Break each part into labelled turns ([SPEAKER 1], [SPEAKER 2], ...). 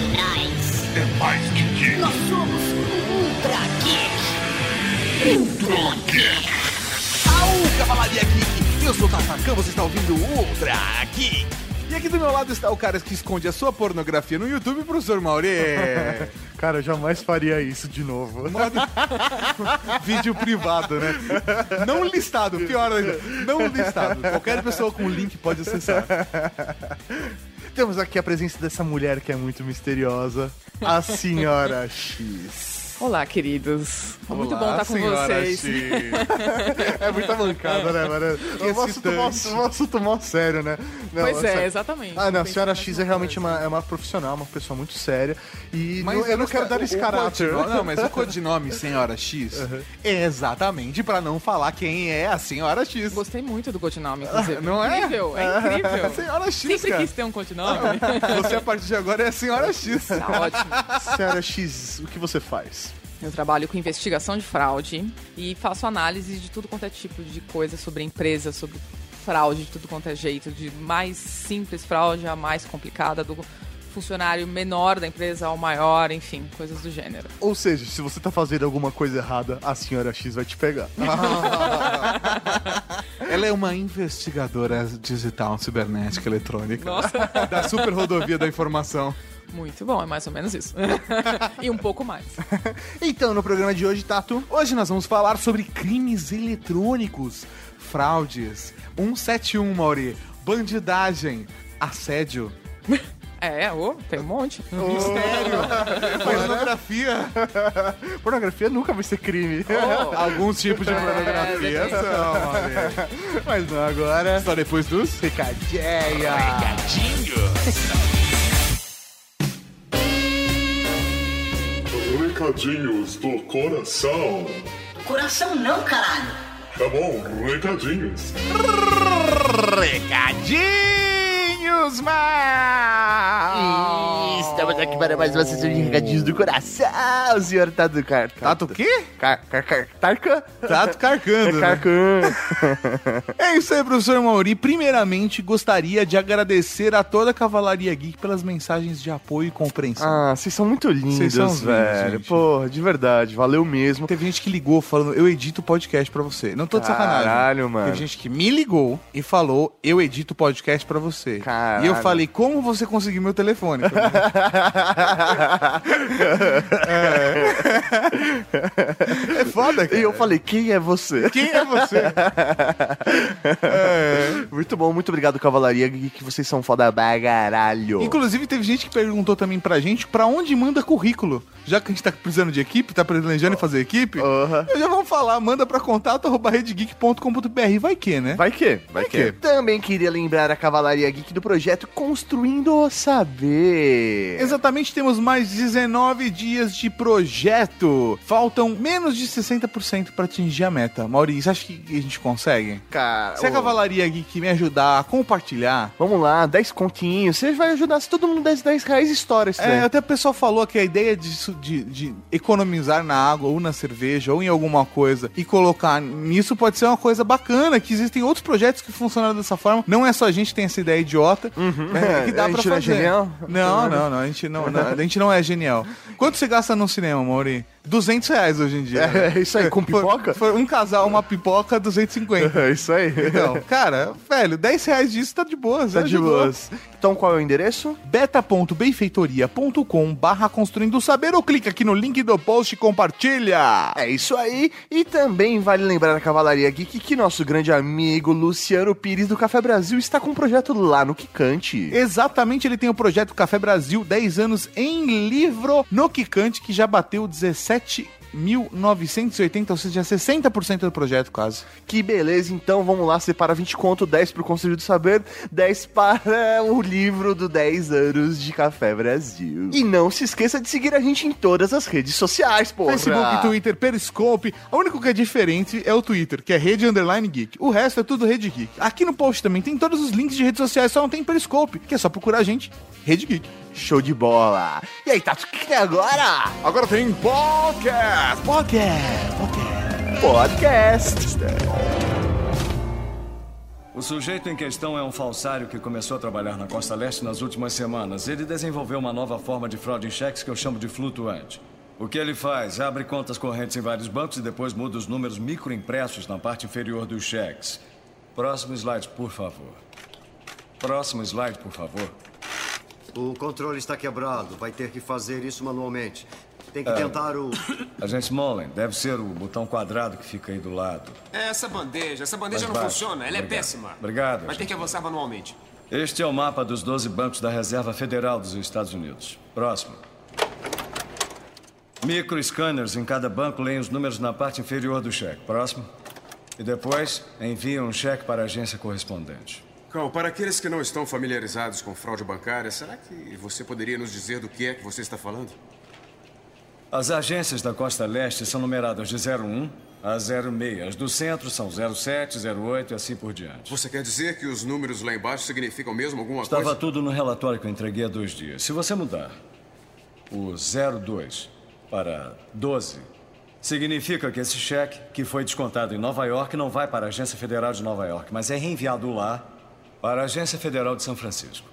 [SPEAKER 1] atrás.
[SPEAKER 2] É mais que geek.
[SPEAKER 1] Nós somos Ultra Geek.
[SPEAKER 2] Ultra Geek.
[SPEAKER 3] Au, Cavalaria Geek! Eu sou o Tatarkan, você está ouvindo o Ultra Geek! E aqui do meu lado está o cara que esconde a sua pornografia no YouTube, professor Mauri.
[SPEAKER 4] Cara, eu jamais faria isso de novo.
[SPEAKER 3] Modo... Vídeo privado, né? Não listado, pior ainda. Não listado. Qualquer pessoa com link pode acessar.
[SPEAKER 4] Temos aqui a presença dessa mulher que é muito misteriosa, a Senhora X.
[SPEAKER 5] Olá, queridos. É muito
[SPEAKER 3] Olá,
[SPEAKER 5] bom estar com vocês.
[SPEAKER 4] É muita mancada, né, mano? É um assunto, um assunto mó sério, né? Não,
[SPEAKER 5] Pois é, exatamente.
[SPEAKER 4] Ah, não, a senhora X é realmente uma, é uma profissional, uma pessoa muito séria. E
[SPEAKER 3] Mas
[SPEAKER 4] não- eu não quero dar esse caráter.
[SPEAKER 3] Não, mas o codinome Senhora X é exatamente pra não falar quem é a Senhora X.
[SPEAKER 5] Gostei muito do codinome, inclusive.
[SPEAKER 3] Não é?
[SPEAKER 5] Incrível, é incrível.
[SPEAKER 3] Senhora X,
[SPEAKER 5] Sempre
[SPEAKER 3] cara.
[SPEAKER 5] quis ter um codinome.
[SPEAKER 3] Você, a partir de agora, é a Senhora X.
[SPEAKER 5] tá ótimo.
[SPEAKER 4] Senhora X, o que você faz?
[SPEAKER 5] Eu trabalho com investigação de fraude e faço análise de tudo quanto é tipo de coisa sobre empresa, sobre fraude de tudo quanto é jeito, de mais simples fraude a mais complicada, do funcionário menor da empresa ao maior, enfim, coisas do gênero.
[SPEAKER 4] Ou seja, se você tá fazendo alguma coisa errada, a Senhora X vai te pegar.
[SPEAKER 3] Ela é uma investigadora digital, cibernética, eletrônica.
[SPEAKER 5] Nossa,
[SPEAKER 3] Da super rodovia da informação.
[SPEAKER 5] muito bom, é mais ou menos isso. e um pouco mais.
[SPEAKER 4] então, no programa de hoje, Tato,
[SPEAKER 3] Hoje nós vamos falar sobre crimes eletrônicos, fraudes, 171, Mauri, bandidagem, assédio,
[SPEAKER 5] É, ô, tem um monte.
[SPEAKER 3] mistério, pornografia.
[SPEAKER 4] pornografia nunca vai ser crime.
[SPEAKER 5] Oh,
[SPEAKER 3] Alguns tipos de pornografia
[SPEAKER 5] É,
[SPEAKER 3] são, Mauri.
[SPEAKER 4] Mas não agora.
[SPEAKER 3] Só depois dos...
[SPEAKER 4] Recadinha!
[SPEAKER 2] Recadinhos do coração.
[SPEAKER 1] Coração não, caralho.
[SPEAKER 2] Tá bom, recadinhos.
[SPEAKER 3] Recadinhos, mal!
[SPEAKER 4] Estamos aqui para mais uma sessão de recadinhos do coração, senhor Tato Car...
[SPEAKER 3] Tato o quê?
[SPEAKER 4] Car... Car... Car... Tarca?
[SPEAKER 3] Tato carcando, né?
[SPEAKER 4] Carcan.
[SPEAKER 3] É isso aí, professor Mauri. Primeiramente, gostaria de agradecer a toda a Cavalaria Geek pelas mensagens de apoio e compreensão.
[SPEAKER 4] Ah, vocês são muito lindos,
[SPEAKER 3] Vocês são lindos,
[SPEAKER 4] velho.
[SPEAKER 3] gente.
[SPEAKER 4] Porra, de verdade, valeu mesmo.
[SPEAKER 3] Teve gente que ligou falando, eu edito podcast pra você. Não tô de sacanagem.
[SPEAKER 4] Caralho, mano.
[SPEAKER 3] Teve gente que me ligou e falou, eu edito podcast pra você.
[SPEAKER 4] Caralho.
[SPEAKER 3] E eu falei, como você conseguiu meu telefone? É. é foda, cara.
[SPEAKER 4] E eu falei, quem é você?
[SPEAKER 3] Quem é você?
[SPEAKER 4] Muito bom, muito obrigado, Cavalaria Geek, que vocês são foda bagaralho.
[SPEAKER 3] Inclusive, teve gente que perguntou também pra gente pra onde manda currículo. Já que a gente tá precisando de equipe, tá planejando em fazer equipe, eu já vamos falar, manda pra contato arroba redegeek.com.br. Vai que, né?
[SPEAKER 4] Vai que, vai
[SPEAKER 3] que.
[SPEAKER 4] que. Também queria lembrar a Cavalaria Geek do projeto Construindo o Saber.
[SPEAKER 3] Exatamente, temos mais 19 dias de projeto. Faltam menos de 60% pra atingir a meta. Maurício, acha que a gente consegue?
[SPEAKER 4] Cara,
[SPEAKER 3] Se a
[SPEAKER 4] ô,
[SPEAKER 3] Cavalaria Geek me ajudar a compartilhar...
[SPEAKER 4] vamos lá, 10 continhos. Você vai ajudar se todo mundo der 10 reais história isso
[SPEAKER 3] É, até o pessoal falou que a ideia disso, de, de economizar na água ou na cerveja ou em alguma coisa e colocar nisso pode ser uma coisa bacana, que existem outros projetos que funcionam dessa forma. Não é só a gente que tem essa ideia idiota, é, que dá pra
[SPEAKER 4] é
[SPEAKER 3] fazer. Não, não, não, a gente não, não, a gente não é genial. Quanto você gasta no cinema, Mauri? 200 reais hoje em dia. né?
[SPEAKER 4] É isso aí, com pipoca?
[SPEAKER 3] Foi, foi um casal, uma pipoca, 250.
[SPEAKER 4] É isso aí.
[SPEAKER 3] Então, cara, velho, 10 reais disso tá de boa.
[SPEAKER 4] Tá de boas. Então qual é o endereço?
[SPEAKER 3] beta.benfeitoria.com barra construindo o saber ou clica aqui no link do post e compartilha.
[SPEAKER 4] É isso aí. E também vale lembrar a Cavalaria Geek que nosso grande amigo Luciano Pires do Café Brasil está com um projeto lá no Kikante.
[SPEAKER 3] Exatamente, ele tem o projeto Café Brasil 10 anos em livro no Kikante, que já bateu 17 1980, ou seja, 60% do projeto quase.
[SPEAKER 4] Que beleza, então vamos lá, separa 20 conto, 10 pro Construído Saber, 10 para o livro do 10 anos de Café Brasil. E não se esqueça de seguir a gente em todas as redes sociais, pô.
[SPEAKER 3] Facebook, Twitter, Periscope. O único que é diferente é o Twitter, que é Rede Underline Geek. O resto é tudo Rede Geek. Aqui no post também tem todos os links de redes sociais, só não tem Periscope, que é só procurar a gente, Rede Geek.
[SPEAKER 4] Show de bola. E aí, Tato, o que tem agora?
[SPEAKER 3] Agora tem podcast, podcast, podcast.
[SPEAKER 4] Podcast.
[SPEAKER 6] Os sujeito em questão é um falsário que começou a trabalhar na Costa Leste nas últimas semanas. Ele desenvolveu uma nova forma de fraude em cheques que eu chamo de flutuante. O que ele faz? Abre contas correntes em vários bancos e depois muda os números microimpressos na parte inferior dos cheques. Próximo slide, por favor. Próximo slide, por favor.
[SPEAKER 7] O controle está quebrado. Vai ter que fazer isso manualmente. Tem
[SPEAKER 6] É.
[SPEAKER 7] que tentar o.
[SPEAKER 6] Agente Mullen, deve ser o botão quadrado que fica aí do lado.
[SPEAKER 8] É essa bandeja. Essa bandeja
[SPEAKER 6] Mais
[SPEAKER 8] não
[SPEAKER 6] baixo.
[SPEAKER 8] funciona. Ela é
[SPEAKER 6] Obrigado.
[SPEAKER 8] péssima.
[SPEAKER 6] Obrigado,
[SPEAKER 8] Vai ter que avançar manualmente.
[SPEAKER 6] Este é o mapa dos 12 bancos da Reserva Federal dos Estados Unidos. Próximo. Microscanners em cada banco leem os números na parte inferior do cheque. Próximo. E depois enviam um cheque para a agência correspondente.
[SPEAKER 8] Cal, para aqueles que não estão familiarizados com fraude bancária, será que você poderia nos dizer do que é que você está falando?
[SPEAKER 6] As agências da Costa Leste são numeradas de 01 a 06. As do centro são 07, 08 e assim por diante.
[SPEAKER 8] Você quer dizer que os números lá embaixo significam mesmo alguma
[SPEAKER 6] Estava
[SPEAKER 8] coisa?
[SPEAKER 6] tudo no relatório que eu entreguei há dois dias. Se você mudar o 02 para 12, significa que esse cheque, que foi descontado em Nova York, não vai para a Agência Federal de Nova York, mas é reenviado lá para a Agência Federal de São Francisco.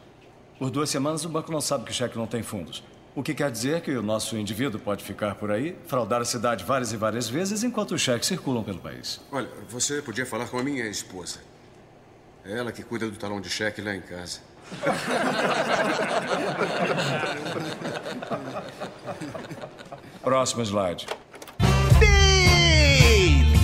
[SPEAKER 6] Por duas semanas, o banco não sabe que o cheque não tem fundos. O que quer dizer que o nosso indivíduo pode ficar por aí, fraudar a cidade várias e várias vezes, enquanto os cheques circulam pelo país.
[SPEAKER 8] Olha, você podia falar com a minha esposa. É ela que cuida do talão de cheque lá em casa.
[SPEAKER 6] Próximo slide.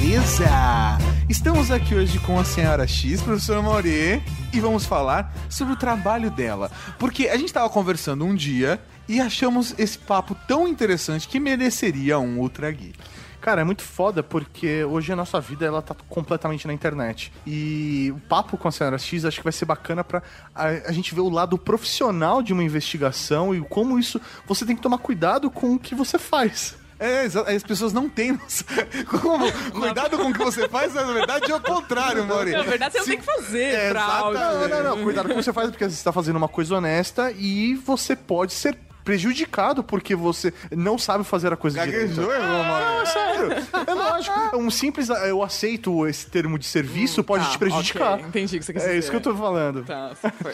[SPEAKER 3] Beleza! Estamos aqui hoje com a senhora X, professora Maurê, e vamos falar sobre o trabalho dela. Porque a gente estava conversando um dia e achamos esse papo tão interessante que mereceria um Ultra Geek.
[SPEAKER 4] Cara, é muito foda porque hoje a nossa vida ela tá completamente na internet. E o papo com a senhora X acho que vai ser bacana pra a, a gente ver o lado profissional de uma investigação e como isso você tem que tomar cuidado com o que você faz.
[SPEAKER 3] É, as pessoas não têm. Como, cuidado com o que você faz, mas na verdade é o contrário, Maurê.
[SPEAKER 5] Na verdade, você não tem que fazer
[SPEAKER 3] É,
[SPEAKER 5] fraude.
[SPEAKER 4] Não, não, não. Cuidado com o que você faz porque você está fazendo uma coisa honesta e você pode ser prejudicado porque você não sabe fazer a coisa direito.
[SPEAKER 3] Gaguejou, irmão, Maurê.
[SPEAKER 4] Não, é sério. É lógico. Um simples eu aceito esse termo de serviço pode
[SPEAKER 5] Tá,
[SPEAKER 4] te prejudicar.
[SPEAKER 5] ok, entendi o que você
[SPEAKER 4] É
[SPEAKER 5] dizer.
[SPEAKER 4] isso que eu tô falando.
[SPEAKER 5] Tá, foi.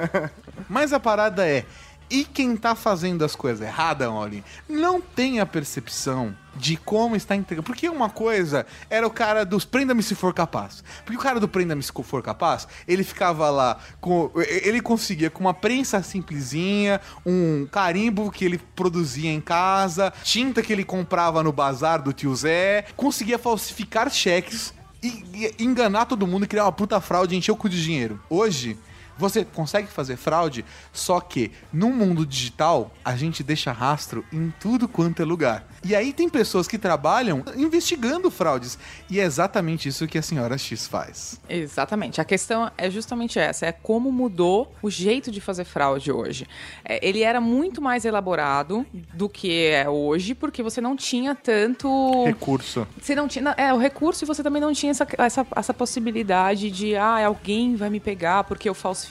[SPEAKER 3] Mas a parada é. E quem tá fazendo as coisas erradas, Oli, não tem a percepção de como está entregando. Porque uma coisa era o cara dos Prenda-me se for capaz. Porque o cara do Prenda-me se for capaz, ele ficava lá com. Ele conseguia com uma prensa simplesinha, um carimbo que ele produzia em casa, tinta que ele comprava no bazar do tio Zé, conseguia falsificar cheques e, e enganar todo mundo e criar uma puta fraude e encher o cu de dinheiro. Hoje. Você consegue fazer fraude, só que no mundo digital a gente deixa rastro em tudo quanto é lugar. E aí tem pessoas que trabalham investigando fraudes. E é exatamente isso que a senhora X faz.
[SPEAKER 5] Exatamente. A questão é justamente essa: é como mudou o jeito de fazer fraude hoje. É, ele era muito mais elaborado do que é hoje, porque você não tinha tanto.
[SPEAKER 4] Recurso.
[SPEAKER 5] Você não tinha. É, o recurso e você também não tinha essa, essa, essa possibilidade de, ah, alguém vai me pegar porque eu falsifiquei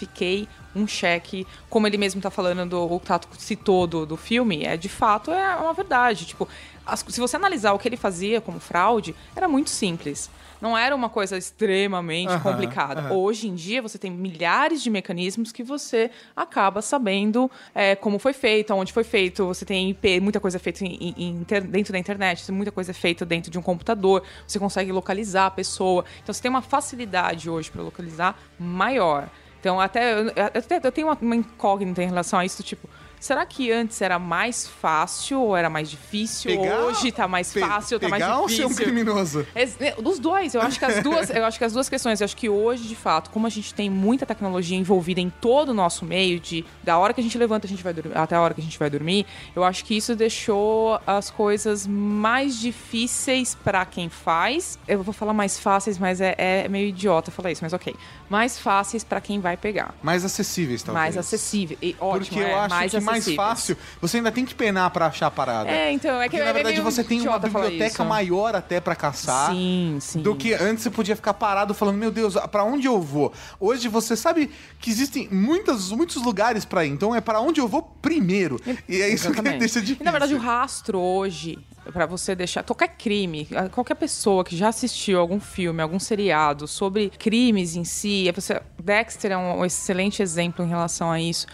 [SPEAKER 5] um cheque, como ele mesmo tá falando, do, o Tato citou do, do filme, é de fato é uma verdade. Tipo, as- se você analisar o que ele fazia como fraude, era muito simples. Não era uma coisa extremamente complicada. Hoje em dia, você tem milhares de mecanismos que você acaba sabendo é, como foi feito, onde foi feito. Você tem IP, muita coisa é feita em- em- dentro da internet, muita coisa é feita dentro de um computador. Você consegue localizar a pessoa. Então, você tem uma facilidade hoje para localizar maior. Então, até eu, até eu tenho uma, uma incógnita em relação a isso, tipo, será que antes era mais fácil ou era mais difícil? Hoje tá mais
[SPEAKER 3] pe-
[SPEAKER 5] fácil, tá mais
[SPEAKER 3] pegar ou
[SPEAKER 5] difícil?
[SPEAKER 3] ser um criminoso?
[SPEAKER 5] Né, Dos dois, eu acho que as duas, eu acho que as duas questões, eu acho que hoje, de fato, como a gente tem muita tecnologia envolvida em todo o nosso meio, de da hora que a gente levanta a gente vai dormir, até a hora que a gente vai dormir, eu acho que isso deixou as coisas mais difíceis pra quem faz. Eu vou falar mais fáceis, mas é, é meio idiota falar isso, mas ok. Mais fáceis pra quem vai pegar.
[SPEAKER 3] Mais acessíveis, talvez.
[SPEAKER 5] Mais acessível. E, ótimo,
[SPEAKER 3] Porque eu
[SPEAKER 5] é,
[SPEAKER 3] acho
[SPEAKER 5] mais
[SPEAKER 3] que mais fácil, você ainda tem que penar pra achar a parada.
[SPEAKER 5] É, então, é que
[SPEAKER 3] Porque, na
[SPEAKER 5] é
[SPEAKER 3] verdade, você tem uma biblioteca maior até pra caçar.
[SPEAKER 5] Sim, sim.
[SPEAKER 3] Do que antes você podia ficar parado falando, meu Deus, pra onde eu vou? Hoje você sabe que existem muitas, muitos lugares pra ir, então é pra onde eu vou primeiro. E é isso que
[SPEAKER 5] Exatamente.
[SPEAKER 3] deixa difícil.
[SPEAKER 5] E, na verdade, o rastro hoje, pra você deixar. Qualquer crime, qualquer pessoa que já assistiu algum filme, algum seriado sobre crimes em si, é você, Dexter é um excelente exemplo em relação a isso.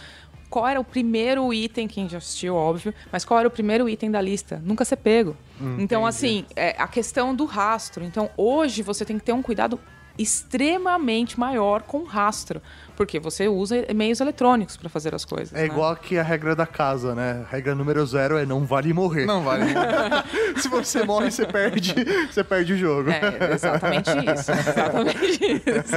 [SPEAKER 5] Qual era o primeiro item, quem já assistiu, óbvio, mas qual era o primeiro item da lista? Nunca ser pego. Então, assim, é a questão do rastro. Então, hoje você tem que ter um cuidado extremamente maior com o rastro, porque você usa meios eletrônicos pra fazer as coisas.
[SPEAKER 4] É
[SPEAKER 5] né?
[SPEAKER 4] igual que a regra da casa, né? A regra número zero é não vale morrer.
[SPEAKER 3] Não vale.
[SPEAKER 4] Se você morre, você perde, você perde o jogo.
[SPEAKER 5] É, exatamente isso. Exatamente isso.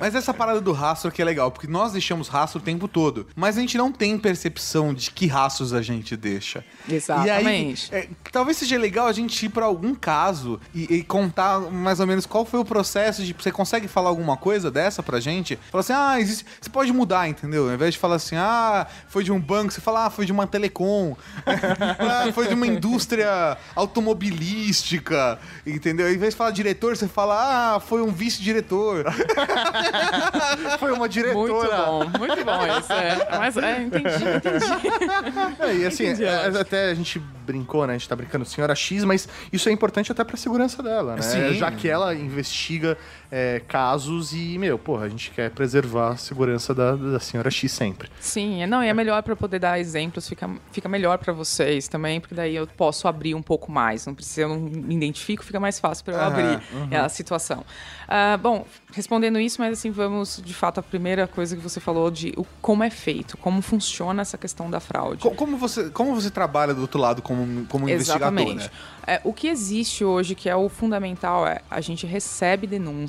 [SPEAKER 3] Mas essa parada do rastro que é legal, porque nós deixamos rastro o tempo todo, mas a gente não tem percepção de que rastros a gente deixa.
[SPEAKER 5] Exatamente.
[SPEAKER 3] E aí, é, talvez seja legal a gente ir pra algum caso e, e contar mais ou menos qual foi o processo de. Você consegue falar alguma coisa dessa pra gente? Fala assim, ah, existe. Você pode mudar, entendeu? Ao invés de falar assim, ah, foi de um banco, você fala, ah, foi de uma telecom. ah, foi de uma indústria automobilística, entendeu? Ao invés de falar diretor, você fala, ah, foi um vice-diretor.
[SPEAKER 4] Foi uma
[SPEAKER 5] Muito
[SPEAKER 4] diretora.
[SPEAKER 5] bom, muito bom isso. É. Mas, é, entendi, entendi.
[SPEAKER 4] É, e assim,
[SPEAKER 5] Entendi,
[SPEAKER 4] é, até a gente brincou, né? A gente tá brincando senhora X, mas isso é importante até pra segurança dela, né?
[SPEAKER 3] Sim.
[SPEAKER 4] Já que ela investiga é, casos e, meu, porra, a gente quer preservar a segurança da, da senhora X sempre.
[SPEAKER 5] Sim, é- não, e é melhor para poder dar exemplos, fica, fica melhor para vocês também, porque daí eu posso abrir um pouco mais. Não precisa, eu não me identifico, fica mais fácil para eu
[SPEAKER 3] Aham,
[SPEAKER 5] abrir é, a situação. Ah, bom, respondendo isso, mas assim, vamos de fato à primeira coisa que você falou de o, como é feito, como funciona essa questão da fraude.
[SPEAKER 3] Co- Como você, como você trabalha do outro lado como, como investigador, né?
[SPEAKER 5] Exatamente. É, o que existe hoje, que é o fundamental, é a gente recebe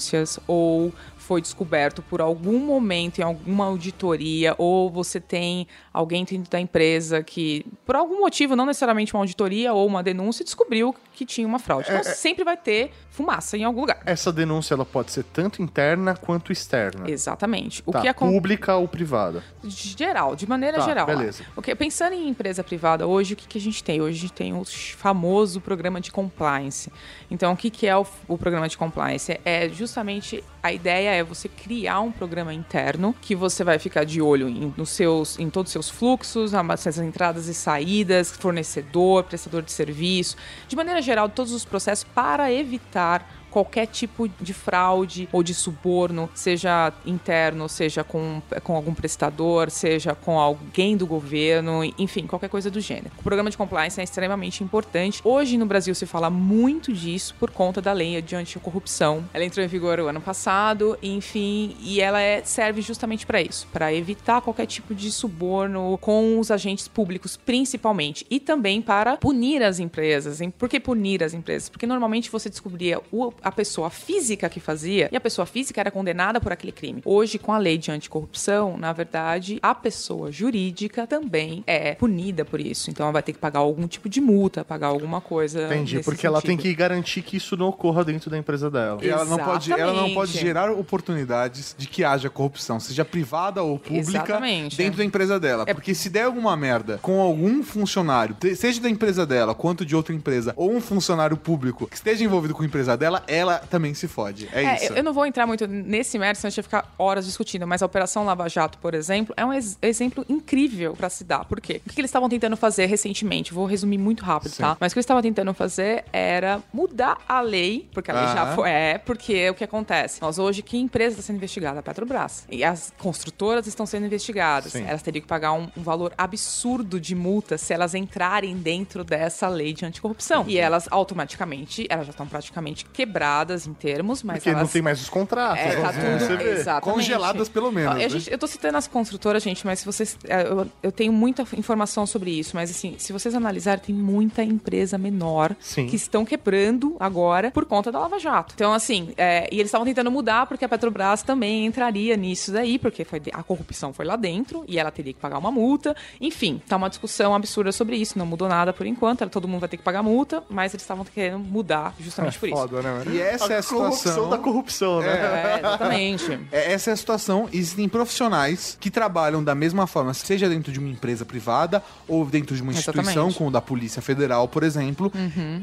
[SPEAKER 5] denúncias ou foi descoberto por algum momento em alguma auditoria ou você tem alguém dentro da empresa que, por algum motivo, não necessariamente uma auditoria ou uma denúncia, descobriu que tinha uma fraude. Então sempre vai ter fumaça em algum lugar.
[SPEAKER 4] Essa denúncia, ela pode ser tanto interna quanto externa.
[SPEAKER 5] Exatamente. O
[SPEAKER 4] Tá,
[SPEAKER 5] que acontece
[SPEAKER 4] pública ou privada.
[SPEAKER 5] de geral, de maneira
[SPEAKER 4] Tá,
[SPEAKER 5] geral.
[SPEAKER 4] beleza.
[SPEAKER 5] Ok, pensando em empresa privada, hoje o que, que a gente tem? Hoje a gente tem o famoso programa de compliance. Então, o que, que é o, o programa de compliance? É justamente a ideia é você criar um programa interno que você vai ficar de olho em, nos seus, em todos os seus fluxos, nas entradas e saídas, fornecedor, prestador de serviço, de maneira geral, todos os processos para evitar qualquer tipo de fraude ou de suborno, seja interno, seja com, com algum prestador, seja com alguém do governo, enfim, qualquer coisa do gênero. O programa de compliance é extremamente importante. Hoje no Brasil se fala muito disso por conta da lei de anticorrupção. Ela entrou em vigor o ano passado, enfim, e ela é- serve justamente para isso, para evitar qualquer tipo de suborno com os agentes públicos, principalmente, e também para punir as empresas. Por que punir as empresas? Porque normalmente você descobria o- a pessoa física que fazia e a pessoa física era condenada por aquele crime. Hoje, com a lei de anticorrupção, na verdade, a pessoa jurídica também é punida por isso. Então ela vai ter que pagar algum tipo de multa, pagar alguma coisa.
[SPEAKER 4] Entendi,
[SPEAKER 5] nesse
[SPEAKER 4] porque ela tem
[SPEAKER 5] sentido.
[SPEAKER 4] que garantir que isso não ocorra dentro da empresa dela.
[SPEAKER 3] E ela não, pode, ela não pode
[SPEAKER 5] Exatamente.
[SPEAKER 3] gerar oportunidades de que haja corrupção, seja privada ou pública,
[SPEAKER 5] Exatamente.
[SPEAKER 3] dentro da empresa dela.
[SPEAKER 5] É-
[SPEAKER 3] Porque se der alguma merda com algum funcionário, seja da empresa dela quanto de outra empresa, ou um funcionário público que esteja envolvido com a empresa dela, ela também se fode. É,
[SPEAKER 5] É,
[SPEAKER 3] isso.
[SPEAKER 5] eu, não vou entrar muito nesse mérito, senão a gente vai ficar horas discutindo, mas a Operação Lava Jato, por exemplo, é um ex- exemplo incrível para se dar. Por quê? O que eles estavam tentando fazer recentemente? Vou resumir muito rápido, tá? Mas o que eles estavam tentando fazer era mudar a lei, porque a lei já
[SPEAKER 3] Aham.
[SPEAKER 5] foi. É, porque o que acontece? Nós hoje, que empresa está sendo investigada? A Petrobras. E as construtoras estão sendo investigadas.
[SPEAKER 4] Sim.
[SPEAKER 5] Elas teriam que pagar um, um valor absurdo de multa se elas entrarem dentro dessa lei de anticorrupção. E elas automaticamente, elas já estão praticamente quebradas em termos, mas
[SPEAKER 4] Porque
[SPEAKER 5] elas...
[SPEAKER 4] não tem mais os contratos.
[SPEAKER 5] É, tá
[SPEAKER 4] né?
[SPEAKER 5] tudo,
[SPEAKER 4] vê.
[SPEAKER 5] exatamente.
[SPEAKER 3] Congeladas, pelo menos,
[SPEAKER 5] Ó,
[SPEAKER 3] né?
[SPEAKER 5] gente- eu tô citando as construtoras, gente, mas se vocês. é, Eu, eu tenho muita informação sobre isso, mas assim, se vocês analisarem, tem muita empresa menor
[SPEAKER 4] Sim.
[SPEAKER 5] que estão quebrando agora por conta da Lava Jato. Então, assim, é, e eles estavam tentando mudar porque a Petrobras também entraria nisso daí, porque foi a corrupção foi lá dentro e ela teria que pagar uma multa. Enfim, tá uma discussão absurda sobre isso, não mudou nada por enquanto, todo mundo vai ter que pagar multa, mas eles estavam querendo mudar justamente por isso.
[SPEAKER 4] Foda, né?
[SPEAKER 3] E essa é a
[SPEAKER 4] corrupção
[SPEAKER 3] situação.
[SPEAKER 4] da corrupção, né?
[SPEAKER 5] É, exatamente.
[SPEAKER 3] É, Essa é a situação. Existem profissionais que trabalham da mesma forma, seja dentro de uma empresa privada ou dentro de uma instituição,
[SPEAKER 5] Exatamente.
[SPEAKER 3] como da Polícia Federal, por exemplo,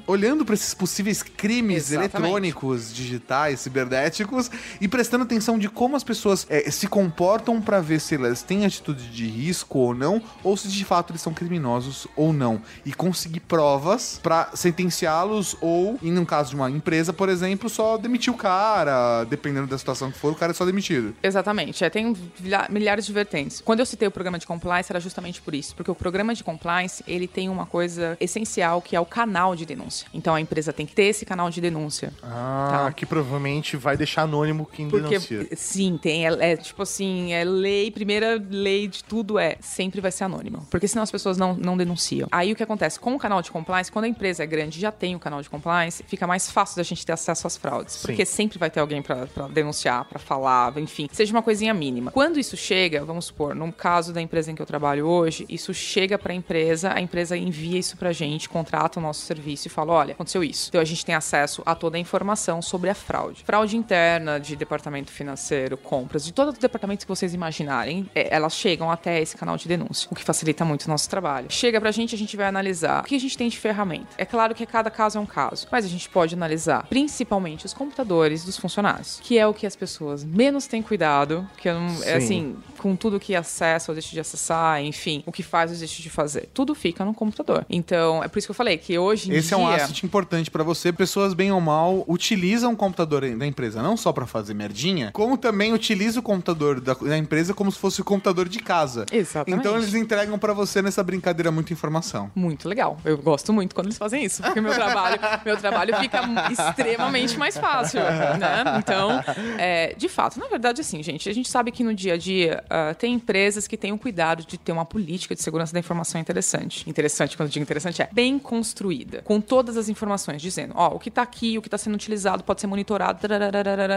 [SPEAKER 3] olhando para esses possíveis crimes
[SPEAKER 5] Exatamente.
[SPEAKER 3] eletrônicos, digitais, cibernéticos e prestando atenção de como as pessoas é, se comportam para ver se elas têm atitude de risco ou não, ou se de fato eles são criminosos ou não. E conseguir provas para sentenciá-los ou, em um caso de uma empresa, por exemplo, só demitir o cara, dependendo da situação que for, o cara é só demitido.
[SPEAKER 5] Exatamente, é, tem milha- milhares de vertentes. Quando eu citei o programa de compliance, era justamente por isso, porque o programa de compliance, ele tem uma coisa essencial, que é o canal de denúncia. Então a empresa tem que ter esse canal de denúncia.
[SPEAKER 4] Ah,
[SPEAKER 5] Tá.
[SPEAKER 4] que provavelmente vai deixar anônimo quem
[SPEAKER 5] Porque,
[SPEAKER 4] denuncia.
[SPEAKER 5] sim, tem, é, é tipo assim, é lei, primeira lei de tudo é, sempre vai ser anônimo. Porque senão as pessoas não, não denunciam. Aí o que acontece? Com o canal de compliance, quando a empresa é grande e já tem o canal de compliance, fica mais fácil da gente ter acesso às fraudes. Porque sempre vai ter alguém pra denunciar, pra falar, enfim, seja uma coisinha mínima. Quando isso chega, vamos supor, no caso da empresa em que eu trabalho hoje, isso chega pra empresa, a empresa envia isso pra gente, contrata o nosso serviço e fala: olha, aconteceu isso. Então a gente tem acesso a toda a informação sobre a fraude. Fraude interna de departamento financeiro, compras, de todo o departamento que vocês imaginarem, é, elas chegam até esse canal de denúncia, o que facilita muito o nosso trabalho. Chega pra gente, a gente vai analisar o que a gente tem de ferramenta. É claro que cada caso é um caso, mas a gente pode analisar principalmente os computadores dos funcionários, que é o que as pessoas menos têm cuidado, que não, é
[SPEAKER 4] Sim.
[SPEAKER 5] assim, com tudo que acessa ou deixa de acessar, enfim, o que faz ou deixa de fazer. Tudo fica no computador. Então, é por isso que eu falei que hoje em
[SPEAKER 3] Esse
[SPEAKER 5] dia...
[SPEAKER 3] é um asset importante pra você. Pessoas, bem ou mal, utilizam o computador da empresa não só pra fazer merdinha, como também utiliza o computador da, da empresa como se fosse o computador de casa.
[SPEAKER 5] Exatamente.
[SPEAKER 3] Então eles entregam pra você nessa brincadeira muita informação.
[SPEAKER 5] Muito legal. Eu gosto muito quando eles fazem isso, porque meu trabalho, meu trabalho fica extremamente mais fácil, né? Então, é, de fato, na verdade, assim, gente, a gente sabe que no dia a dia ah, tem empresas que têm o cuidado de ter uma política de segurança da informação interessante. Interessante, quando eu digo interessante, é bem construída, com todas as informações, dizendo, ó, o que tá aqui, o que tá sendo utilizado pode ser monitorado,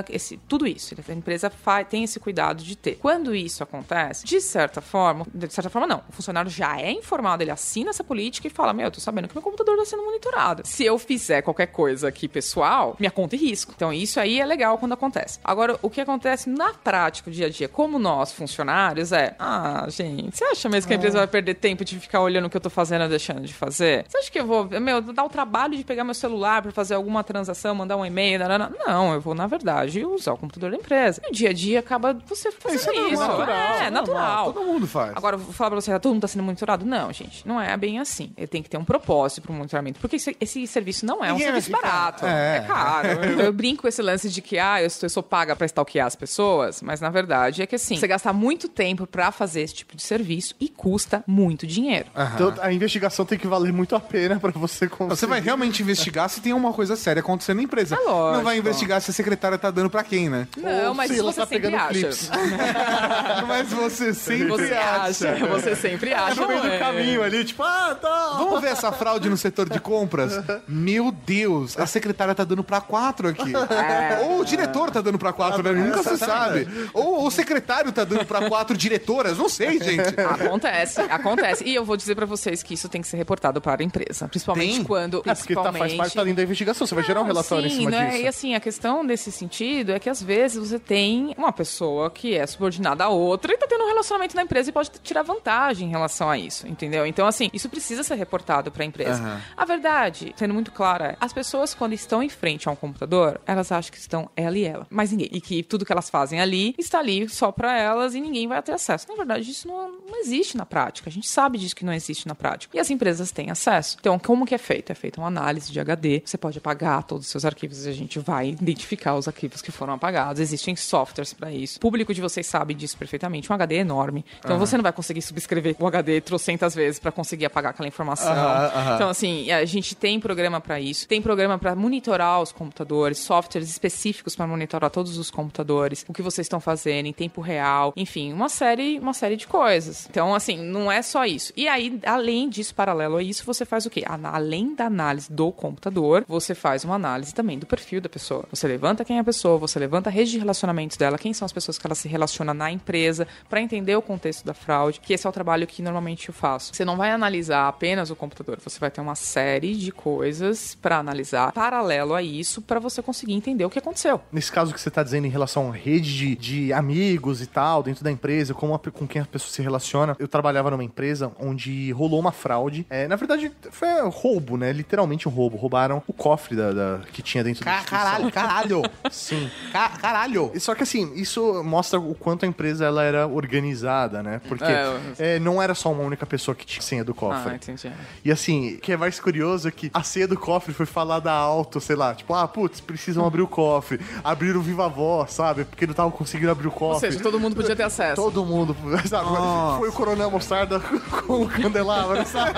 [SPEAKER 5] esse, tudo isso. A empresa faz, tem esse cuidado de ter. Quando isso acontece, de certa forma, de certa forma não, o funcionário já é informado, ele assina essa política e fala, meu, eu tô sabendo que meu computador tá sendo monitorado. Se eu fizer qualquer coisa aqui pessoal, minha conta e risco. Então isso aí é legal quando acontece. Agora, o que acontece na prática, dia a dia, como nós, funcionários, é, ah, gente, você acha mesmo que a empresa vai perder tempo de ficar olhando o que eu tô fazendo ou deixando de fazer? Você acha que eu vou, meu, dar o trabalho de pegar meu celular pra fazer alguma transação, mandar um e-mail, nanana? não, eu vou, na verdade, usar o computador da empresa. No dia a dia acaba você fazendo
[SPEAKER 3] Isso é
[SPEAKER 5] isso.
[SPEAKER 3] natural,
[SPEAKER 5] é,
[SPEAKER 3] isso é
[SPEAKER 5] natural.
[SPEAKER 3] Todo mundo faz.
[SPEAKER 5] Agora, vou falar pra você, ah, todo mundo tá sendo monitorado? Não, gente, não é bem assim. Ele tem que ter um propósito pro monitoramento, porque esse, esse serviço não é um
[SPEAKER 3] Ninguém
[SPEAKER 5] serviço barato.
[SPEAKER 3] É.
[SPEAKER 5] É, caro. Eu, eu brinco com esse lance de que, ah, eu sou, eu sou paga pra stalkear as pessoas, mas na verdade é que assim, você gasta muito tempo pra fazer esse tipo de serviço e custa muito dinheiro.
[SPEAKER 4] Então a investigação tem que valer muito a pena pra você conseguir.
[SPEAKER 3] Você vai realmente investigar se tem uma coisa séria acontecendo na empresa.
[SPEAKER 5] É lógico.
[SPEAKER 3] Não vai investigar se a secretária tá dando pra quem, né?
[SPEAKER 5] Não,
[SPEAKER 4] Ou
[SPEAKER 5] mas
[SPEAKER 4] se
[SPEAKER 5] você
[SPEAKER 4] tá
[SPEAKER 5] sempre acha.
[SPEAKER 3] Mas você sempre
[SPEAKER 5] Você acha, você sempre acha.
[SPEAKER 4] no meio
[SPEAKER 5] é?
[SPEAKER 4] do caminho ali, tipo, ah, tá.
[SPEAKER 3] Vamos ver essa fraude no setor de compras? Meu Deus, a secretária tá dando pra quatro aqui. Ou o diretor tá dando pra quatro, né? Nunca se sabe. Ou o secretário tá dando pra quatro diretoras, não sei, gente.
[SPEAKER 5] Acontece, acontece. E eu vou dizer pra vocês que isso tem que ser reportado para a empresa. Principalmente
[SPEAKER 3] Tem?
[SPEAKER 5] quando.
[SPEAKER 4] É porque tá, faz parte da linha da investigação. Você vai gerar um
[SPEAKER 5] Não,
[SPEAKER 4] relatório
[SPEAKER 5] sim,
[SPEAKER 4] em cima
[SPEAKER 5] né?
[SPEAKER 4] disso.
[SPEAKER 5] E assim, a questão desse sentido é que às vezes você tem uma pessoa que é subordinada a outra e tá tendo um relacionamento na empresa e pode tirar vantagem em relação a isso, entendeu? Então, assim, isso precisa ser reportado pra empresa.
[SPEAKER 3] Aham.
[SPEAKER 5] A verdade, sendo muito clara, é, as pessoas quando estão em frente a um computador, elas acham que estão ela e ela, mas ninguém. E que tudo que elas fazem ali está ali só pra elas e ninguém vai ter acesso. Na verdade, isso não, não existe na prática. A gente sabe disso que não existe na prática. E as empresas têm acesso. Então, como que é feito? É feita uma análise de HD. Você pode apagar todos os seus arquivos e a gente vai identificar os arquivos que foram apagados. Existem softwares pra isso. O público de vocês sabe disso perfeitamente. Um HD é enorme. Então, você não vai conseguir subscrever o HD trocentas vezes pra conseguir apagar aquela informação.
[SPEAKER 3] Aham, aham.
[SPEAKER 5] Então, assim, a gente tem programa pra isso. Tem programa pra monitorar os computadores, softwares específicos pra monitorar todos os computadores, o que vocês estão fazendo em tempo real, enfim, uma série, uma série de coisas. Então, assim, não é só isso. E aí, além disso, paralelo a isso, você faz o quê? Além da análise do computador, você faz uma análise também do perfil da pessoa. Você levanta quem é a pessoa, você levanta a rede de relacionamentos dela, quem são as pessoas que ela se relaciona na empresa, pra entender o contexto da fraude, que esse é o trabalho que normalmente eu faço. Você não vai analisar apenas o computador, você vai ter uma série de coisas pra analisar paralelo a isso isso pra você conseguir entender o que aconteceu.
[SPEAKER 4] Nesse caso que você tá dizendo em relação à rede de, de amigos e tal, dentro da empresa, como a- com quem a pessoa se relaciona, eu trabalhava numa empresa onde rolou uma fraude. É, na verdade, foi roubo, né? Literalmente um roubo. Roubaram o cofre da, da- que tinha dentro da
[SPEAKER 3] Ca- Caralho, caralho.
[SPEAKER 4] Sim.
[SPEAKER 3] Ca- caralho.
[SPEAKER 4] Só que assim, isso mostra o quanto a empresa ela era organizada, né? Porque
[SPEAKER 5] É,
[SPEAKER 4] é, não era só uma única pessoa que tinha senha do cofre.
[SPEAKER 5] Ah, entendi.
[SPEAKER 4] E assim, o que é mais curioso é que a senha do cofre foi falada alto, sei lá, tipo, ah, putz, precisam abrir o cofre. Abriram viva voz, sabe? Porque não estavam conseguindo abrir o
[SPEAKER 5] Ou
[SPEAKER 4] cofre.
[SPEAKER 5] seja, todo mundo podia ter acesso.
[SPEAKER 4] Todo mundo, sabe? Foi o Coronel Mostarda com o candelabro, sabe?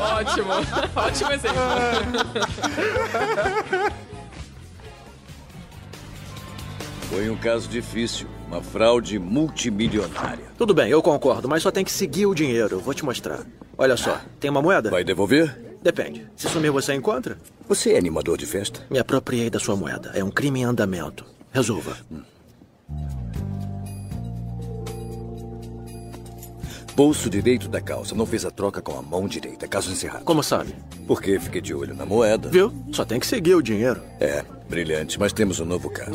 [SPEAKER 5] Ótimo. Ótimo exemplo.
[SPEAKER 9] Foi um caso difícil, uma fraude multimilionária.
[SPEAKER 10] Tudo bem, eu concordo, mas só tem que seguir o dinheiro. Vou te mostrar. Olha só, tem uma moeda?
[SPEAKER 9] Vai devolver?
[SPEAKER 10] Depende. Se sumir, você encontra?
[SPEAKER 9] Você é animador de festa?
[SPEAKER 10] Me apropriei da sua moeda. É um crime em andamento. Resolva.
[SPEAKER 9] Bolso direito da calça. Não fez a troca com a mão direita. Caso encerrado.
[SPEAKER 10] Como sabe?
[SPEAKER 9] Porque fiquei de olho na moeda.
[SPEAKER 10] Viu? Só tem que seguir o dinheiro.
[SPEAKER 9] É, brilhante. Mas temos um novo caso.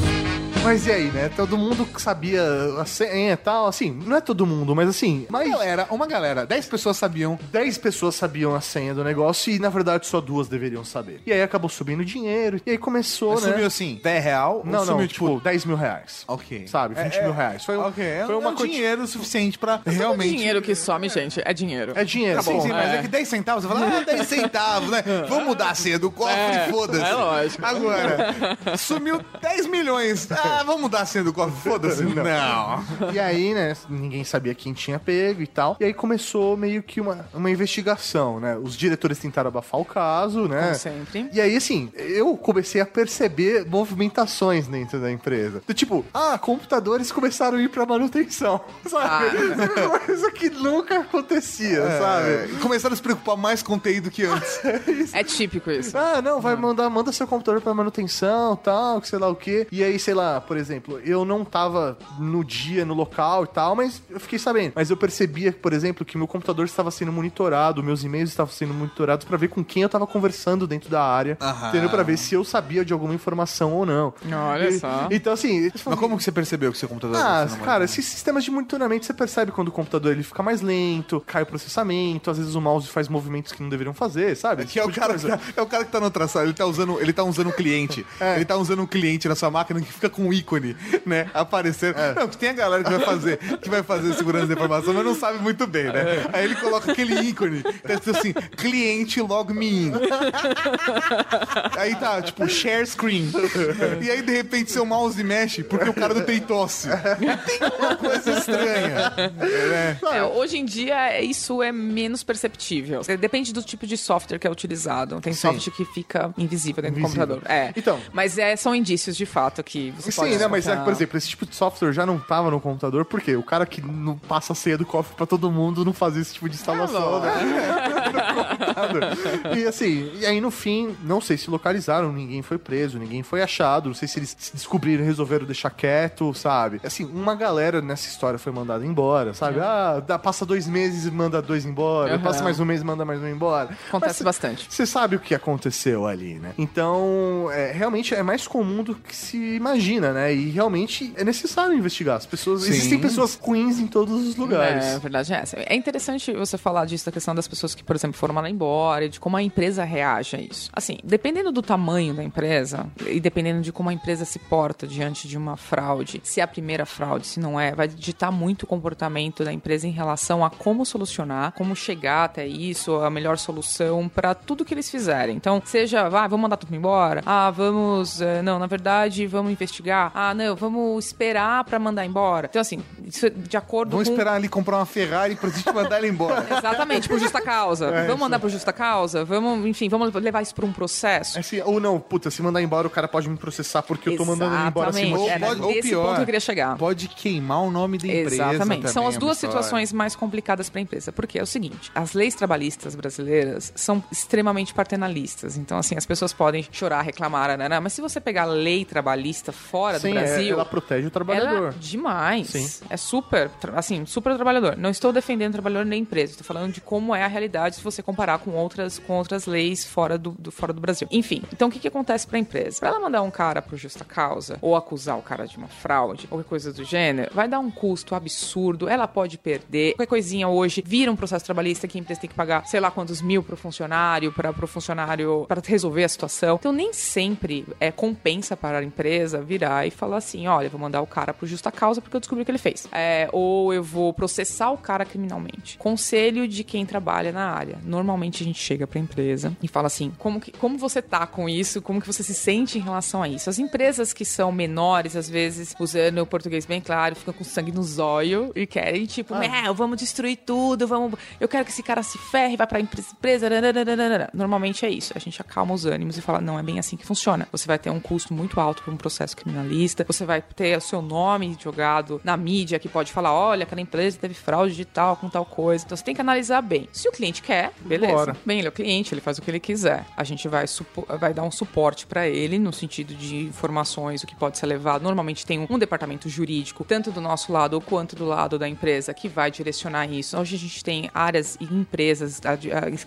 [SPEAKER 4] Mas e aí, né? Todo mundo sabia a senha e tal, assim, não é todo mundo, mas assim, mas
[SPEAKER 3] Galera, uma galera, 10 pessoas sabiam.
[SPEAKER 4] 10 pessoas sabiam a senha do negócio e, na verdade, só duas deveriam saber. E aí acabou subindo dinheiro, e aí começou, né?
[SPEAKER 3] Sumiu assim, 10 real?
[SPEAKER 4] Não, não,
[SPEAKER 3] sumiu,
[SPEAKER 4] tipo, 10 mil reais.
[SPEAKER 3] Ok.
[SPEAKER 4] Sabe, 20
[SPEAKER 3] É,
[SPEAKER 4] mil
[SPEAKER 3] é,
[SPEAKER 4] reais. Foi, um-
[SPEAKER 3] ok, é,
[SPEAKER 4] foi
[SPEAKER 3] é
[SPEAKER 4] uma
[SPEAKER 3] um
[SPEAKER 4] quanti-
[SPEAKER 3] dinheiro suficiente pra
[SPEAKER 5] Realmente.
[SPEAKER 3] realmente...
[SPEAKER 5] dinheiro que some, gente, é dinheiro.
[SPEAKER 4] É dinheiro,
[SPEAKER 3] Sim,
[SPEAKER 4] sim,
[SPEAKER 3] sim, mas é.
[SPEAKER 5] É.
[SPEAKER 3] que 10 centavos, você fala, ah, 10 centavos, né? Vamos mudar a senha do cofre
[SPEAKER 5] É,
[SPEAKER 3] e foda-se.
[SPEAKER 5] é lógico.
[SPEAKER 3] Agora, sumiu 10 milhões. Ah, vamos mudar a senha do cofre, foda-se. Não.
[SPEAKER 4] E aí, né, ninguém sabia quem tinha pego e tal. E aí começou meio que uma, uma investigação, né? Os diretores tentaram abafar o caso, né?
[SPEAKER 5] Como sempre.
[SPEAKER 4] E aí, assim, eu comecei a perceber movimentações dentro da empresa. Do tipo, ah, computadores começaram a ir pra manutenção, sabe? Coisa que nunca acontecia, sabe?
[SPEAKER 3] É, começaram a se preocupar mais com TI do que antes.
[SPEAKER 5] É típico isso.
[SPEAKER 4] Ah, não, vai mandar, manda seu computador pra manutenção, tal, que sei lá o quê. E aí, sei lá, por exemplo, eu não tava no dia, no local e tal, mas eu fiquei sabendo. Mas eu percebia, por exemplo, que meu computador estava sendo monitorado, meus e-mails estavam sendo monitorados pra ver com quem eu tava conversando dentro da área,
[SPEAKER 3] Aham.
[SPEAKER 4] entendeu? Pra ver se eu sabia de alguma informação ou não.
[SPEAKER 5] Olha
[SPEAKER 4] E-
[SPEAKER 5] só.
[SPEAKER 4] Então, assim...
[SPEAKER 3] Mas como que você percebeu que seu computador...
[SPEAKER 4] Ah, cara, esses sistemas de monitoramento você percebe quando o computador ele fica mais lento, cai o processamento, às vezes o mouse faz movimentos que não deveriam fazer, sabe? Esse
[SPEAKER 3] Que é o,
[SPEAKER 4] tipo de
[SPEAKER 3] cara
[SPEAKER 4] coisa.
[SPEAKER 3] tá, é o cara que tá na outra sala, ele tá usando, ele tá usando um cliente. Ele tá usando um cliente na sua máquina que fica com um ícone, né? Aparecendo. Não, que tem a galera que vai fazer, que vai fazer segurança da informação, mas não sabe muito bem, né? Aí ele coloca aquele ícone, tá assim, cliente log me in. Aí tá, tipo, share screen. E aí, de repente, seu mouse mexe porque o cara não tem tosse. Tem uma coisa estranha. né?
[SPEAKER 5] É, hoje em dia, isso é menos perceptível. Depende do tipo de software que é utilizado. Tem
[SPEAKER 4] Sim.
[SPEAKER 5] software que fica invisível dentro
[SPEAKER 4] Invisível.
[SPEAKER 5] do computador. É.
[SPEAKER 4] Então.
[SPEAKER 5] Mas é, são indícios de fato que você pode
[SPEAKER 4] Sim, né? Mas, é, por exemplo, esse tipo de software já não tava no computador, porque o cara que não passa a senha do cofre pra todo mundo não fazia esse tipo de instalação, né? No computador. e assim, e aí no fim, não sei se localizaram, ninguém foi preso, ninguém foi achado, não sei se eles se descobriram e resolveram deixar quieto, sabe? Assim, uma galera nessa história foi mandada embora, sabe? Ah, dá, passa dois meses e manda dois embora,
[SPEAKER 5] Uhum.
[SPEAKER 4] passa mais um mês e manda mais um embora.
[SPEAKER 5] Acontece
[SPEAKER 4] Mas
[SPEAKER 5] bastante.
[SPEAKER 4] você sabe o que aconteceu ali, né? Então, é, realmente é mais comum do que se imagina, né? E realmente é necessário investigar. As pessoas.
[SPEAKER 3] Sim.
[SPEAKER 4] Existem pessoas ruins em todos os lugares.
[SPEAKER 5] É, a verdade é essa. É interessante você falar disso, da questão das pessoas que, por exemplo, foram mandar embora e de como a empresa reage a isso. Assim, dependendo do tamanho da empresa e dependendo de como a empresa se porta diante de uma fraude, se é a primeira fraude, se não é, vai ditar muito o comportamento da empresa em relação a como solucionar, como chegar até isso, a melhor solução para tudo que eles fizerem. Então, seja, vai, vamos mandar tudo embora. Ah, vamos, eh, não, na verdade, vamos investigar. Ah, não, vamos esperar para mandar embora. Então, assim, isso é de acordo
[SPEAKER 3] Vamos
[SPEAKER 5] com
[SPEAKER 3] esperar ali comprar uma Ferrari pra gente mandar ele embora.
[SPEAKER 5] Exatamente, por justa causa. vamos mandar por justa causa? Vamos, enfim, vamos levar isso para um processo?
[SPEAKER 4] Assim, ou não, puta, se mandar embora, o cara pode me processar porque eu tô mandando ele embora sem
[SPEAKER 5] Exatamente, era
[SPEAKER 3] pode- ou pior,
[SPEAKER 5] ponto que eu queria chegar.
[SPEAKER 3] Pode queimar o nome da empresa.
[SPEAKER 5] Exatamente. São
[SPEAKER 3] também,
[SPEAKER 5] as
[SPEAKER 3] é
[SPEAKER 5] duas
[SPEAKER 3] história.
[SPEAKER 5] situações mais complicadas para a empresa. Porque é o seguinte: as leis trabalhistas brasileiras são extremamente paternalistas. Então, assim, as pessoas podem chorar, reclamar, né? Mas se você pegar a lei trabalhista fora
[SPEAKER 4] Sim,
[SPEAKER 5] do
[SPEAKER 4] é,
[SPEAKER 5] Brasil.
[SPEAKER 4] ela protege o trabalhador.
[SPEAKER 5] Ela, demais.
[SPEAKER 4] Sim.
[SPEAKER 5] É super, assim, super trabalhador. Não estou defendendo o trabalhador nem empresa, estou falando de como é a realidade se você comparar com outras, com outras leis fora do, do- fora do Brasil. Enfim, então o que, que acontece pra empresa? Pra ela mandar um cara pro justa causa, ou acusar o cara de uma fraude, ou coisa do gênero, vai dar um custo absurdo, ela pode perder. Qualquer coisinha hoje vira um processo trabalhista que a empresa tem que pagar sei lá quantos mil pro funcionário, para pro funcionário, para resolver a situação. Então nem sempre é compensa para a empresa virar e falar assim: olha, eu vou mandar o cara pro justa causa porque eu descobri o que ele fez. É, ou eu vou processar o cara criminalmente. Conselho de quem trabalha na área. Normalmente a gente chega pra empresa e fala assim: como, que, como você tá com isso? Como que você se sente em relação a isso? As empresas que são menores, às vezes, usando o português bem claro, ficam com sangue no zóio e querem, tipo, meu, vamos destruir tudo, vamos. Eu quero que esse cara se ferre, vai pra empresa. empresa nananana." Normalmente é isso. A gente acalma os ânimos e fala: não é bem assim que funciona. Você vai ter um custo muito alto para um processo criminalista, você vai ter o seu nome jogado na mídia que pode falar: olha, aquela empresa teve fraude de tal com tal coisa. Então você tem que analisar bem. Se o cliente quer, beleza.
[SPEAKER 3] Bora.
[SPEAKER 5] Bem, ele é o cliente, ele faz o que ele quiser. A gente vai, vai dar um suporte para ele no sentido de informações, o que pode ser levado. Normalmente tem um, um departamento jurídico, tanto do nosso lado quanto do lado da empresa, que vai direcionar isso. Hoje a gente tem áreas e empresas, ah,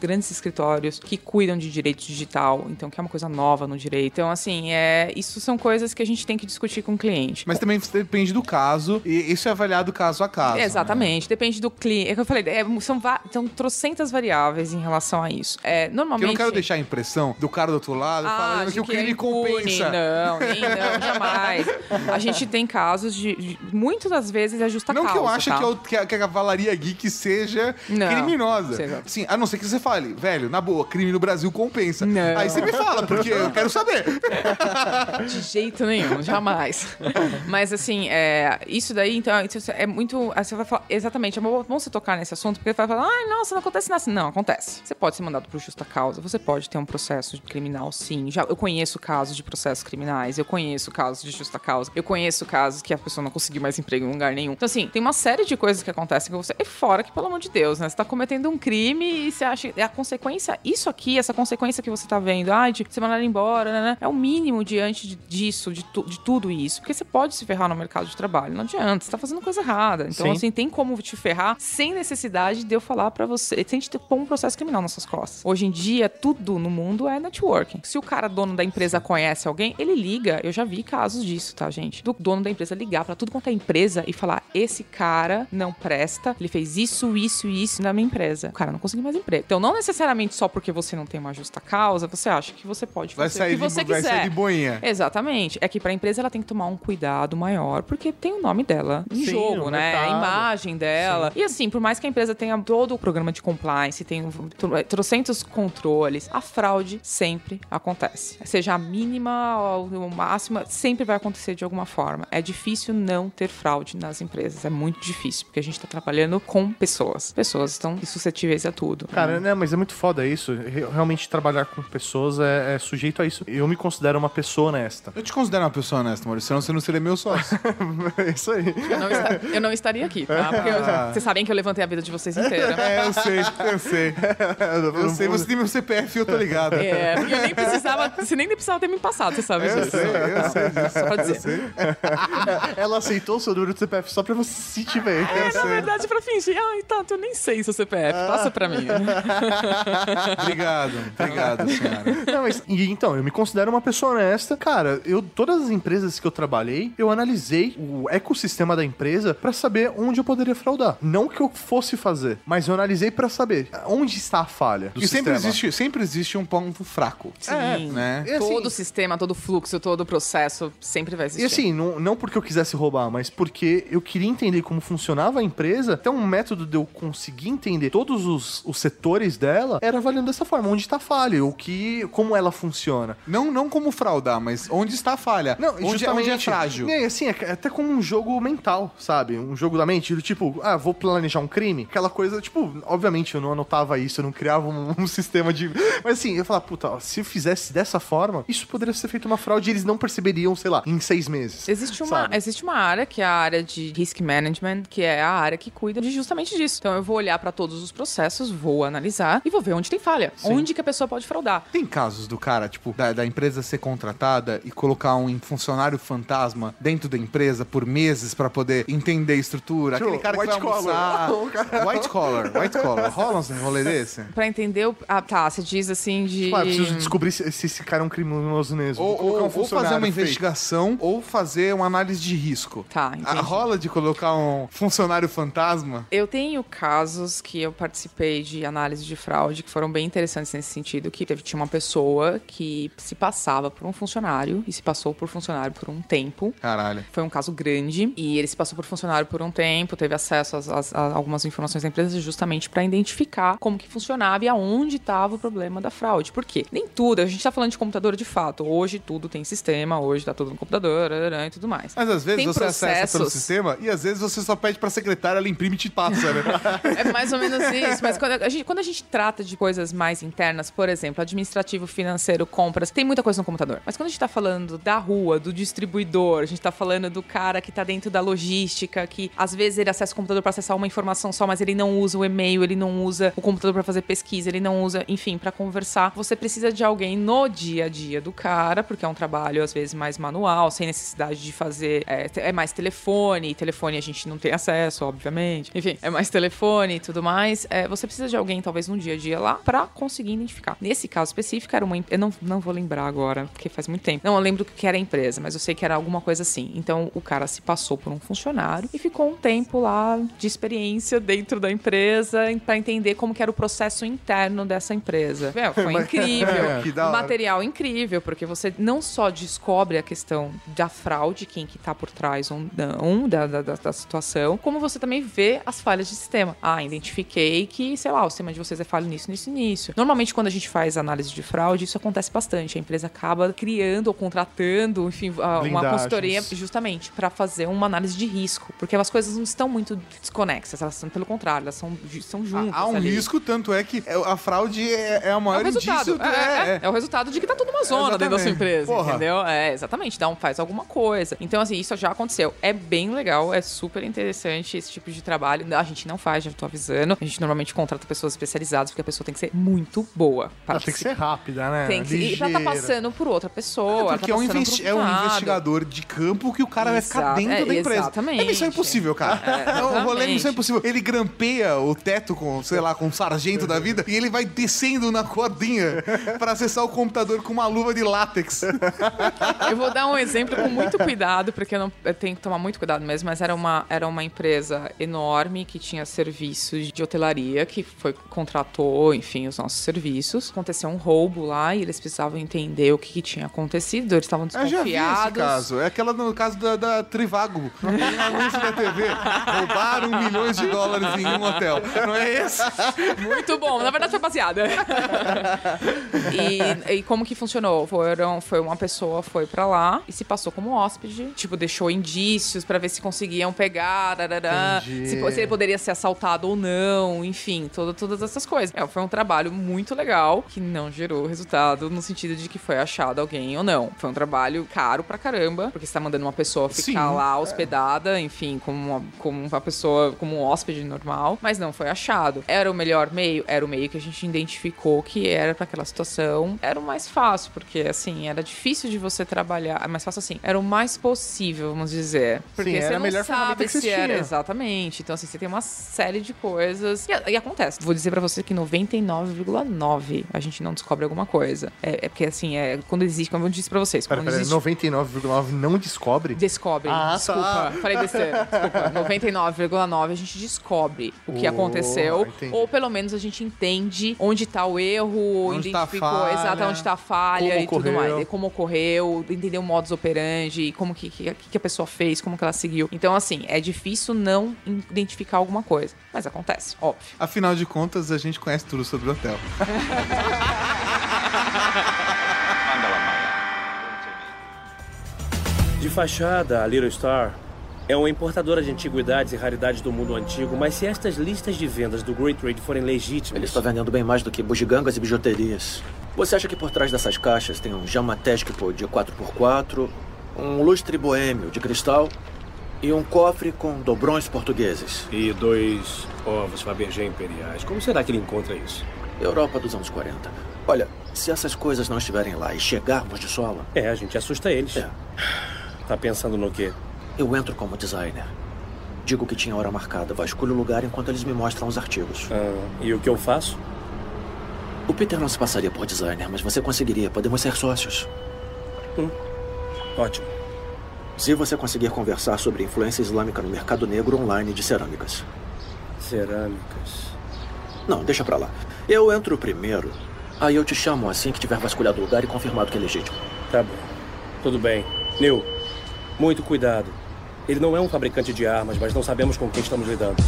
[SPEAKER 5] grandes escritórios que cuidam de direito digital, então que é uma coisa nova no direito. Então, assim, é, isso são coisas que a gente tem que discutir com o cliente.
[SPEAKER 3] Mas também depende do caso, e isso é avaliado caso a caso. né?
[SPEAKER 5] Exatamente, depende do cliente. É que eu falei, é, são, são trocentas variáveis em relação a isso. É,
[SPEAKER 3] Porque
[SPEAKER 5] normalmente.
[SPEAKER 3] eu não quero deixar a impressão do cara do outro lado
[SPEAKER 5] Ah,
[SPEAKER 3] falando que o
[SPEAKER 5] é
[SPEAKER 3] crime compensa.
[SPEAKER 5] Não, nem não, jamais. A gente tem casos de. de muitas das vezes é justa
[SPEAKER 3] Não
[SPEAKER 5] causa.
[SPEAKER 3] que eu ache
[SPEAKER 5] tá?
[SPEAKER 3] que, eu- que a, que a cavalaria geek seja
[SPEAKER 5] Não.
[SPEAKER 3] criminosa.
[SPEAKER 5] Seja.
[SPEAKER 3] Sim, a não ser que você fale, velho, na boa, crime no Brasil compensa.
[SPEAKER 5] Não.
[SPEAKER 3] Aí você me fala, porque eu quero saber.
[SPEAKER 5] De jeito nenhum, jamais. Mas assim, é, isso daí, então, é muito. Você vai falar, exatamente, é bom você tocar nesse assunto, porque vai falar, ai, nossa, não acontece nada. Não, acontece. Você pode ser mandado por justa causa, você pode ter um processo criminal, sim. Já, eu conheço casos de processos criminais, eu conheço casos de justa causa, eu conheço casos que a pessoa não conseguiu mais emprego em lugar nenhum. Então, assim, tem uma série de coisas que acontecem com você. E fora que, pelo amor de Deus, né? Você tá cometendo um crime e você acha. A consequência, isso aqui, essa consequência que você tá vendo, ai, de ser mandado embora, né? né, É o mínimo diante de- disso, de, tu- de tudo isso. Porque você pode se ferrar no mercado de trabalho. Não adianta, você tá fazendo coisa errada. Então,
[SPEAKER 4] Sim.
[SPEAKER 5] assim, tem como te ferrar sem necessidade de eu falar pra você, sem te pôr um processo criminal nas suas costas. Hoje em dia, tudo no mundo é networking. Se o cara, dono da empresa, conhece alguém, ele liga. Eu já vi casos disso, tá, gente? Do dono da empresa ligar pra tudo quanto é empresa e falar: esse cara não presta, ele fez isso, isso e isso na minha empresa. O cara não conseguiu mais emprego. Então, não necessariamente só porque você não tem uma justa causa, você acha que você pode
[SPEAKER 3] Vai
[SPEAKER 5] fazer
[SPEAKER 3] sair
[SPEAKER 5] o que você
[SPEAKER 3] vai sair de boinha.
[SPEAKER 5] Exatamente. É que pra empresa ela tem que tomar um cuidado maior, porque tem o nome dela em
[SPEAKER 4] Sim,
[SPEAKER 5] jogo, né? A
[SPEAKER 4] mercado.
[SPEAKER 5] imagem dela. E assim, por mais que a empresa tenha todo o programa de compliance, tenha eh, trocentos controles, a fraude sempre acontece. Seja a mínima ou a máxima, sempre vai acontecer de alguma forma. É difícil não ter fraude nas empresas. É muito difícil, porque a gente tá trabalhando com pessoas. Pessoas estão suscetíveis a tudo.
[SPEAKER 4] Cara, né, mas é muito foda isso. Re- Realmente trabalhar com pessoas é, é sujeito a isso. Eu me considero uma pessoa honesta.
[SPEAKER 3] Eu te considero uma pessoa honesta, Maurício, senão você não seria meu sócio.
[SPEAKER 4] É isso aí.
[SPEAKER 5] Eu não, eu não estaria aqui, tá? Porque eu- vocês sabem que eu levantei a vida de vocês inteira.
[SPEAKER 3] é, eu sei, eu sei. Eu sei, você tem meu CPF, eu tô ligado.
[SPEAKER 5] É, porque eu nem precisava. Você nem precisava ter me passado, você sabe
[SPEAKER 3] Eu
[SPEAKER 5] disso.
[SPEAKER 3] sei, eu sei disso.
[SPEAKER 5] Só pra dizer.
[SPEAKER 4] Ela aceitou o seu número do CPF só pra você se sentir bem.
[SPEAKER 5] É, na verdade, pra fingir. Ai, tá, eu nem sei seu CPF. Passa pra mim.
[SPEAKER 3] Obrigado, obrigado, senhora.
[SPEAKER 4] Não, mas, e, então, eu me considero uma pessoa honesta. Cara, eu todas as empresas que eu trabalhei, eu analisei o ecossistema da empresa pra saber onde eu poderia fraudar. Não que eu fosse fazer, mas eu analisei pra saber onde está a falha do
[SPEAKER 3] E sempre
[SPEAKER 4] sistema.
[SPEAKER 3] existe, sempre existe um ponto fraco.
[SPEAKER 5] Sim.
[SPEAKER 3] né?
[SPEAKER 4] E assim-
[SPEAKER 5] Todo o sistema, todo o fluxo, todo o processo sempre vai existir.
[SPEAKER 4] E assim, não, não porque eu quisesse roubar, mas porque eu queria entender como funcionava a empresa. Então, um método de eu conseguir entender todos os, os setores dela era avaliando dessa forma, onde está a falha, o que, como ela funciona.
[SPEAKER 3] Não, não como fraudar, mas onde está a falha.
[SPEAKER 4] Não,
[SPEAKER 3] onde, é- onde é frágil.
[SPEAKER 4] É, assim, é até como um jogo mental, sabe? Um jogo da mente, do tipo, ah, vou planejar um crime. Aquela coisa, tipo, obviamente eu não anotava isso, eu não criava um, um sistema de. Mas assim, eu falava, puta, ó, se eu fizesse dessa forma, isso poderia ser feito uma fraude e eles não perceberiam, sei lá, em seis meses.
[SPEAKER 5] Existe uma,
[SPEAKER 4] sabe?
[SPEAKER 5] existe uma área que é a área de risk management, que é a área que cuida de justamente disso. Então eu vou olhar pra todos os processos, vou analisar e vou ver onde tem falha. Onde que a pessoa pode fraudar.
[SPEAKER 3] Tem casos do cara, tipo, da, da empresa ser contratada e colocar um funcionário fantasma dentro da empresa por meses pra poder entender a estrutura.
[SPEAKER 4] Tipo,
[SPEAKER 3] Aquele cara que
[SPEAKER 4] white
[SPEAKER 3] vai almoçar.
[SPEAKER 4] collar.
[SPEAKER 3] White collar, white collar. Rolam, um rolê desse?
[SPEAKER 5] Pra entender o. Ah, tá. Você diz assim de.
[SPEAKER 4] Claro, preciso descobrir se, se esse cara é um criminoso mesmo.
[SPEAKER 3] Ou, ou-
[SPEAKER 4] um
[SPEAKER 3] ou fazer uma
[SPEAKER 4] fake.
[SPEAKER 3] investigação ou fazer uma análise de risco.
[SPEAKER 5] Tá,
[SPEAKER 3] A
[SPEAKER 5] entendi.
[SPEAKER 3] rola de colocar um funcionário fantasma.
[SPEAKER 5] Eu tenho casos que eu participei de análise de fraude que foram bem interessantes nesse sentido, que teve, tinha uma pessoa que se passava por um funcionário e se passou por funcionário por um tempo.
[SPEAKER 3] Caralho.
[SPEAKER 5] Foi um caso grande e ele se passou por funcionário por um tempo, teve acesso às- às- a, algumas informações da empresa justamente para identificar como que funcionava e aonde estava o problema da fraude. Por quê? Nem tudo, a gente tá falando de computador de fato. Hoje tudo tem sistema, hoje tá tudo no computador e tudo mais.
[SPEAKER 3] Mas às vezes
[SPEAKER 5] Tem
[SPEAKER 3] você acessa pelo
[SPEAKER 5] processos-
[SPEAKER 3] sistema e às vezes você só pede pra secretária, ela imprime e te passa, né?
[SPEAKER 5] É mais ou menos isso. Mas quando a, gente, quando a gente trata de coisas mais internas, por exemplo, administrativo, financeiro, compras, tem muita coisa no computador. Mas quando a gente tá falando da rua, do distribuidor, a gente tá falando do cara que tá dentro da logística, que às vezes ele acessa o computador pra acessar uma informação só, mas ele não usa o e-mail, ele não usa o computador pra fazer pesquisa, ele não usa, enfim, pra conversar. Você precisa de alguém no dia a dia do cara, porque é um trabalho às vezes mais manual, sem necessidade de fazer. É, é mais telefone, telefone a gente não tem acesso, obviamente. Enfim, é mais telefone e tudo mais. É, você precisa de alguém, talvez, no dia a dia lá, pra conseguir identificar. Nesse caso específico, era uma. Eu não, não vou lembrar agora, porque faz muito tempo. Não, eu lembro que era a empresa, mas eu sei que era alguma coisa assim. Então, o cara se passou por um funcionário e ficou um tempo lá de experiência dentro da empresa pra entender como que era o processo interno dessa empresa. Meu, foi incrível.
[SPEAKER 3] Hora.
[SPEAKER 5] Material incrível, porque você não só descobre a questão da fraude, quem que tá por trás ou não da, da, da- situação, como você também vê as falhas de sistema. Ah, identifiquei que, sei lá, o sistema de vocês é falho nisso, nisso nisso. Normalmente, quando a gente faz análise de fraude, isso acontece bastante. A empresa acaba criando ou contratando, enfim, a- uma
[SPEAKER 4] Blindagens.
[SPEAKER 5] consultoria justamente para fazer uma análise de risco. Porque as coisas não estão muito desconexas, elas são, pelo contrário, elas são, são juntas.
[SPEAKER 3] Há um
[SPEAKER 5] ali.
[SPEAKER 3] risco, tanto é que a fraude é, é
[SPEAKER 5] É
[SPEAKER 3] maior
[SPEAKER 5] o resultado. É,
[SPEAKER 3] do-
[SPEAKER 5] é, é. É o resultado de que tá tudo uma zona dentro da sua empresa,
[SPEAKER 3] Porra.
[SPEAKER 5] entendeu? É, exatamente. Dá um, faz alguma coisa. Então, assim, isso já aconteceu. É bem legal, é super interessante esse tipo de trabalho. A gente não faz, já tô avisando. A gente normalmente contrata pessoas especializadas, porque a pessoa tem que ser muito boa.
[SPEAKER 4] Ela tem que ser rápida, né?
[SPEAKER 5] Tem que ser, e pra tá
[SPEAKER 4] Ligeira.
[SPEAKER 5] Passando por outra pessoa. ela
[SPEAKER 3] Porque
[SPEAKER 5] tá
[SPEAKER 3] é um, é um investigador de campo que o cara vai ficar
[SPEAKER 5] Exato,
[SPEAKER 3] dentro
[SPEAKER 5] é,
[SPEAKER 3] da empresa.
[SPEAKER 5] exatamente.
[SPEAKER 3] É missão impossível, cara. É, o rolê é missão impossível. Ele grampeia o teto com, sei lá, com um sargento da vida e ele vai descendo na cordinha pra acessar o computador com uma luva de látex.
[SPEAKER 5] Eu vou dar um exemplo com muito cuidado, porque eu, não, eu tenho que tomar muito cuidado mesmo, mas era uma, era uma empresa enorme que tinha serviços de hotelaria, que foi contratou, enfim, os nossos serviços. Aconteceu um roubo lá e eles precisavam entender o que, que tinha acontecido. Eles estavam
[SPEAKER 3] Eu já vi esse
[SPEAKER 5] desconfiados.
[SPEAKER 3] caso. É aquela no caso da, da Trivago. Tem um anúncio da TV. Roubaram milhões de dólares em um hotel. Não é esse?
[SPEAKER 5] Muito bom, na verdade foi baseada. e, e como que funcionou? Foram, foi uma pessoa foi pra lá e se passou como hóspede, tipo, deixou indícios pra ver se conseguiam pegar, arará, se, se ele poderia ser assaltado ou não, enfim, todo, todas essas coisas. É, foi um trabalho muito legal que não gerou resultado no sentido de que foi achado alguém ou não. Foi um trabalho caro pra caramba, porque você tá mandando uma pessoa ficar
[SPEAKER 3] Sim,
[SPEAKER 5] lá hospedada, enfim, como uma, como uma pessoa, como um hóspede normal, mas não foi achado. Era o melhor meio? Era o meio que a gente identificou que era pra aquela situação. Era o mais fácil, porque assim, era difícil de você trabalhar. Mais fácil assim, era o mais possível, vamos dizer. Porque
[SPEAKER 4] Sim, era
[SPEAKER 5] você
[SPEAKER 4] a
[SPEAKER 5] não
[SPEAKER 4] melhor ferramenta
[SPEAKER 5] sabe se era exatamente. Então, assim, você tem uma série de coisas. E, e acontece. Vou dizer pra você que 99,9 a gente não descobre alguma coisa. É, é porque, assim, é quando existe, como eu disse pra vocês,
[SPEAKER 4] Pera, pera,
[SPEAKER 5] existe.
[SPEAKER 4] 99,9 não descobre?
[SPEAKER 5] Descobre.
[SPEAKER 4] Ah,
[SPEAKER 5] desculpa.
[SPEAKER 4] tá.
[SPEAKER 5] Falei besteira. Desculpa. 99,9 a gente descobre o que
[SPEAKER 4] Oh,
[SPEAKER 5] aconteceu.
[SPEAKER 4] entendi.
[SPEAKER 5] Ou pelo menos a gente entende onde tá o erro,
[SPEAKER 3] Onde tá
[SPEAKER 5] identificou
[SPEAKER 3] falha.
[SPEAKER 5] exato onde tá a falha
[SPEAKER 4] Como
[SPEAKER 5] e tudo
[SPEAKER 4] ocorreu.
[SPEAKER 5] mais. E como ocorreu, entender o modus operandi, como que, que, que a pessoa fez, como que ela seguiu. Então, assim, é difícil não identificar alguma coisa. Mas acontece, óbvio.
[SPEAKER 3] Afinal de contas, a gente conhece tudo sobre o hotel.
[SPEAKER 11] De fachada, a Little Star é uma importadora de antiguidades e raridades do mundo antigo, mas se estas listas de vendas do Great Trade forem legítimas...
[SPEAKER 10] Ele está vendendo bem mais do que bugigangas e bijuterias. Você acha que por trás dessas caixas tem um Jamatesco de 4x4, um lustre boêmio de cristal e um cofre com dobrões portugueses?
[SPEAKER 11] E dois ovos Fabergé imperiais. Como será que ele encontra isso?
[SPEAKER 10] Europa dos anos 40. Olha, se essas coisas não estiverem lá e chegarmos de sola,
[SPEAKER 11] É, a gente assusta eles.
[SPEAKER 10] É.
[SPEAKER 11] Tá pensando no quê?
[SPEAKER 10] eu entro como designer. Digo que tinha hora marcada. Vasculho o lugar enquanto eles me mostram os artigos.
[SPEAKER 11] Ah, e o que eu faço?
[SPEAKER 10] O Peter não se passaria por designer, mas você conseguiria. Podemos ser sócios.
[SPEAKER 11] Hum. Ótimo.
[SPEAKER 10] Se você conseguir conversar sobre influência islâmica no mercado negro online de cerâmicas.
[SPEAKER 11] Cerâmicas.
[SPEAKER 10] Não, deixa pra lá. Eu entro primeiro. Aí eu te chamo assim que tiver vasculhado o lugar e confirmado que é legítimo.
[SPEAKER 11] Tá bom. Tudo bem. Neil, muito cuidado. Ele não é um fabricante de armas, mas não sabemos com quem estamos lidando.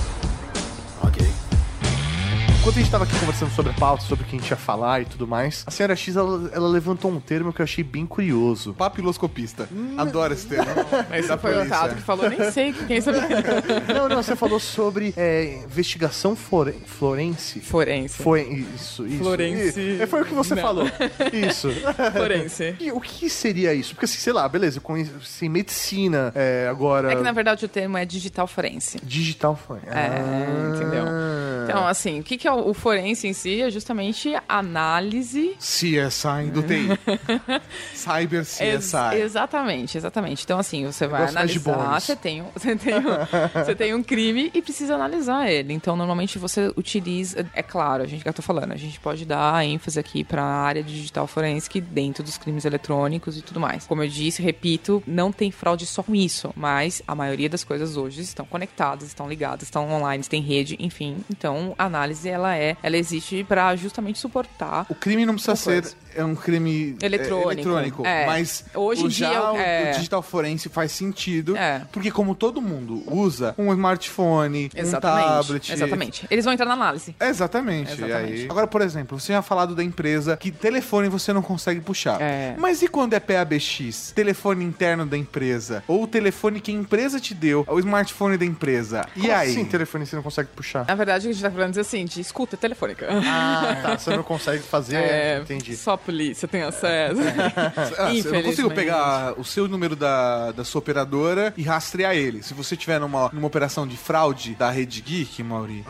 [SPEAKER 10] Ok.
[SPEAKER 4] Enquanto a gente tava aqui conversando sobre a pauta, sobre o que a gente ia falar e tudo mais, a senhora X, ela, ela levantou um termo que eu achei bem curioso.
[SPEAKER 3] Papiloscopista. Adoro esse termo.
[SPEAKER 5] Mas
[SPEAKER 3] Da
[SPEAKER 5] foi o
[SPEAKER 3] polícia.
[SPEAKER 5] Otávio que falou, nem sei quem é isso.
[SPEAKER 4] Não, não, você falou sobre é, investigação fore, florense.
[SPEAKER 5] Forense.
[SPEAKER 4] Foi isso, isso.
[SPEAKER 5] Florense.
[SPEAKER 4] I- é, foi o que você
[SPEAKER 5] Não.
[SPEAKER 4] falou. Isso.
[SPEAKER 5] Forense.
[SPEAKER 4] E o que seria isso? Porque, assim, sei lá, beleza, eu conheci medicina, é, agora...
[SPEAKER 5] É que na verdade o termo é digital forense.
[SPEAKER 4] Digital forense.
[SPEAKER 5] É, entendeu? Então, assim, o que, que é o, o forense em si? É justamente análise.
[SPEAKER 3] CSI do TI. Cyber
[SPEAKER 5] Ex-
[SPEAKER 3] CSI.
[SPEAKER 5] exatamente, exatamente. Então, assim, você vai analisar, você tem, um, você, tem um, você tem um crime e precisa analisar ele. Então, normalmente você utiliza, é claro, a gente já tô falando, a gente pode dar ênfase aqui para a área de digital forensic dentro dos crimes eletrônicos e tudo mais. Como eu disse, repito, não tem fraude só com isso, mas a maioria das coisas hoje estão conectadas, estão ligadas, estão online, tem rede, enfim. Então, a análise ela é, ela existe para justamente suportar
[SPEAKER 3] O crime não precisa ser
[SPEAKER 5] coisa.
[SPEAKER 3] É um crime é,
[SPEAKER 5] Eletrônico.
[SPEAKER 3] eletrônico,
[SPEAKER 5] É.
[SPEAKER 3] mas
[SPEAKER 5] Hoje
[SPEAKER 3] o
[SPEAKER 5] em dia,
[SPEAKER 3] já o-
[SPEAKER 5] é.
[SPEAKER 3] o digital forense faz sentido,
[SPEAKER 5] É.
[SPEAKER 3] porque como todo mundo usa um smartphone, um
[SPEAKER 5] Exatamente.
[SPEAKER 3] tablet,
[SPEAKER 5] Exatamente. Eles vão entrar na análise.
[SPEAKER 3] Exatamente. E
[SPEAKER 5] Exatamente.
[SPEAKER 3] aí- Agora, por exemplo, você tinha falado da empresa que telefone você não consegue puxar.
[SPEAKER 5] É.
[SPEAKER 3] Mas e quando é PABX? Telefone interno da empresa? Ou o telefone que a empresa te deu, o smartphone da empresa? e
[SPEAKER 4] Como
[SPEAKER 3] aí?
[SPEAKER 4] assim telefone você não consegue puxar?
[SPEAKER 5] Na verdade, a gente tá falando assim, de escuta telefônica.
[SPEAKER 4] Ah, tá. Você não consegue fazer.
[SPEAKER 5] É,
[SPEAKER 4] Entendi.
[SPEAKER 5] Só polícia tem acesso.
[SPEAKER 3] Ah, eu não consigo pegar o seu número da, da sua operadora e rastrear ele. Se você tiver numa, numa operação de fraude da Rede Geek, Mauri,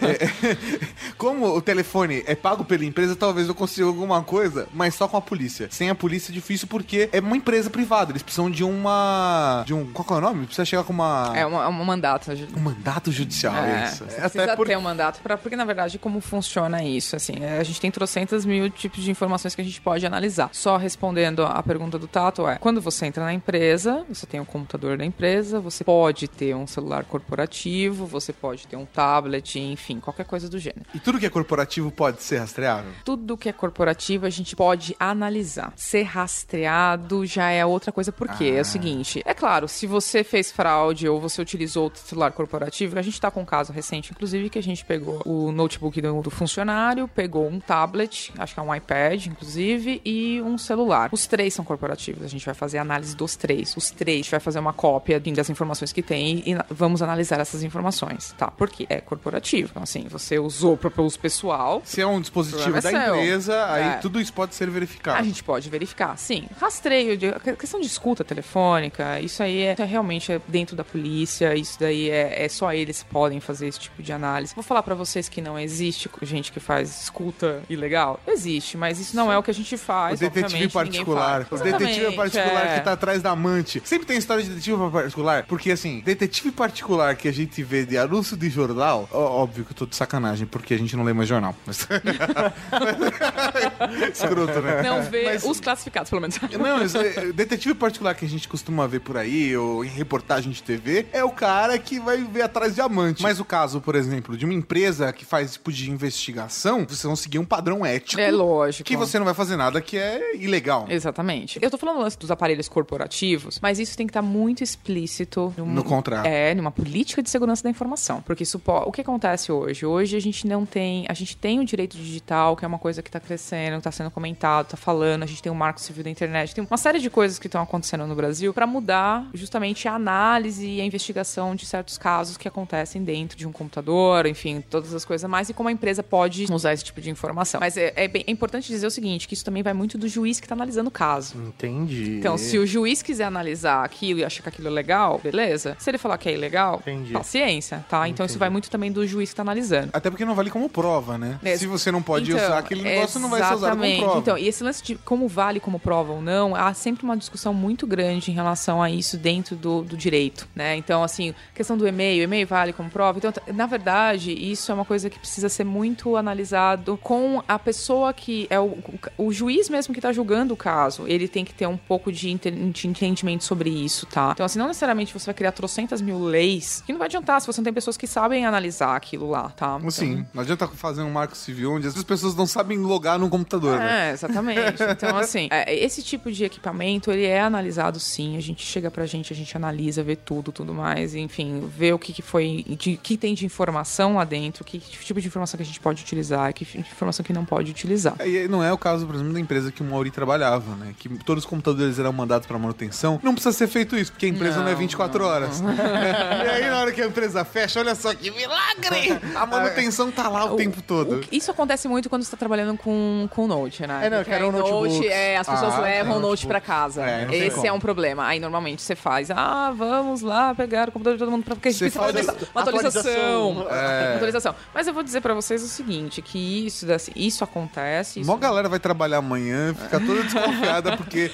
[SPEAKER 3] é- é- como o telefone é pago pela empresa, talvez eu consiga alguma coisa, mas só com a polícia. Sem a polícia é difícil porque é uma empresa privada. Eles precisam de uma. de um. Qual é o nome? Precisa chegar com uma.
[SPEAKER 5] É um, é um mandato.
[SPEAKER 3] Um mandato judicial,
[SPEAKER 5] É,
[SPEAKER 3] isso.
[SPEAKER 5] você precisa ter um mandato, pra, porque na verdade como funciona isso, assim, é, a gente tem trocentas mil tipos de informações que a gente pode analisar. Só respondendo a pergunta do Tato é, quando você entra na empresa, você tem o computador da empresa, você pode ter um celular corporativo, você pode ter um tablet, enfim, qualquer coisa do gênero.
[SPEAKER 3] E tudo que é corporativo pode ser rastreável?
[SPEAKER 5] Tudo que é corporativo a gente pode analisar. Ser rastreado já é outra coisa, porque é o seguinte: é claro, se você fez fraude ou você utilizou o celular corporativo, a gente tá com um caso recente, inclusive, que a gente pegou o notebook do, do funcionário, pegou um tablet, acho que é um iPad, inclusive, e um celular. Os três são corporativos, a gente vai fazer análise dos três. Os três, a gente vai fazer uma cópia das informações que tem e vamos analisar essas informações, tá? Porque é corporativo. Então, assim, você usou para uso pessoal.
[SPEAKER 3] Se é um dispositivo da
[SPEAKER 5] é seu.
[SPEAKER 3] empresa, aí
[SPEAKER 5] É.
[SPEAKER 3] tudo isso pode ser verificado.
[SPEAKER 5] A gente pode verificar, sim. Rastreio, de, questão de escuta telefônica, isso aí é, realmente é dentro da polícia, isso daí é, é só eles que podem fazer esse tipo de análise. Vou falar pra vocês que não existe gente que faz escuta ilegal. Existe, mas isso não é o que a gente
[SPEAKER 3] O
[SPEAKER 5] faz.
[SPEAKER 3] detetive
[SPEAKER 5] obviamente, ninguém
[SPEAKER 3] particular. O detetive particular
[SPEAKER 5] é.
[SPEAKER 3] que tá atrás da amante. Sempre tem história de detetive particular. Porque, assim, detetive particular que a gente vê de anúncio de jornal, ó, óbvio que eu tô de sacanagem, porque a gente não lê mais jornal. Mas... Escroto, né?
[SPEAKER 5] Não vê
[SPEAKER 3] Mas-
[SPEAKER 5] os classificados, pelo menos.
[SPEAKER 3] Não, isso é- detetive particular que a gente costuma ver por aí, ou em reportagem de TV, é o cara que vai ver atrás de amante. Mas o caso, por exemplo, de uma empresa que faz tipo de investigação, vocês vão seguir um padrão ético.
[SPEAKER 5] É lógico.
[SPEAKER 3] Que você não vai fazer nada que é ilegal.
[SPEAKER 5] Exatamente. Eu tô falando do lance dos aparelhos corporativos, mas isso tem que estar muito explícito num-
[SPEAKER 3] No contrato.
[SPEAKER 5] É, numa política de segurança da informação. Porque isso o que acontece hoje? Hoje a gente não tem. A gente tem o direito digital, que é uma coisa que tá crescendo, tá sendo comentado, tá falando, a gente tem o marco civil da internet, tem uma série de coisas que estão acontecendo no Brasil para mudar justamente a análise e a investigação de certos casos que acontecem dentro de um computador, enfim, todas as coisas mais, e como a empresa pode usar esse tipo de informação. Mas é, é bem- é importante dizer o seguinte, que isso também vai muito do juiz que tá analisando o caso.
[SPEAKER 4] Entendi.
[SPEAKER 5] Então, se o juiz quiser analisar aquilo e achar que aquilo é legal, beleza. Se ele falar que é ilegal,
[SPEAKER 3] Entendi.
[SPEAKER 5] paciência, tá? Então isso vai muito também do juiz que tá analisando.
[SPEAKER 3] Até porque não vale como prova, né?
[SPEAKER 5] É,
[SPEAKER 3] Se você não pode
[SPEAKER 5] então,
[SPEAKER 3] usar aquele negócio, não vai ser usado como
[SPEAKER 5] exatamente.
[SPEAKER 3] prova.
[SPEAKER 5] Então, e esse lance de como vale como prova ou não, há sempre uma discussão muito grande em relação a isso dentro do, do direito, né? Então, assim, questão do e-mail, e-mail vale como prova. Então, na verdade, isso é uma coisa que precisa ser muito analisado com a pessoa que é o, o, juiz mesmo que tá julgando o caso. Ele tem que ter um pouco de, de entendimento sobre isso, tá? Então, assim, não necessariamente você vai criar trocentas mil leis, que não vai adiantar se você não tem pessoas que sabem analisar aquilo lá, tá? Então,
[SPEAKER 3] Sim, não adianta fazer um marco civil onde as pessoas não sabem logar no computador. né?
[SPEAKER 5] É, exatamente. Então, assim, é, esse tipo de equipamento, ele é analisado sim. A gente chega pra gente, a gente analisa, vê tudo, tudo mais. Enfim, vê o que, que foi, de que tem de informação lá dentro, que tipo de informação que a gente pode utilizar, que informação que não pode utilizar.
[SPEAKER 3] É, E não é o caso, por exemplo, da empresa que o Mauri trabalhava, né? Que todos os computadores eram mandados para manutenção. Não precisa ser feito isso, porque a empresa não, é
[SPEAKER 5] Não,
[SPEAKER 3] 24 horas. e aí, na hora que a empresa fecha, olha só que milagre! A manutenção tá lá o, tempo todo.
[SPEAKER 5] Isso acontece muito quando você tá trabalhando com, com Note, né?
[SPEAKER 3] É, não,
[SPEAKER 5] Porque
[SPEAKER 3] que era um notebook.
[SPEAKER 5] é, as pessoas
[SPEAKER 3] Ah,
[SPEAKER 5] levam
[SPEAKER 3] é,
[SPEAKER 5] o Note
[SPEAKER 3] notebook.
[SPEAKER 5] pra casa.
[SPEAKER 3] É, não
[SPEAKER 5] Esse é
[SPEAKER 3] como.
[SPEAKER 5] um problema. Aí normalmente você faz, ah, vamos lá pegar o computador de todo mundo pra porque a gente
[SPEAKER 3] Você
[SPEAKER 5] precisa fazer
[SPEAKER 3] faz
[SPEAKER 5] uma atualização.
[SPEAKER 3] atualização. É.
[SPEAKER 5] Atualização. Mas eu vou dizer pra vocês o seguinte, que isso, assim, isso acontece. Isso...
[SPEAKER 3] Mó galera vai trabalhar amanhã, fica toda desconfiada porque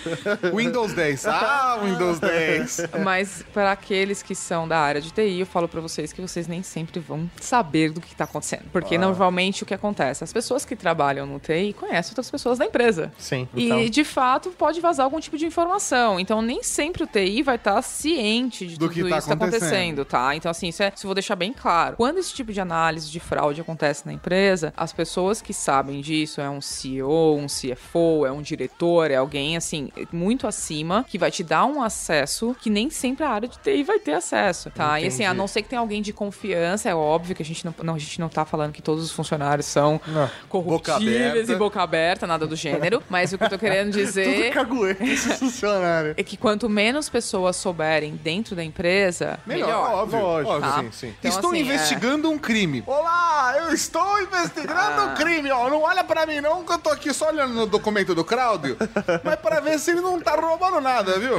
[SPEAKER 3] Windows 10. Ah, Windows 10.
[SPEAKER 5] Mas para aqueles que são da área de TI, eu falo pra vocês que vocês nem sempre vão saber do que tá acontecendo. Porque
[SPEAKER 4] Ah.
[SPEAKER 5] normalmente o que acontece? As pessoas que trabalham no TI conhecem outras pessoas da empresa.
[SPEAKER 4] Sim.
[SPEAKER 5] E
[SPEAKER 4] então.
[SPEAKER 5] de fato pode vazar algum tipo de informação. Então nem sempre o TI vai estar ciente de
[SPEAKER 3] Do
[SPEAKER 5] tudo
[SPEAKER 3] que
[SPEAKER 5] isso
[SPEAKER 3] tá
[SPEAKER 5] que está
[SPEAKER 3] acontecendo.
[SPEAKER 5] acontecendo, tá? Então assim, isso, é, isso eu vou deixar bem claro. Quando esse tipo de análise de fraude acontece na empresa, as pessoas que sabem disso é um CEO, um CFO, é um diretor, é alguém assim muito acima que vai te dar um acesso que nem sempre a área de TI vai ter acesso, tá? E assim, a
[SPEAKER 4] Entendi.
[SPEAKER 5] não ser que tenha alguém de confiança, é óbvio que a gente não, não- a gente não tá falando que todos os funcionários são corruptíveis
[SPEAKER 4] aberta.
[SPEAKER 5] e boca aberta, nada do gênero, mas o que eu tô querendo dizer
[SPEAKER 4] Tudo cagueta esse funcionário.
[SPEAKER 5] é que quanto menos pessoas souberem dentro da empresa, melhor.
[SPEAKER 3] Melhor, óbvio.
[SPEAKER 4] Lógico,
[SPEAKER 3] óbvio.
[SPEAKER 5] tá?
[SPEAKER 4] sim, sim.
[SPEAKER 5] Então,
[SPEAKER 3] Estou
[SPEAKER 5] assim,
[SPEAKER 3] investigando um crime. Olá, eu estou investigando um crime, ó. Não olha pra mim não, que eu tô aqui só olhando no documento do Cláudio, mas pra ver se ele não tá roubando nada, viu?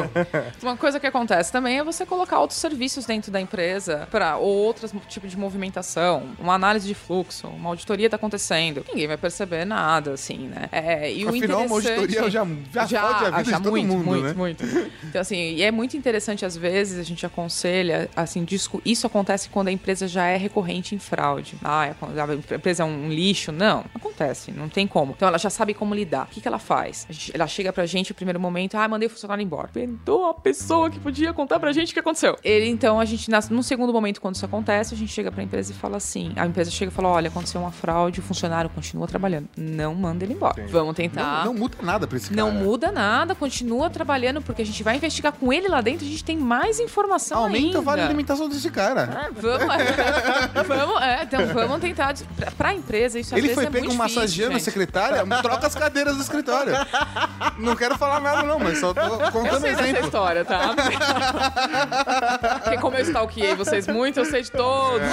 [SPEAKER 5] Uma coisa que acontece também é você colocar outros serviços dentro da empresa para ou outros tipos de movimentação, uma análise de fluxo, uma auditoria tá acontecendo. Ninguém vai perceber nada, assim, né? É, e o
[SPEAKER 3] Afinal, uma
[SPEAKER 5] interessante-
[SPEAKER 3] auditoria já, já, fode a vida
[SPEAKER 5] já
[SPEAKER 3] de todo
[SPEAKER 5] muito,
[SPEAKER 3] mundo,
[SPEAKER 5] muito,
[SPEAKER 3] né?
[SPEAKER 5] muito. Então, assim, e é muito interessante, às vezes, a gente aconselha, assim, discu- isso acontece quando a empresa já é recorrente em fraude. Ah, é a empresa é um lixo. Não, acontece, não tem como. Então, ela já sabe como lidar. O que, que ela faz? Gente- ela chega pra gente no primeiro momento, ah, mandei o funcionário embora. Perdoa a pessoa que podia contar pra gente o que aconteceu. Ele, então, a gente, no segundo momento, quando isso acontece, a gente chega pra empresa e fala assim, a empresa chega e fala, olha, aconteceu uma fraude, o funcionário continua trabalhando. Não manda ele embora. Vamos tentar.
[SPEAKER 3] Não, não muda nada pra esse
[SPEAKER 5] Não
[SPEAKER 3] cara.
[SPEAKER 5] muda nada, continua trabalhando, porque a gente vai investigar com ele lá dentro, a gente tem mais informação
[SPEAKER 3] Aumenta
[SPEAKER 5] ainda.
[SPEAKER 3] o vale alimentação desse cara.
[SPEAKER 5] É, vamos, vamos, é, então vamos tentar. Pra, pra empresa, isso às
[SPEAKER 3] Ele
[SPEAKER 5] vezes
[SPEAKER 3] foi
[SPEAKER 5] é
[SPEAKER 3] pego
[SPEAKER 5] muito difícil,
[SPEAKER 3] massageando a secretária, troca as cadeiras do escritório. Não quero falar nada, não, mas só tô
[SPEAKER 5] Eu
[SPEAKER 3] contando
[SPEAKER 5] sei dessa
[SPEAKER 3] exemplo.
[SPEAKER 5] história, tá? Porque como eu stalkeei vocês muito, eu sei de todos.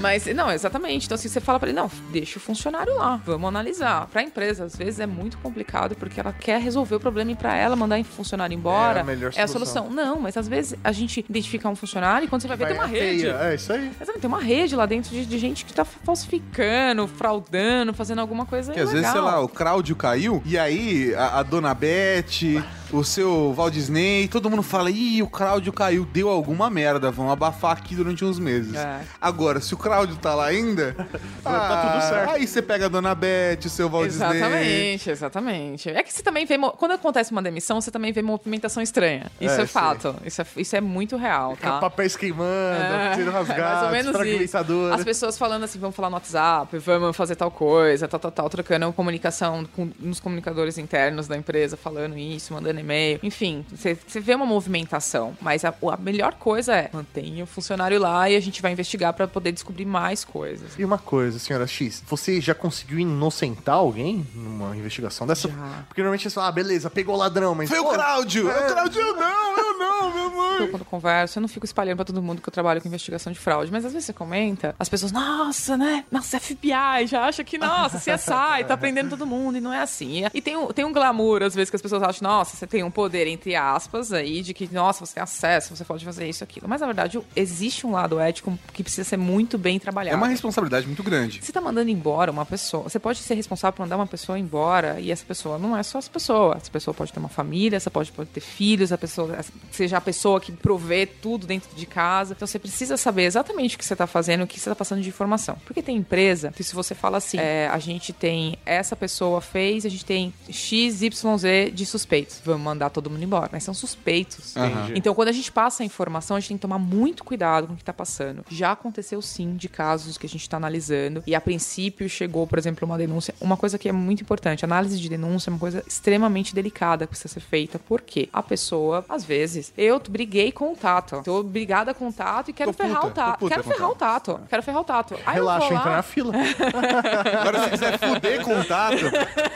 [SPEAKER 5] Mas, não, exatamente. Então, assim, você fala pra ele, não, deixa o funcionário lá, vamos analisar. Pra empresa, às vezes, é muito complicado, porque ela quer resolver o problema e pra ela mandar o funcionário embora
[SPEAKER 4] É a melhor
[SPEAKER 5] é a
[SPEAKER 4] solução.
[SPEAKER 5] solução. Não, mas às vezes a gente identifica um funcionário e quando você vai ver, tem uma rede.
[SPEAKER 4] É isso aí.
[SPEAKER 5] Exatamente, tem uma rede lá dentro de, de gente que tá falsificando, fraudando, fazendo alguma coisa
[SPEAKER 3] Que às vezes, sei lá, o Cláudio caiu, e aí a, a dona Beth, o seu Walt Disney, todo mundo fala: ih, o Cláudio caiu, deu alguma merda, vão abafar aqui durante uns meses.
[SPEAKER 5] É.
[SPEAKER 3] Agora, se o Cláudio tá lá ainda,
[SPEAKER 4] tá tudo certo.
[SPEAKER 3] Aí você pega a dona Beth, o seu Walt Disney.
[SPEAKER 5] Exatamente, exatamente. É que você também vê. Quando acontece uma demissão, você também vê movimentação estranha. Isso
[SPEAKER 4] É,
[SPEAKER 5] é, fato. Isso é, isso é muito real, tá?
[SPEAKER 4] Papéis queimando,
[SPEAKER 5] É,
[SPEAKER 4] sendo
[SPEAKER 5] é
[SPEAKER 4] fragmentador.
[SPEAKER 5] As pessoas falando assim, vamos falar no WhatsApp, vamos fazer tal coisa, tal, tal, tal, trocando comunicação com, nos comunicadores internos da empresa, falando isso, mandando e-mail. Enfim, você você vê uma movimentação, mas a, a melhor coisa é mantenha o funcionário lá e a gente vai investigar pra poder descobrir mais coisas.
[SPEAKER 4] E uma coisa, senhora X, você já conseguiu inocentar alguém numa investigação dessa? Porque normalmente você fala, ah, beleza, pegou o ladrão, mas.
[SPEAKER 3] Foi o
[SPEAKER 4] pô,
[SPEAKER 3] Cláudio!
[SPEAKER 4] é.
[SPEAKER 3] O Cláudio, eu não, eu não, meu mãe.
[SPEAKER 5] que eu, quando converso, eu não fico espalhando pra todo mundo que eu trabalho com investigação de fraude, mas às vezes você comenta, as pessoas, nossa, né? Nossa, FBI, já acha que, nossa, CSI, tá prendendo todo mundo, e não é assim. E tem um, tem um glamour, às vezes, que as pessoas acham, nossa, você tem um poder, entre aspas, aí, de que, nossa, você tem acesso, você pode fazer isso, aquilo. Mas, na verdade, existe um lado ético que precisa ser muito bem trabalhado.
[SPEAKER 3] É uma responsabilidade muito grande.
[SPEAKER 5] Você tá mandando embora uma pessoa. Você pode ser responsável por mandar uma pessoa embora e essa pessoa não é só essa pessoa. Essa pessoa pode ter uma família, essa pode, pode ter filhos, a pessoa seja a pessoa que provê tudo dentro de casa. Então você precisa saber exatamente o que você tá fazendo, o que você tá passando de informação. Porque tem empresa que se você fala assim, é, a gente tem essa pessoa fez, a gente tem X, Y, Z de suspeitos. Vamos mandar todo mundo embora. Mas são suspeitos.
[SPEAKER 3] Aham.
[SPEAKER 5] Então quando a gente passa a informação, a gente tem que tomar muito cuidado com o que tá passando. Já aconteceu sim de casos que a gente tá analisando e a princípio chegou, por exemplo, uma denúncia. Uma coisa que é muito importante, análise de denúncia é uma coisa extremamente delicada que precisa ser feita. Por quê? A pessoa, às vezes, eu briguei com o Tato. Tô brigada com o Tato e quero
[SPEAKER 3] Tô
[SPEAKER 5] ferrar
[SPEAKER 3] puta,
[SPEAKER 5] o Tato.
[SPEAKER 3] puta
[SPEAKER 5] Quero
[SPEAKER 3] com o
[SPEAKER 5] ferrar o Tato. Quero ferrar o Tato. Aí eu
[SPEAKER 4] Relaxa,
[SPEAKER 5] vou lá-
[SPEAKER 4] entra na fila.
[SPEAKER 3] Agora, se quiser fuder contato,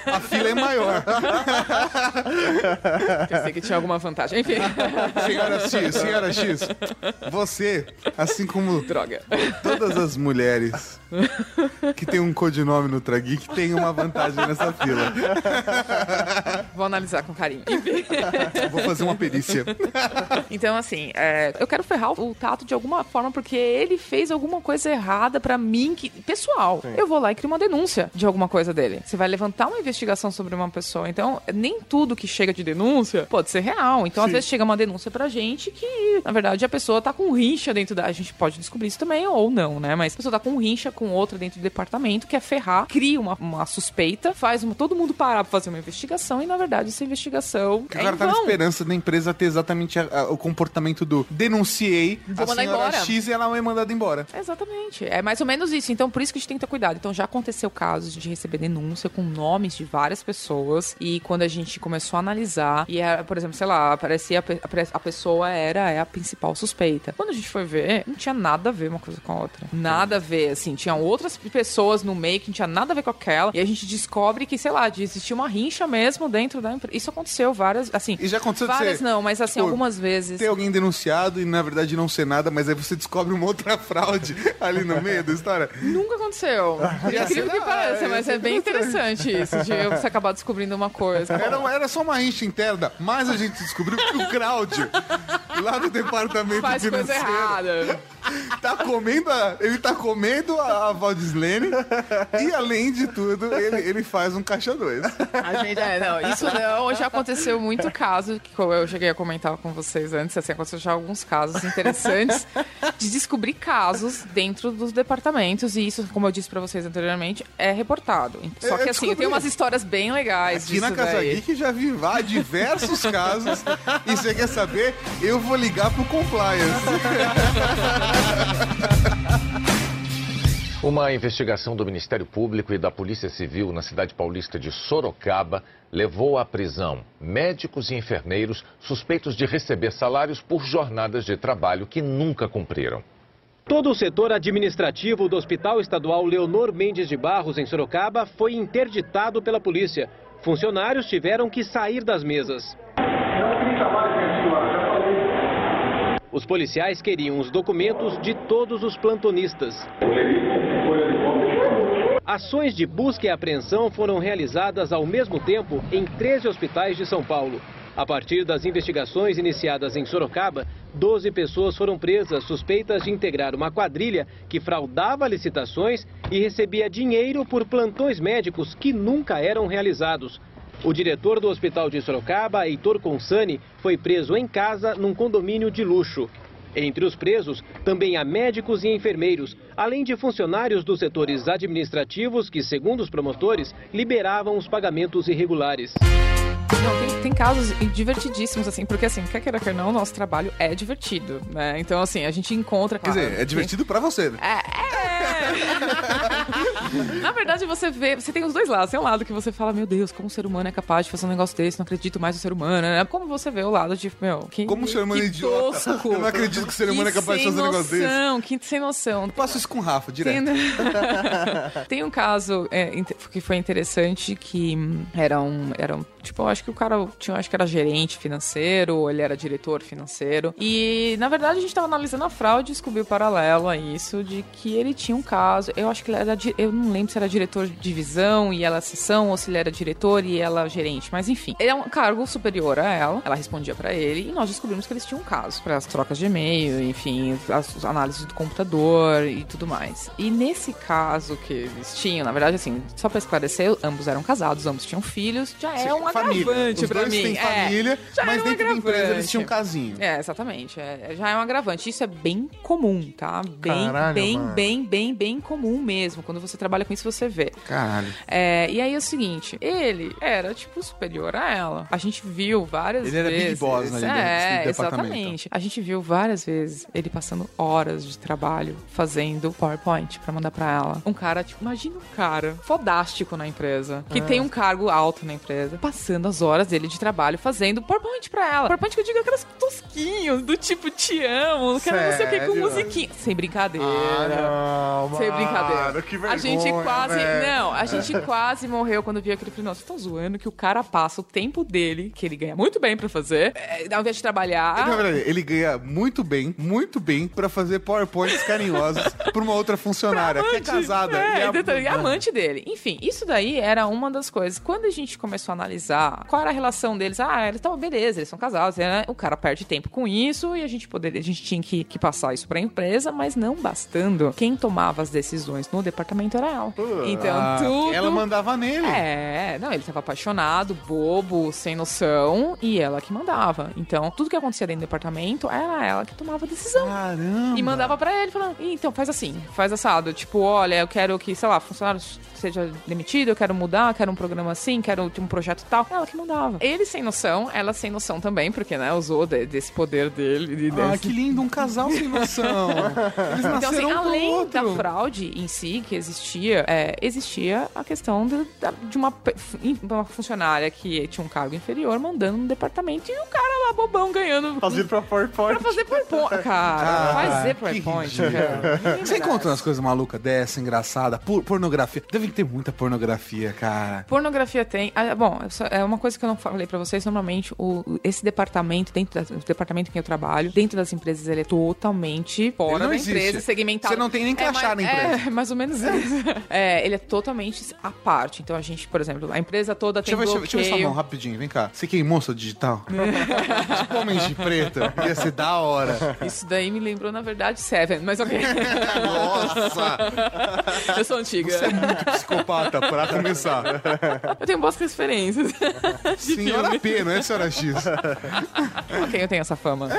[SPEAKER 3] a fila é maior.
[SPEAKER 5] Pensei que tinha alguma vantagem. Enfim.
[SPEAKER 3] Senhora X, senhora X, você, assim como
[SPEAKER 5] Droga.
[SPEAKER 3] todas as mulheres que tem um codinome no Trageek, tem uma vantagem nessa fila.
[SPEAKER 5] Vou analisar com carinho. Enfim.
[SPEAKER 3] Vou fazer uma perícia.
[SPEAKER 5] Então, assim, é, eu quero ferrar o Tato de alguma forma porque ele fez alguma coisa errada pra mim, que, pessoal. Eu vou lá e crio uma denúncia de alguma coisa dele. Você vai levantar uma investigação sobre uma pessoa. Então, nem tudo que chega de denúncia pode ser real. Então, às vezes, chega uma denúncia pra gente que, na verdade, a pessoa tá com rincha dentro da. A gente pode descobrir isso também ou não, né? Mas a pessoa tá com rincha com outra dentro do departamento, quer ferrar, cria uma, uma suspeita, faz uma- todo mundo parar pra fazer uma investigação e, na verdade, essa investigação.
[SPEAKER 3] Porque
[SPEAKER 5] é
[SPEAKER 3] o cara
[SPEAKER 5] em
[SPEAKER 3] tá na esperança da empresa ter exatamente a- a- o comportamento do denunciei
[SPEAKER 5] Vou
[SPEAKER 3] a
[SPEAKER 5] mandar
[SPEAKER 3] senhora
[SPEAKER 5] embora.
[SPEAKER 3] X e ela é mandada embora.
[SPEAKER 5] Exatamente. É mais ou menos isso. Então, por isso que a gente tem que ter cuidado. Então, já aconteceu casos de receber denúncia com nomes de várias pessoas. E quando a gente começou a analisar, e era, por exemplo, sei lá, aparecia a, pe- a pe- a pessoa era é a principal suspeita. Quando a gente foi ver, não tinha nada a ver uma coisa com a outra. Nada a ver, assim. Tinham outras pessoas no meio que não tinha nada a ver com aquela. E a gente descobre que, sei lá, existia uma rincha mesmo dentro da empresa. Isso aconteceu várias, assim.
[SPEAKER 3] E já aconteceu de
[SPEAKER 5] Várias não, mas assim,
[SPEAKER 3] tipo,
[SPEAKER 5] algumas vezes.
[SPEAKER 3] Ter alguém denunciado e na verdade não ser nada, mas aí você descobre uma outra fraude ali no meio da história.
[SPEAKER 5] Nunca aconteceu.
[SPEAKER 3] Ia
[SPEAKER 5] incrível que
[SPEAKER 3] da-
[SPEAKER 5] pareça, mas é bem interessante isso, de você acabar descobrindo uma coisa.
[SPEAKER 3] Era, era só uma rincha interna, mas a gente descobriu que o Cláudio, lá do departamento
[SPEAKER 5] Faz coisa
[SPEAKER 3] financeiro,
[SPEAKER 5] errada.
[SPEAKER 3] tá comendo a, ele tá comendo a, a Valdislene e além de tudo, ele, ele faz um caixa 2.
[SPEAKER 5] A gente, é, não, isso não, já aconteceu muito caso, que como eu cheguei a comentar com vocês antes, assim, aconteceu já alguns casos interessantes de descobrir casos dentro dos departamentos, e isso, como eu disse pra vocês anteriormente, é reportado. Só
[SPEAKER 3] É,
[SPEAKER 5] que assim, tem umas histórias bem legais
[SPEAKER 3] Aqui na
[SPEAKER 5] disso
[SPEAKER 3] Casa
[SPEAKER 5] daí.
[SPEAKER 3] Geek já vi vá diversos casos e você quer saber? Eu vou ligar pro Compliance.
[SPEAKER 12] Uma investigação do Ministério Público e da Polícia Civil na cidade paulista de Sorocaba levou à prisão médicos e enfermeiros suspeitos de receber salários por jornadas de trabalho que nunca cumpriram.
[SPEAKER 11] Todo o setor administrativo do Hospital Estadual Leonor Mendes de Barros, em Sorocaba, foi interditado pela polícia. Funcionários tiveram que sair das mesas. Os policiais queriam os documentos de todos os plantonistas. Ações de busca e apreensão foram realizadas ao mesmo tempo em 13 hospitais de São Paulo. A partir das investigações iniciadas em Sorocaba, 12 pessoas foram presas suspeitas de integrar uma quadrilha que fraudava licitações e recebia dinheiro por plantões médicos que nunca eram realizados. O diretor do hospital de Sorocaba, Heitor Consani, foi preso em casa num condomínio de luxo. Entre os presos, também há médicos e enfermeiros, além de funcionários dos setores administrativos que, segundo os promotores, liberavam os pagamentos irregulares.
[SPEAKER 5] Não, tem, tem casos divertidíssimos, assim, porque assim, quer queira, quer não, o nosso trabalho é divertido, né? Então, assim, a gente encontra.
[SPEAKER 3] Quer dizer, é divertido pra você, né?
[SPEAKER 5] É, Na verdade, você vê, você tem os dois lados. Tem um lado que você fala, meu Deus, como o ser humano é capaz de fazer um negócio desse, não acredito mais no ser humano, né? Como você vê o lado de, meu, que,
[SPEAKER 3] Como o ser humano é idiota.
[SPEAKER 5] tosco.
[SPEAKER 3] Eu não acredito que o ser humano é
[SPEAKER 5] Que
[SPEAKER 3] capaz de fazer um negócio
[SPEAKER 5] sem
[SPEAKER 3] desse.
[SPEAKER 5] noção, Que sem noção.
[SPEAKER 3] Faço isso com o Rafa, direto.
[SPEAKER 5] Tem, Tem um caso é, que foi interessante que hum, era um, era um. Tipo, eu acho que o cara tinha, acho que era gerente financeiro, ou ele era diretor financeiro. E, na verdade, a gente tava analisando a fraude e descobriu paralelo a isso de que ele tinha um caso. Eu acho que ele era. Eu não lembro se era diretor de divisão e ela seção, ou se ele era diretor e ela gerente. Mas enfim, ele é um cargo superior a ela. Ela respondia pra ele e nós descobrimos que eles tinham um caso para as trocas de e-mail, enfim, as análises do computador e tudo mais. E nesse caso que eles tinham, na verdade, assim, só pra esclarecer, ambos eram casados, ambos tinham filhos, já é um
[SPEAKER 3] família.
[SPEAKER 5] Agravante
[SPEAKER 3] dois
[SPEAKER 5] mim.
[SPEAKER 3] têm
[SPEAKER 5] É,
[SPEAKER 3] família,
[SPEAKER 5] já
[SPEAKER 3] mas
[SPEAKER 5] é um
[SPEAKER 3] dentro da empresa eles tinham um casinho.
[SPEAKER 5] É, exatamente. É, já é um agravante. Isso é bem comum, tá? Bem,
[SPEAKER 3] Caralho,
[SPEAKER 5] bem,
[SPEAKER 3] mano.
[SPEAKER 5] bem, bem, bem comum mesmo. Quando você trabalha com isso, você vê.
[SPEAKER 3] Caralho.
[SPEAKER 5] É, e aí é o seguinte, ele era, tipo, superior a ela. A gente viu várias
[SPEAKER 3] Ele era
[SPEAKER 5] vezes.
[SPEAKER 3] Big Boss ali dentro
[SPEAKER 5] É,
[SPEAKER 3] do departamento.
[SPEAKER 5] exatamente. A gente viu várias vezes ele passando horas de trabalho fazendo PowerPoint pra mandar pra ela. Um cara, tipo, imagina um cara fodástico na empresa, que
[SPEAKER 3] Ah.
[SPEAKER 5] tem um cargo alto na empresa, passando as horas dele de trabalho fazendo PowerPoint pra ela. PowerPoint que eu digo aquelas tosquinhos, do tipo, te amo, quero não sei o que com musiquinha. Sem brincadeira.
[SPEAKER 4] Ah, não,
[SPEAKER 5] Sem brincadeira.
[SPEAKER 4] que
[SPEAKER 5] a gente
[SPEAKER 4] vergonha,
[SPEAKER 5] quase.
[SPEAKER 4] velho.
[SPEAKER 5] Não, a gente quase morreu quando viu aquele filme. Nossa, vocês estão zoando que o cara passa o tempo dele, que ele ganha muito bem pra fazer, é, ao invés de trabalhar.
[SPEAKER 3] Na verdade, ele ganha muito bem, muito bem, pra fazer PowerPoints carinhosos pra uma outra funcionária que é casada.
[SPEAKER 5] É,
[SPEAKER 3] e a-
[SPEAKER 5] e detalhe, e a amante dele. Enfim, isso daí era uma das coisas. Quando a gente começou a analisar qual era a relação deles, ah, eles estavam, beleza, eles são casados, né? o cara perde tempo com isso e a gente poderia, a gente tinha que, que passar isso pra empresa, mas não bastando. Quem tomava as decisões no departamento era ela. Então,
[SPEAKER 3] Ah,
[SPEAKER 5] tudo.
[SPEAKER 3] Ela mandava nele.
[SPEAKER 5] É, não, ele tava apaixonado, bobo, sem noção, e ela que mandava. Então, tudo que acontecia dentro do departamento, era ela que tomava a decisão.
[SPEAKER 3] Caramba.
[SPEAKER 5] E mandava pra ele, falando, "Ih, então faz assim, faz assado. Tipo, olha, eu quero que, sei lá, funcionário seja demitido, eu quero mudar, quero um programa assim, quero ter um projeto tal. Ela que mandava. Ele sem noção, ela sem noção também, porque, né, usou de- desse poder dele. de-
[SPEAKER 3] Ah,
[SPEAKER 5] desse-
[SPEAKER 3] que lindo, um casal sem noção. Eles
[SPEAKER 5] então, assim,
[SPEAKER 3] um
[SPEAKER 5] além
[SPEAKER 3] outro.
[SPEAKER 5] da fraude em si que existia, é, existia a questão de, de uma, uma funcionária que tinha um cargo inferior mandando no departamento e o cara lá bobão ganhando.
[SPEAKER 4] Fazendo pra PowerPoint.
[SPEAKER 5] Pra fazer PowerPoint. Cara,
[SPEAKER 3] Ah,
[SPEAKER 5] fazer
[SPEAKER 3] que
[SPEAKER 5] PowerPoint. cara.
[SPEAKER 3] Você encontra umas coisas malucas dessa, engraçada, por, pornografia. Deve ter muita pornografia, cara.
[SPEAKER 5] Pornografia tem. ah, bom, só- é uma coisa que eu não falei pra vocês. Normalmente, o, esse departamento, dentro da- do departamento em que eu trabalho, dentro das empresas, ele é totalmente fora da
[SPEAKER 3] existe.
[SPEAKER 5] empresa, segmentado.
[SPEAKER 3] Você não tem nem que
[SPEAKER 5] É,
[SPEAKER 3] na empresa.
[SPEAKER 5] É, mais ou menos isso. É, ele é totalmente à parte. Então, a gente, por exemplo, a empresa toda tem
[SPEAKER 3] deixa, eu- deixa eu ver sua
[SPEAKER 5] bloqueio.
[SPEAKER 3] mão rapidinho, vem cá. Você queimou sua digital? tipo homens de preta. Ia ser da hora.
[SPEAKER 5] Isso daí me lembrou, na verdade, Seven, mas ok.
[SPEAKER 3] Nossa!
[SPEAKER 5] eu sou antiga.
[SPEAKER 3] Você é muito psicopata, pra começar.
[SPEAKER 5] Eu tenho boas referências.
[SPEAKER 3] Senhora. P, não é senhora X.
[SPEAKER 5] Ok, eu tenho essa fama.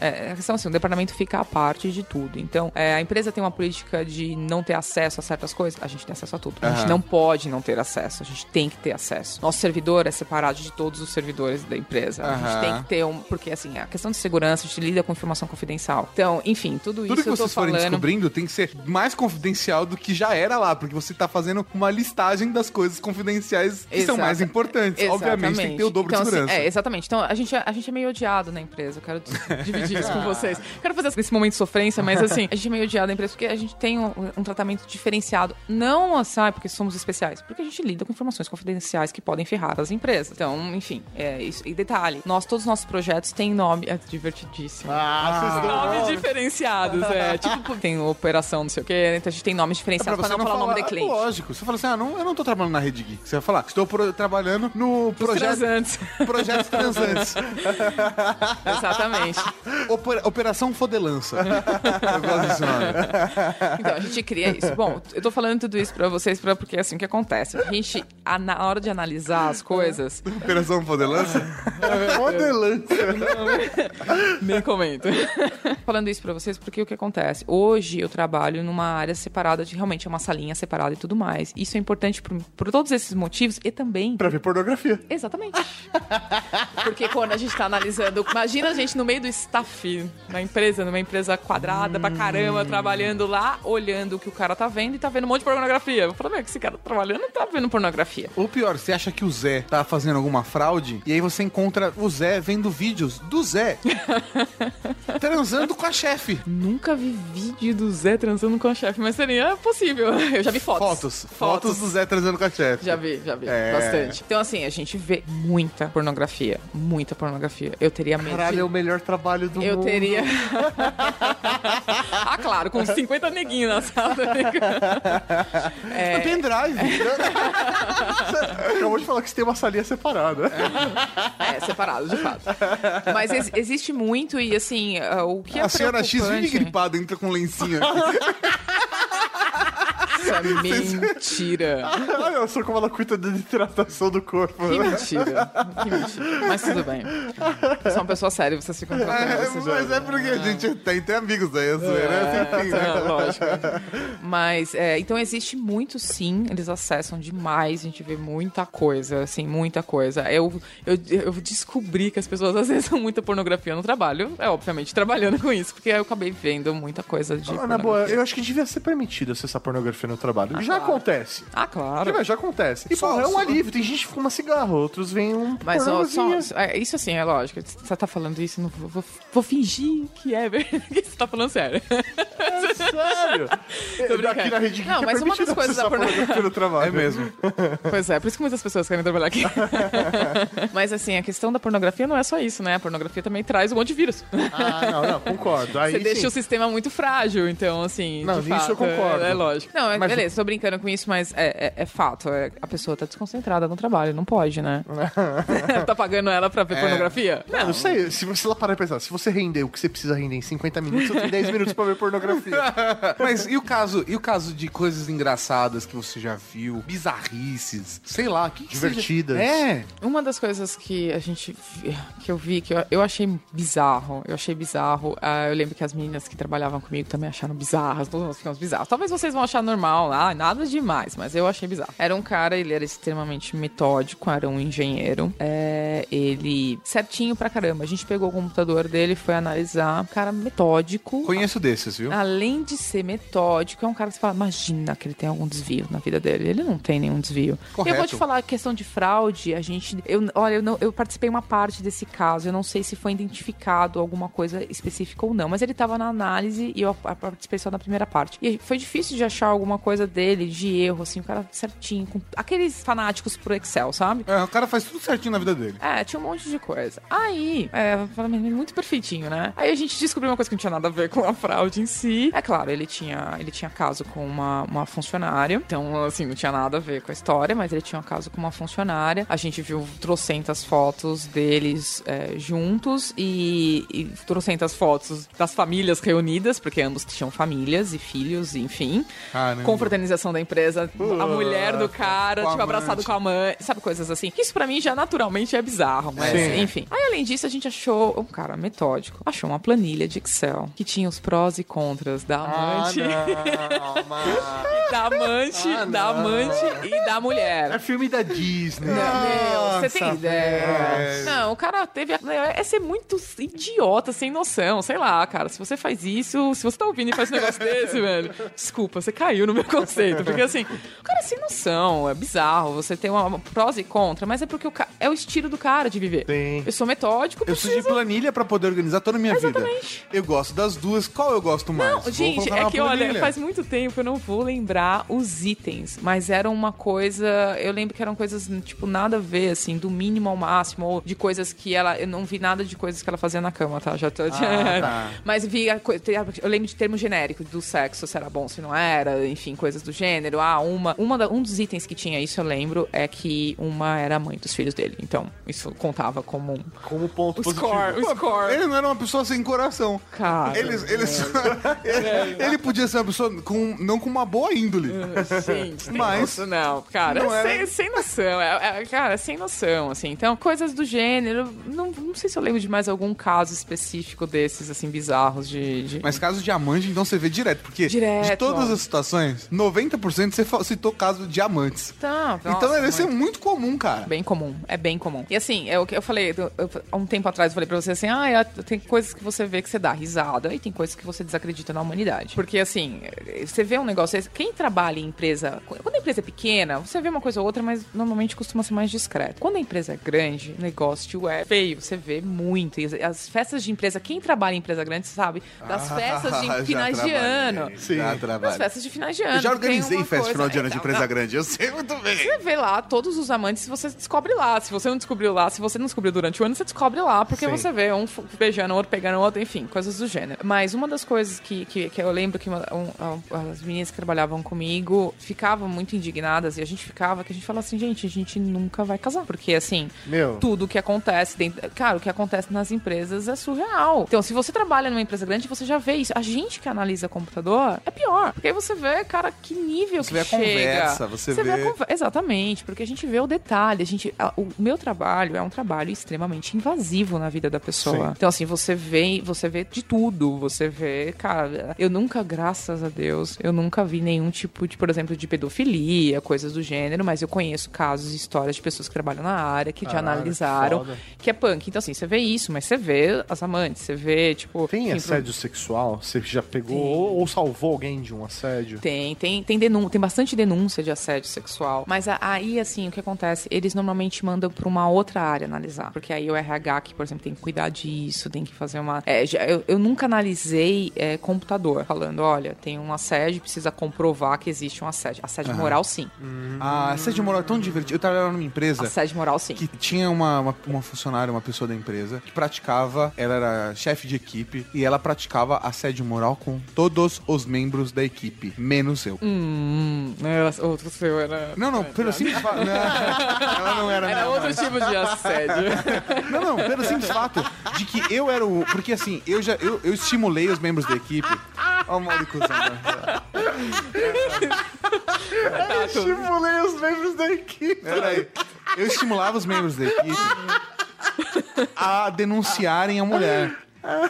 [SPEAKER 5] É, a questão é assim, o departamento fica à parte de tudo. Então, é, a empresa tem uma política de não ter acesso a certas coisas. A gente tem acesso a tudo. A gente não pode não ter acesso. A gente tem que ter acesso. Nosso servidor é separado de todos os servidores da empresa. A gente tem que ter um... Porque, assim, a questão de segurança, a gente lida com informação confidencial. Então, enfim, tudo,
[SPEAKER 3] Tudo
[SPEAKER 5] isso
[SPEAKER 3] que
[SPEAKER 5] eu tô
[SPEAKER 3] vocês forem
[SPEAKER 5] falando...
[SPEAKER 3] descobrindo tem que ser mais confidencial do que já era lá, porque você tá fazendo uma listagem das coisas confidenciais que são
[SPEAKER 5] Exata-
[SPEAKER 3] mais importantes. Obviamente tem que ter o dobro
[SPEAKER 5] então,
[SPEAKER 3] de
[SPEAKER 5] assim,
[SPEAKER 3] segurança.
[SPEAKER 5] é, exatamente. Então, a gente, é- a gente é meio odiado na empresa. Eu quero dividir isso com vocês. Quero fazer esse momento de sofrência, mas assim, a gente é meio odiado na empresa porque a gente tem um, um tratamento diferenciado. Não assim, ah, porque somos especiais, porque a gente lida com informações confidenciais que podem ferrar as empresas. Então, enfim, é isso. E detalhe, nós, todos os nossos projetos têm nome. É divertidíssimo.
[SPEAKER 4] Ah, vocês dão
[SPEAKER 5] Nomes
[SPEAKER 4] nome.
[SPEAKER 5] diferenciados, é. Tipo, tem operação, não sei o quê. Então a gente tem nomes
[SPEAKER 3] É
[SPEAKER 5] diferenciados pra não, falar o nome do cliente.
[SPEAKER 3] Lógico. Você fala assim, ah, não, eu não tô trabalhando na Rede Geek. Você vai falar, estou pro- trabalhando no projeto,
[SPEAKER 5] transantes.
[SPEAKER 3] projeto Transantes.
[SPEAKER 5] Exatamente.
[SPEAKER 3] Oper- Operação Fodelança. eu gosto desse nome.
[SPEAKER 5] Então, a gente cria isso. Bom, eu tô falando tudo isso pra vocês pra, porque é assim que acontece. A gente, a- na hora de analisar as coisas,
[SPEAKER 3] Operação Fodelança?
[SPEAKER 4] Fodelança.
[SPEAKER 5] nem comento. falando isso pra vocês porque o que acontece? Hoje eu trabalho numa área separada de realmente é uma salinha separada e tudo mais. Isso é importante por, por todos esses motivos e também.
[SPEAKER 4] Pra ver pornografia.
[SPEAKER 5] Exatamente. Porque quando a gente tá analisando. Imagina a gente no meio do staff na empresa, numa empresa quadrada pra caramba, trabalhando trabalhando lá, olhando o que o cara tá vendo e tá vendo um monte de pornografia. Eu falo, meu, que esse cara tá trabalhando não tá vendo pornografia.
[SPEAKER 3] Ou pior, você acha que o Zé tá fazendo alguma fraude e aí você encontra o Zé vendo vídeos do Zé transando com a chefe.
[SPEAKER 5] Nunca vi vídeo do Zé transando com a chefe, mas seria possível. Eu já vi fotos.
[SPEAKER 3] Fotos. Fotos do Zé transando com a chefe.
[SPEAKER 5] Já vi, já vi.
[SPEAKER 3] É.
[SPEAKER 5] Bastante. Então, assim, a gente vê muita pornografia. Muita pornografia. Eu teria medo.
[SPEAKER 4] Caralho,
[SPEAKER 5] de-
[SPEAKER 4] é o melhor trabalho do
[SPEAKER 5] Eu
[SPEAKER 4] mundo.
[SPEAKER 5] teria. ah, claro, com 50 neguinhos na sala.
[SPEAKER 3] É pendrive.
[SPEAKER 4] Acabou de falar que você tem uma salinha separada.
[SPEAKER 5] É, separado, de fato. Mas ex- existe muito e, assim, o que é
[SPEAKER 3] a senhora X vive gripada, entra com lencinho aqui.
[SPEAKER 5] É mentira.
[SPEAKER 4] Olha só como ela cuida da hidratação do corpo.
[SPEAKER 5] Que mentira. Que mentira. Mas tudo bem. Você é uma pessoa séria, vocês ficam tratando
[SPEAKER 3] É, mas é porque a gente tem, tem amigos aí, a zoeira é assim, né?
[SPEAKER 5] É, lógico. Mas, é, então existe muito sim, eles acessam demais, a gente vê muita coisa, assim, muita coisa. Eu, eu, eu descobri que as pessoas acessam muita pornografia no trabalho, é obviamente trabalhando com isso, porque eu acabei vendo muita coisa de.
[SPEAKER 4] Ah, na boa, eu acho que devia ser permitido acessar pornografia no trabalho. já acontece.
[SPEAKER 5] Ah, claro.
[SPEAKER 4] Já, já acontece. E,
[SPEAKER 3] Só-
[SPEAKER 4] porra, é um
[SPEAKER 3] só-
[SPEAKER 4] alívio. Tem gente que fuma cigarro, outros veem um
[SPEAKER 5] Mas ó, só, é, isso assim, é lógico. Você tá falando isso, não vou, vou, vou fingir que é verdade. que Você tá falando sério.
[SPEAKER 4] É sério.
[SPEAKER 5] Tô brincando.
[SPEAKER 4] Aqui na Rede
[SPEAKER 5] Não,
[SPEAKER 4] é
[SPEAKER 5] mas uma das coisas da
[SPEAKER 4] pornografia no trabalho.
[SPEAKER 3] É mesmo.
[SPEAKER 5] Pois é, por isso que muitas pessoas querem trabalhar aqui. Mas assim, a questão da pornografia não é só isso, né? A pornografia também traz um monte de vírus.
[SPEAKER 4] Ah, não, não, concordo. Aí
[SPEAKER 5] Você deixa
[SPEAKER 4] sim.
[SPEAKER 5] o sistema muito frágil, então, assim.
[SPEAKER 4] Não,
[SPEAKER 5] de
[SPEAKER 4] nisso eu
[SPEAKER 5] fato,
[SPEAKER 4] concordo.
[SPEAKER 5] É, é lógico. Não, é,
[SPEAKER 4] Mas-
[SPEAKER 5] beleza, tô brincando com isso, mas é, é- é fato. é- a pessoa tá desconcentrada no trabalho, não pode, né? tá pagando ela pra ver
[SPEAKER 3] É.
[SPEAKER 5] pornografia?
[SPEAKER 4] Não, não sei, se você lá parar e pensar, se você render o que você precisa render em 50 minutos, você tem 10 minutos pra ver pornografia.
[SPEAKER 3] Mas e o caso, e o caso de coisas engraçadas que você já viu, bizarrices, sei lá, que que
[SPEAKER 4] Divertidas.
[SPEAKER 3] seja- É.
[SPEAKER 5] Uma das coisas que a gente que eu vi que eu, eu achei bizarro, eu achei bizarro. ah, eu lembro que as meninas que trabalhavam comigo também acharam bizarras, todos nós ficamos bizarros. Talvez vocês vão achar normal, ah, nada demais, mas eu achei bizarro. Era um cara, ele era extremamente metódico, era um engenheiro. é, ele certinho pra caramba. A gente pegou o computador dele, foi analisar. Um cara metódico.
[SPEAKER 3] Conheço desses, viu?
[SPEAKER 5] Além de ser metódico, é um cara que você fala, imagina que ele tem algum desvio na vida dele. Ele não tem nenhum desvio.
[SPEAKER 3] Correto.
[SPEAKER 5] Eu vou te falar a questão de fraude, a gente. Eu, olha, eu, não, eu participei uma parte desse caso. Eu não sei se foi identificado alguma coisa específica ou não, mas ele tava na análise e eu participei só da primeira parte. E foi difícil de achar alguma coisa dele, de erro, assim, o cara certinho, com aqueles fanáticos pro Excel, sabe?
[SPEAKER 3] É, o cara faz tudo certinho na vida dele.
[SPEAKER 5] É, tinha um monte de coisa. Aí, é, mas muito perfeitinho, né? Aí a gente descobriu uma coisa que não tinha nada a ver com a fraude em si. É claro, ele tinha, ele tinha caso com uma, uma funcionária. Então, assim, não tinha nada a ver com a história, mas ele tinha um caso com uma funcionária. A gente viu trocentas fotos deles é, juntos e, e trocentas fotos das famílias reunidas, porque ambos tinham famílias e filhos, enfim.
[SPEAKER 3] Caramba.
[SPEAKER 5] Confraternização da empresa, a mulher do cara,
[SPEAKER 3] com
[SPEAKER 5] tipo, abraçado com a mãe, sabe, coisas assim. Isso pra mim já naturalmente é bizarro, mas
[SPEAKER 3] Sim.
[SPEAKER 5] enfim. Aí, além disso, a gente achou, um cara metódico, achou uma planilha de Excel que tinha os prós e contras da amante, da amante,
[SPEAKER 4] Ah,
[SPEAKER 5] da
[SPEAKER 4] não.
[SPEAKER 5] amante e da mulher.
[SPEAKER 4] É filme da Disney.
[SPEAKER 5] Meu, você tem
[SPEAKER 3] Nossa,
[SPEAKER 5] ideia? Não, o cara teve. a- É ser muito idiota, sem noção. Sei lá, cara. Se você faz isso, se você tá ouvindo e faz um negócio desse, velho, desculpa, você caiu no meu conceito. Porque assim, o cara é sem noção, é bizarro. Você tem uma, prós e contra, mas é porque o ca- é o estilo do cara de viver. Eu sou metódico,
[SPEAKER 3] Eu preciso de
[SPEAKER 5] preciso.
[SPEAKER 3] planilha pra poder organizar toda a minha
[SPEAKER 5] Exatamente.
[SPEAKER 3] vida. Eu gosto das duas. Qual eu gosto mais?
[SPEAKER 5] Não, gente, é que olha, faz muito tempo eu não vou lembrar os itens, mas era uma coisa. Eu lembro que eram coisas, tipo, nada a ver, assim, do mínimo ao máximo, ou de coisas que ela. Eu não vi nada de coisas que ela fazia na cama, tá? Já tô.
[SPEAKER 3] tá.
[SPEAKER 5] mas vi. a Eu lembro de termo genérico do sexo, se era bom, se não era, enfim, coisas do gênero. Ah, uma. uma da- um dos itens que tinha isso, eu lembro, é que uma era a mãe dos filhos dele. Então, isso contava como um.
[SPEAKER 4] Como ponto
[SPEAKER 5] O
[SPEAKER 4] positivo.
[SPEAKER 5] score, o score.
[SPEAKER 3] Ele não era uma pessoa sem coração.
[SPEAKER 5] Cara.
[SPEAKER 3] Ele, ele, só- ele, ele podia ser uma pessoa com, não com uma boa índole.
[SPEAKER 5] Tem
[SPEAKER 3] Mas
[SPEAKER 5] não, cara,
[SPEAKER 3] não era-
[SPEAKER 5] sem, sem noção, é, é- cara, sem noção, assim. Então, coisas do gênero, não, não sei se eu lembro de mais algum caso específico desses, assim, bizarros de. de...
[SPEAKER 3] Mas caso de amante, então você vê direto, porque
[SPEAKER 5] Direto,
[SPEAKER 3] de todas
[SPEAKER 5] ó.
[SPEAKER 3] as situações, 90% você citou caso de amantes.
[SPEAKER 5] Tá,
[SPEAKER 3] então
[SPEAKER 5] nossa,
[SPEAKER 3] deve ser
[SPEAKER 5] muito.
[SPEAKER 3] muito comum, cara.
[SPEAKER 5] Bem comum, é bem comum. E assim, é o que eu falei, eu- eu- há um tempo atrás eu falei pra você assim, ah, é, tem coisas que você vê que você dá risada e tem coisas que você desacredita na humanidade. Porque assim, você vê um negócio, quem trabalha em empresa, quando a empresa é pequena, você vê uma coisa ou outra, mas normalmente costuma ser mais discreto. Quando a empresa é grande, o negócio é feio, você vê muito. E as, as festas de empresa, quem trabalha em empresa grande sabe das festas
[SPEAKER 3] Ah,
[SPEAKER 5] de
[SPEAKER 3] já
[SPEAKER 5] finais de ano.
[SPEAKER 3] Já
[SPEAKER 5] Das festas de finais de ano.
[SPEAKER 3] Eu já organizei festa final de ano de
[SPEAKER 5] Então,
[SPEAKER 3] empresa grande, eu sei muito bem.
[SPEAKER 5] você vê lá todos os amantes, você descobre lá. Se você não descobriu lá, se você não descobriu durante o ano, você descobre lá, porque
[SPEAKER 3] Sim.
[SPEAKER 5] você vê um beijando outro, pegando outro, enfim, coisas do gênero. Mas uma das coisas que, que, que eu lembro que uma- um- as meninas que trabalhavam comigo ficavam muito indignadas e a gente ficava, que a gente falava assim, gente, a gente nunca vai casar. Porque assim,
[SPEAKER 4] Meu.
[SPEAKER 5] tudo que acontece dentro. Cara, o que acontece nas empresas é surreal. Então, se você trabalha numa empresa grande, você já vê isso. A gente que analisa computador é pior. Porque aí você vê, cara, que nível
[SPEAKER 3] Você
[SPEAKER 5] que
[SPEAKER 3] vê a
[SPEAKER 5] chega.
[SPEAKER 3] conversa, você vê-
[SPEAKER 5] a conver- Exatamente, porque a gente vê o detalhe. A gente, o meu trabalho é um trabalho extremamente invasivo na vida da pessoa.
[SPEAKER 3] Sim.
[SPEAKER 5] Então, assim, você vê, você vê de tudo. Você vê, cara, eu nunca, graças a Deus, eu nunca vi nenhum tipo de, por exemplo, de pedofilia, coisas do gênero, mas eu conheço casos e histórias de pessoas que trabalham na área, que já
[SPEAKER 4] Caralho,
[SPEAKER 5] analisaram,
[SPEAKER 4] foda.
[SPEAKER 5] que é punk. Então, assim, você vê isso, mas você vê as amantes, você vê, tipo.
[SPEAKER 4] Tem
[SPEAKER 5] enfim,
[SPEAKER 4] assédio sexual? Você já pegou ou, ou salvou alguém de um assédio?
[SPEAKER 5] Tem, tem, tem, denun tem bastante denúncia de assédio sexual. Mas a- aí, assim, o que acontece? Eles normalmente mandam pra uma outra área analisar. Porque aí o RH, que, por exemplo, tem que cuidar disso, tem que fazer uma. É, eu, eu nunca analisei é, computador falando: olha, tem um assédio, precisa comprovar que existe um assédio. Assédio
[SPEAKER 3] Aham.
[SPEAKER 5] moral, sim.
[SPEAKER 3] Ah, assédio moral é tão divertido. Eu trabalhava numa empresa.
[SPEAKER 5] Assédio moral, sim.
[SPEAKER 3] Que tinha uma, uma, uma funcionária, uma pessoa da empresa, que praticava, ela era chefe de equipe, e ela praticava assédio moral com todos os membros da equipe, menos eu.
[SPEAKER 5] Hum, era, outro seu era.
[SPEAKER 3] Não, não, pelo simples fato. Não, ela não era
[SPEAKER 5] Era
[SPEAKER 3] não,
[SPEAKER 5] outro tipo de assédio.
[SPEAKER 3] Não, não, pelo simples fato de que eu era o. Porque assim, eu já eu, eu estimulei os membros da equipe. Ó, o Maurico
[SPEAKER 4] Eu estimulei os membros da equipe.
[SPEAKER 3] Peraí. Eu estimulava os membros da equipe a denunciarem a mulher.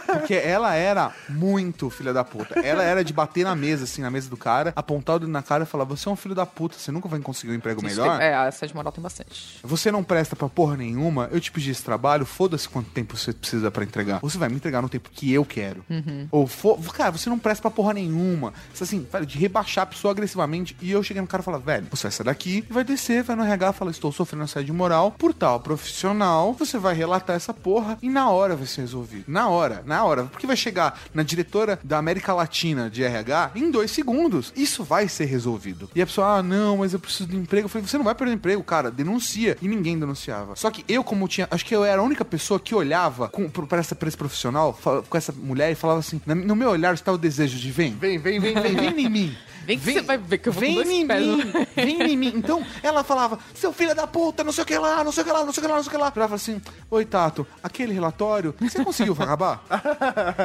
[SPEAKER 3] Porque ela era muito filha da puta. Ela era de bater na mesa, assim, na mesa do cara, apontar o dedo na cara e falar: Você é um filho da puta, você nunca vai conseguir um emprego
[SPEAKER 5] Isso
[SPEAKER 3] melhor.
[SPEAKER 5] tem- é, assédio moral tem bastante.
[SPEAKER 3] Você não presta pra porra nenhuma, eu te pedi esse trabalho, foda-se quanto tempo você precisa pra entregar. Você vai me entregar no tempo que eu quero.
[SPEAKER 5] Uhum.
[SPEAKER 3] Ou, cara, você não presta pra porra nenhuma. Você, assim, velho, de rebaixar a pessoa agressivamente. E eu cheguei no cara e falei, velho, você vai sair daqui e vai descer, vai no RH, fala, estou sofrendo assédio moral por tal profissional. Você vai relatar essa porra e na hora vai ser resolvido. Na hora, na hora. Porque vai chegar na diretora da América Latina de RH em dois segundos. Isso vai ser resolvido. E a pessoa, ah, não, mas eu preciso de emprego. Eu falei, você não vai perder emprego, cara, denuncia. E ninguém denunciava. Só que eu, como tinha, acho que eu era a única pessoa que olhava com, pra, essa, pra esse profissional, com essa mulher e falava assim, no meu olhar está o desejo de vem.
[SPEAKER 4] Vem, vem, vem, vem.
[SPEAKER 3] Vem em mim.
[SPEAKER 5] Vem que você vai ver que eu vou com
[SPEAKER 3] Vem
[SPEAKER 5] dois
[SPEAKER 3] em
[SPEAKER 5] pés
[SPEAKER 3] mim, vem em mim. Então, ela falava, seu filho da puta, não sei o que lá, não sei o que lá, não sei o que lá, não sei o que lá. Ela falava assim, oi, Tato, aquele relatório, você conseguiu acabar?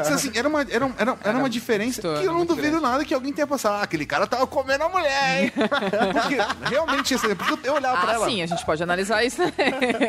[SPEAKER 3] Você, assim, era uma, era, era, era uma diferença que eu não duvido nada que alguém tenha passado. Ah, aquele cara tava comendo a mulher, hein? Porque realmente, assim, porque eu olhava pra
[SPEAKER 5] Ah,
[SPEAKER 3] ela...
[SPEAKER 5] sim, a gente pode analisar isso.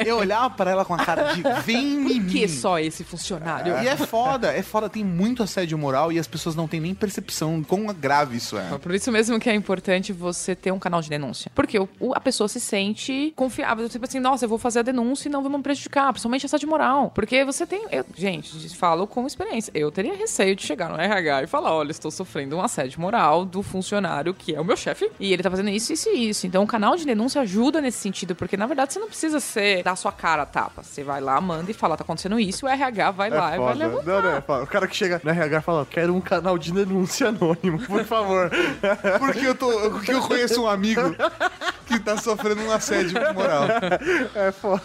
[SPEAKER 3] Eu olhava pra ela com a cara de vem em
[SPEAKER 5] Por que
[SPEAKER 3] mim.
[SPEAKER 5] só esse funcionário?
[SPEAKER 3] E é foda, é foda, tem muito assédio moral e as pessoas não têm nem percepção de quão grave isso é.
[SPEAKER 5] Por isso mesmo que é importante você ter um canal de denúncia. Porque o- a pessoa se sente confiável. Tipo assim, nossa, eu vou fazer a denúncia e não vou me prejudicar. Principalmente assédio moral. Porque você tem. eu- gente, falo com experiência. Eu teria receio de chegar no RH e falar: olha, estou sofrendo um assédio moral do funcionário que é o meu chefe. E ele tá fazendo isso, isso e isso. Então o canal de denúncia ajuda nesse sentido. Porque na verdade você não precisa ser dar sua cara a tapa. Você vai lá, manda e fala: tá acontecendo isso. E o RH vai lá
[SPEAKER 4] É
[SPEAKER 5] e vai
[SPEAKER 4] foda.
[SPEAKER 5] levantar.
[SPEAKER 4] Não, não, é foda. O cara que chega no RH fala, quero um canal de denúncia anônimo, por favor.
[SPEAKER 3] Porque eu, tô, porque eu conheço um amigo que tá sofrendo um assédio moral.
[SPEAKER 4] É foda.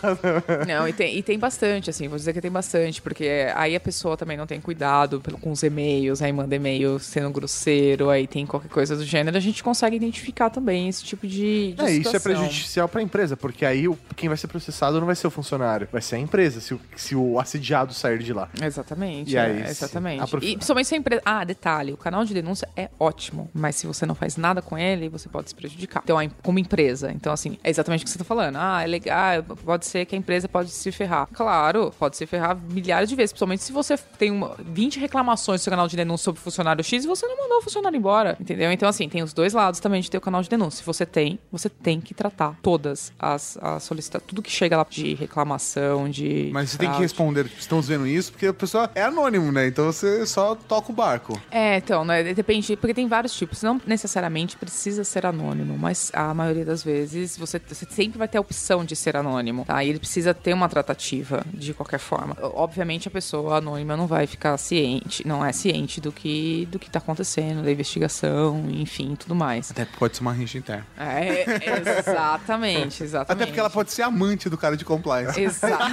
[SPEAKER 5] Não, e tem, e tem bastante, assim, vou dizer que tem bastante, porque aí a pessoa também não tem cuidado pelo, com os e-mails, aí manda e-mail sendo grosseiro, aí tem qualquer coisa do gênero, a gente consegue identificar também esse tipo de, de
[SPEAKER 4] É, isso é
[SPEAKER 5] situação.
[SPEAKER 4] prejudicial pra empresa, porque aí o, quem vai ser processado não vai ser o funcionário, vai ser a empresa, se o, se o assediado sair de lá.
[SPEAKER 5] Exatamente,
[SPEAKER 4] E aí,
[SPEAKER 5] é,
[SPEAKER 4] se-
[SPEAKER 5] exatamente.
[SPEAKER 4] prof-
[SPEAKER 5] E principalmente se a empresa... Ah, detalhe, o canal de denúncia é ótimo, mas se você não faz nada com ele, você pode se prejudicar. Então, como empresa. Então, assim, é exatamente o que você tá falando. Ah, é legal, pode ser que a empresa pode se ferrar. Claro, pode se ferrar milhares de vezes, principalmente se você tem uma, 20 reclamações no seu canal de denúncia sobre o funcionário X e você não mandou o funcionário embora, entendeu? Então, assim, tem os dois lados também de ter o canal de denúncia. Se você tem, você tem que tratar todas as, as solicitações, tudo que chega lá de reclamação, de.
[SPEAKER 3] Mas você tem que
[SPEAKER 5] fraude.
[SPEAKER 3] responder, tipo, estamos vendo isso, porque a pessoa é anônimo, né? Então você só toca o barco.
[SPEAKER 5] É, então, né, depende, porque tem vários tipos. Não necessariamente precisa ser anônimo, mas a maioria das vezes você, você sempre vai ter a opção de ser anônimo, tá? E ele precisa ter uma tratativa de qualquer forma. Obviamente a pessoa anônima não vai ficar ciente, não é ciente do que do que tá acontecendo, da investigação, enfim, tudo mais.
[SPEAKER 3] Até pode ser uma rincha interna.
[SPEAKER 5] É, exatamente, exatamente.
[SPEAKER 3] Até porque ela pode ser amante do cara de compliance.
[SPEAKER 5] Exato.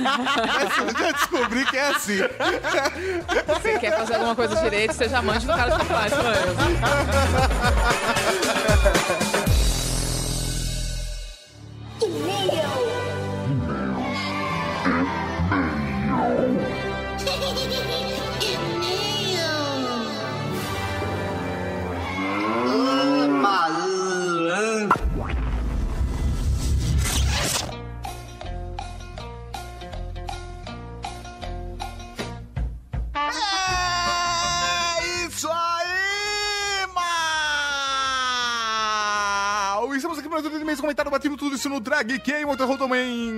[SPEAKER 3] Eu já descobri que é assim.
[SPEAKER 5] Você quer fazer alguma coisa direito, seja amante do cara de compliance, não é?
[SPEAKER 3] É isso no Drag Game, Motorhome também.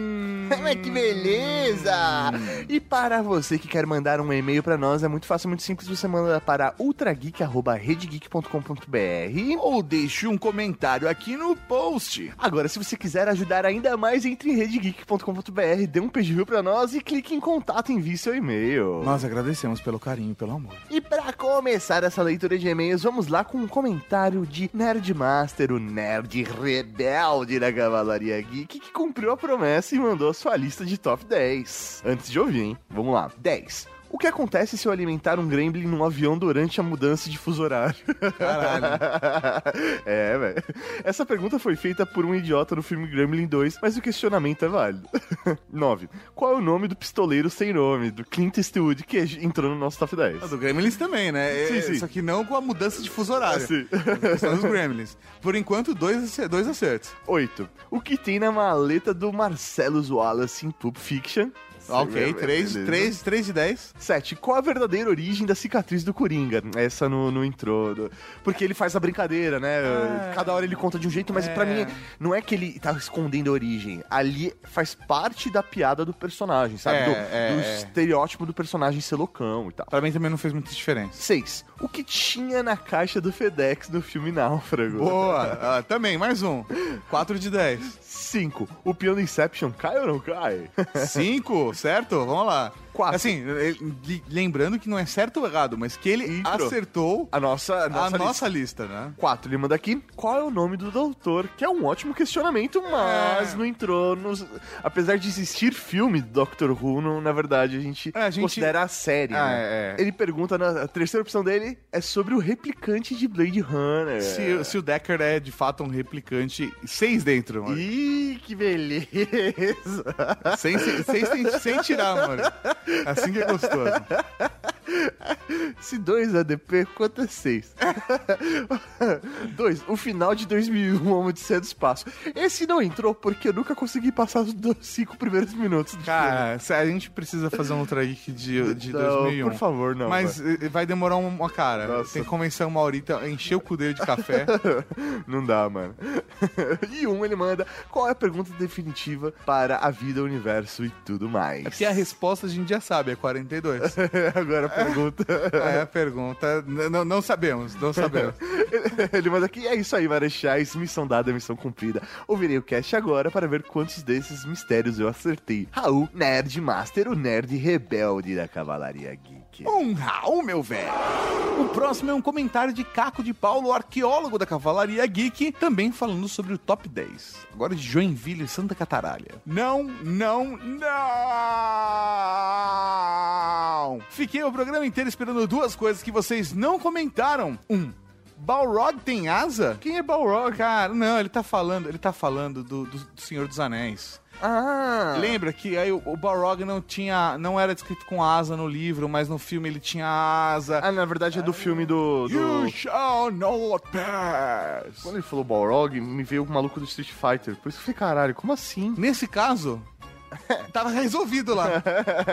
[SPEAKER 4] Que beleza! E para você que quer mandar um e-mail pra nós, é muito fácil, muito simples. Você manda para ultrageek.redgeek.com.br
[SPEAKER 3] Ou deixe um comentário aqui no post.
[SPEAKER 4] Agora, se você quiser ajudar ainda mais, entre em redgeek.com.br, dê um pedido pra nós e clique em contato e envie seu e-mail.
[SPEAKER 3] Nós agradecemos pelo carinho, pelo amor.
[SPEAKER 4] E pra começar essa leitura de e-mails, vamos lá com um comentário de Nerdmaster, o nerd rebelde da Cavalaria Geek, que cumpriu a promessa e mandou a sua lista de top 10. Antes de ouvir, hein? Vamos lá. 10. O que acontece se eu alimentar um gremlin num avião durante a mudança de fuso horário?
[SPEAKER 3] Caralho.
[SPEAKER 4] é, velho. Essa pergunta foi feita por um idiota no filme Gremlin 2, mas o questionamento é válido. 9. Qual é o nome do pistoleiro sem nome, do Clint Eastwood, que entrou no nosso top 10?
[SPEAKER 3] Ah, Do Gremlins também, né? É,
[SPEAKER 4] Sim, sim.
[SPEAKER 3] Só que não com a mudança de fuso horário.
[SPEAKER 4] Ah, sim.
[SPEAKER 3] São os Gremlins. Por enquanto, dois, dois acertos.
[SPEAKER 4] 8. O que tem na maleta do Marcellus Wallace em Pulp Fiction?
[SPEAKER 3] Ok, 3, 3, 3 de 10.
[SPEAKER 4] 7. Qual a verdadeira origem da cicatriz do Coringa? Essa no, no intro. do- Porque ele faz a brincadeira, né?
[SPEAKER 3] É.
[SPEAKER 4] Cada hora ele conta de um jeito, mas
[SPEAKER 3] É.
[SPEAKER 4] pra mim não é que ele tá escondendo a origem. Ali faz parte da piada do personagem, sabe?
[SPEAKER 3] É,
[SPEAKER 4] do,
[SPEAKER 3] é,
[SPEAKER 4] do
[SPEAKER 3] é.
[SPEAKER 4] estereótipo do personagem ser loucão e tal.
[SPEAKER 3] Pra mim também não fez muita diferença.
[SPEAKER 4] 6. O que tinha na caixa do FedEx no filme Náufrago?
[SPEAKER 3] Boa! Ah, também, mais um. 4 de 10.
[SPEAKER 4] 5. O do Inception cai ou não cai?
[SPEAKER 3] 5, certo? Vamos lá.
[SPEAKER 4] Quatro.
[SPEAKER 3] Assim, eh, lembrando que não é certo ou errado, mas que ele acertou
[SPEAKER 4] A nossa, a
[SPEAKER 3] a
[SPEAKER 4] nossa,
[SPEAKER 3] nossa,
[SPEAKER 4] lista.
[SPEAKER 3] lista. né?
[SPEAKER 4] 4. Ele manda aqui. Qual é o nome do doutor? Que é um ótimo questionamento, mas
[SPEAKER 3] É.
[SPEAKER 4] não entrou nos... Apesar de existir filme do Doctor Who, não, na verdade a gente,
[SPEAKER 3] É, a gente-
[SPEAKER 4] considera a série,
[SPEAKER 3] Ah,
[SPEAKER 4] né?
[SPEAKER 3] é, é.
[SPEAKER 4] Ele pergunta, na a terceira opção dele é sobre o replicante de Blade Runner.
[SPEAKER 3] Se, se o Decker é de fato um replicante, 6 dentro, mano.
[SPEAKER 4] Ih, que beleza!
[SPEAKER 3] Sem, sem, sem, sem tirar, mano. Assim que é gostoso.
[SPEAKER 4] Se 2 é ADP, quanto é 6? 2. O final de 2001, Uma Odisseia do Espaço. Esse não entrou porque eu nunca consegui passar os 5 primeiros minutos filme.
[SPEAKER 3] Cara, se a gente precisa fazer um Geek de, de
[SPEAKER 4] Não,
[SPEAKER 3] 2001.
[SPEAKER 4] por favor, não,
[SPEAKER 3] Mas eh, vai demorar uma cara.
[SPEAKER 4] Nossa.
[SPEAKER 3] Tem que convencer o Maurita a encher o cu dele de café.
[SPEAKER 4] Não dá, mano. e um, ele manda qual é a pergunta definitiva para a vida, o universo e tudo mais.
[SPEAKER 3] É porque a resposta a gente já sabe, é 42.
[SPEAKER 4] Agora pergunta.
[SPEAKER 3] É a pergunta. Não- não sabemos, não sabemos.
[SPEAKER 4] ele manda aqui, é isso aí, Marechais, missão dada, missão cumprida. Ouvirei o cast agora para ver quantos desses mistérios eu acertei. Raul, Nerd Master, o nerd rebelde da Cavalaria Geek.
[SPEAKER 3] Um Raul, meu velho. O próximo é um comentário de Caco de Paulo, arqueólogo da Cavalaria Geek, também falando sobre o top 10. Agora de Joinville e Santa Cataralha. Não, não, não! Fiquei o programa inteiro esperando duas coisas que vocês não comentaram. Um, Balrog tem asa?
[SPEAKER 4] Quem é Balrog?
[SPEAKER 3] Cara, não, ele tá falando, ele tá falando do, do- do Senhor dos Anéis.
[SPEAKER 4] Ah!
[SPEAKER 3] Lembra que aí o, o Balrog não tinha. não era descrito com asa no livro, mas no filme ele tinha asa.
[SPEAKER 4] Ah, na verdade é do filme do. do...
[SPEAKER 3] You shall not pass!
[SPEAKER 4] Quando ele falou Balrog, me veio o maluco do Street Fighter. Por isso que eu falei, caralho, como assim?
[SPEAKER 3] Nesse caso, tava resolvido lá.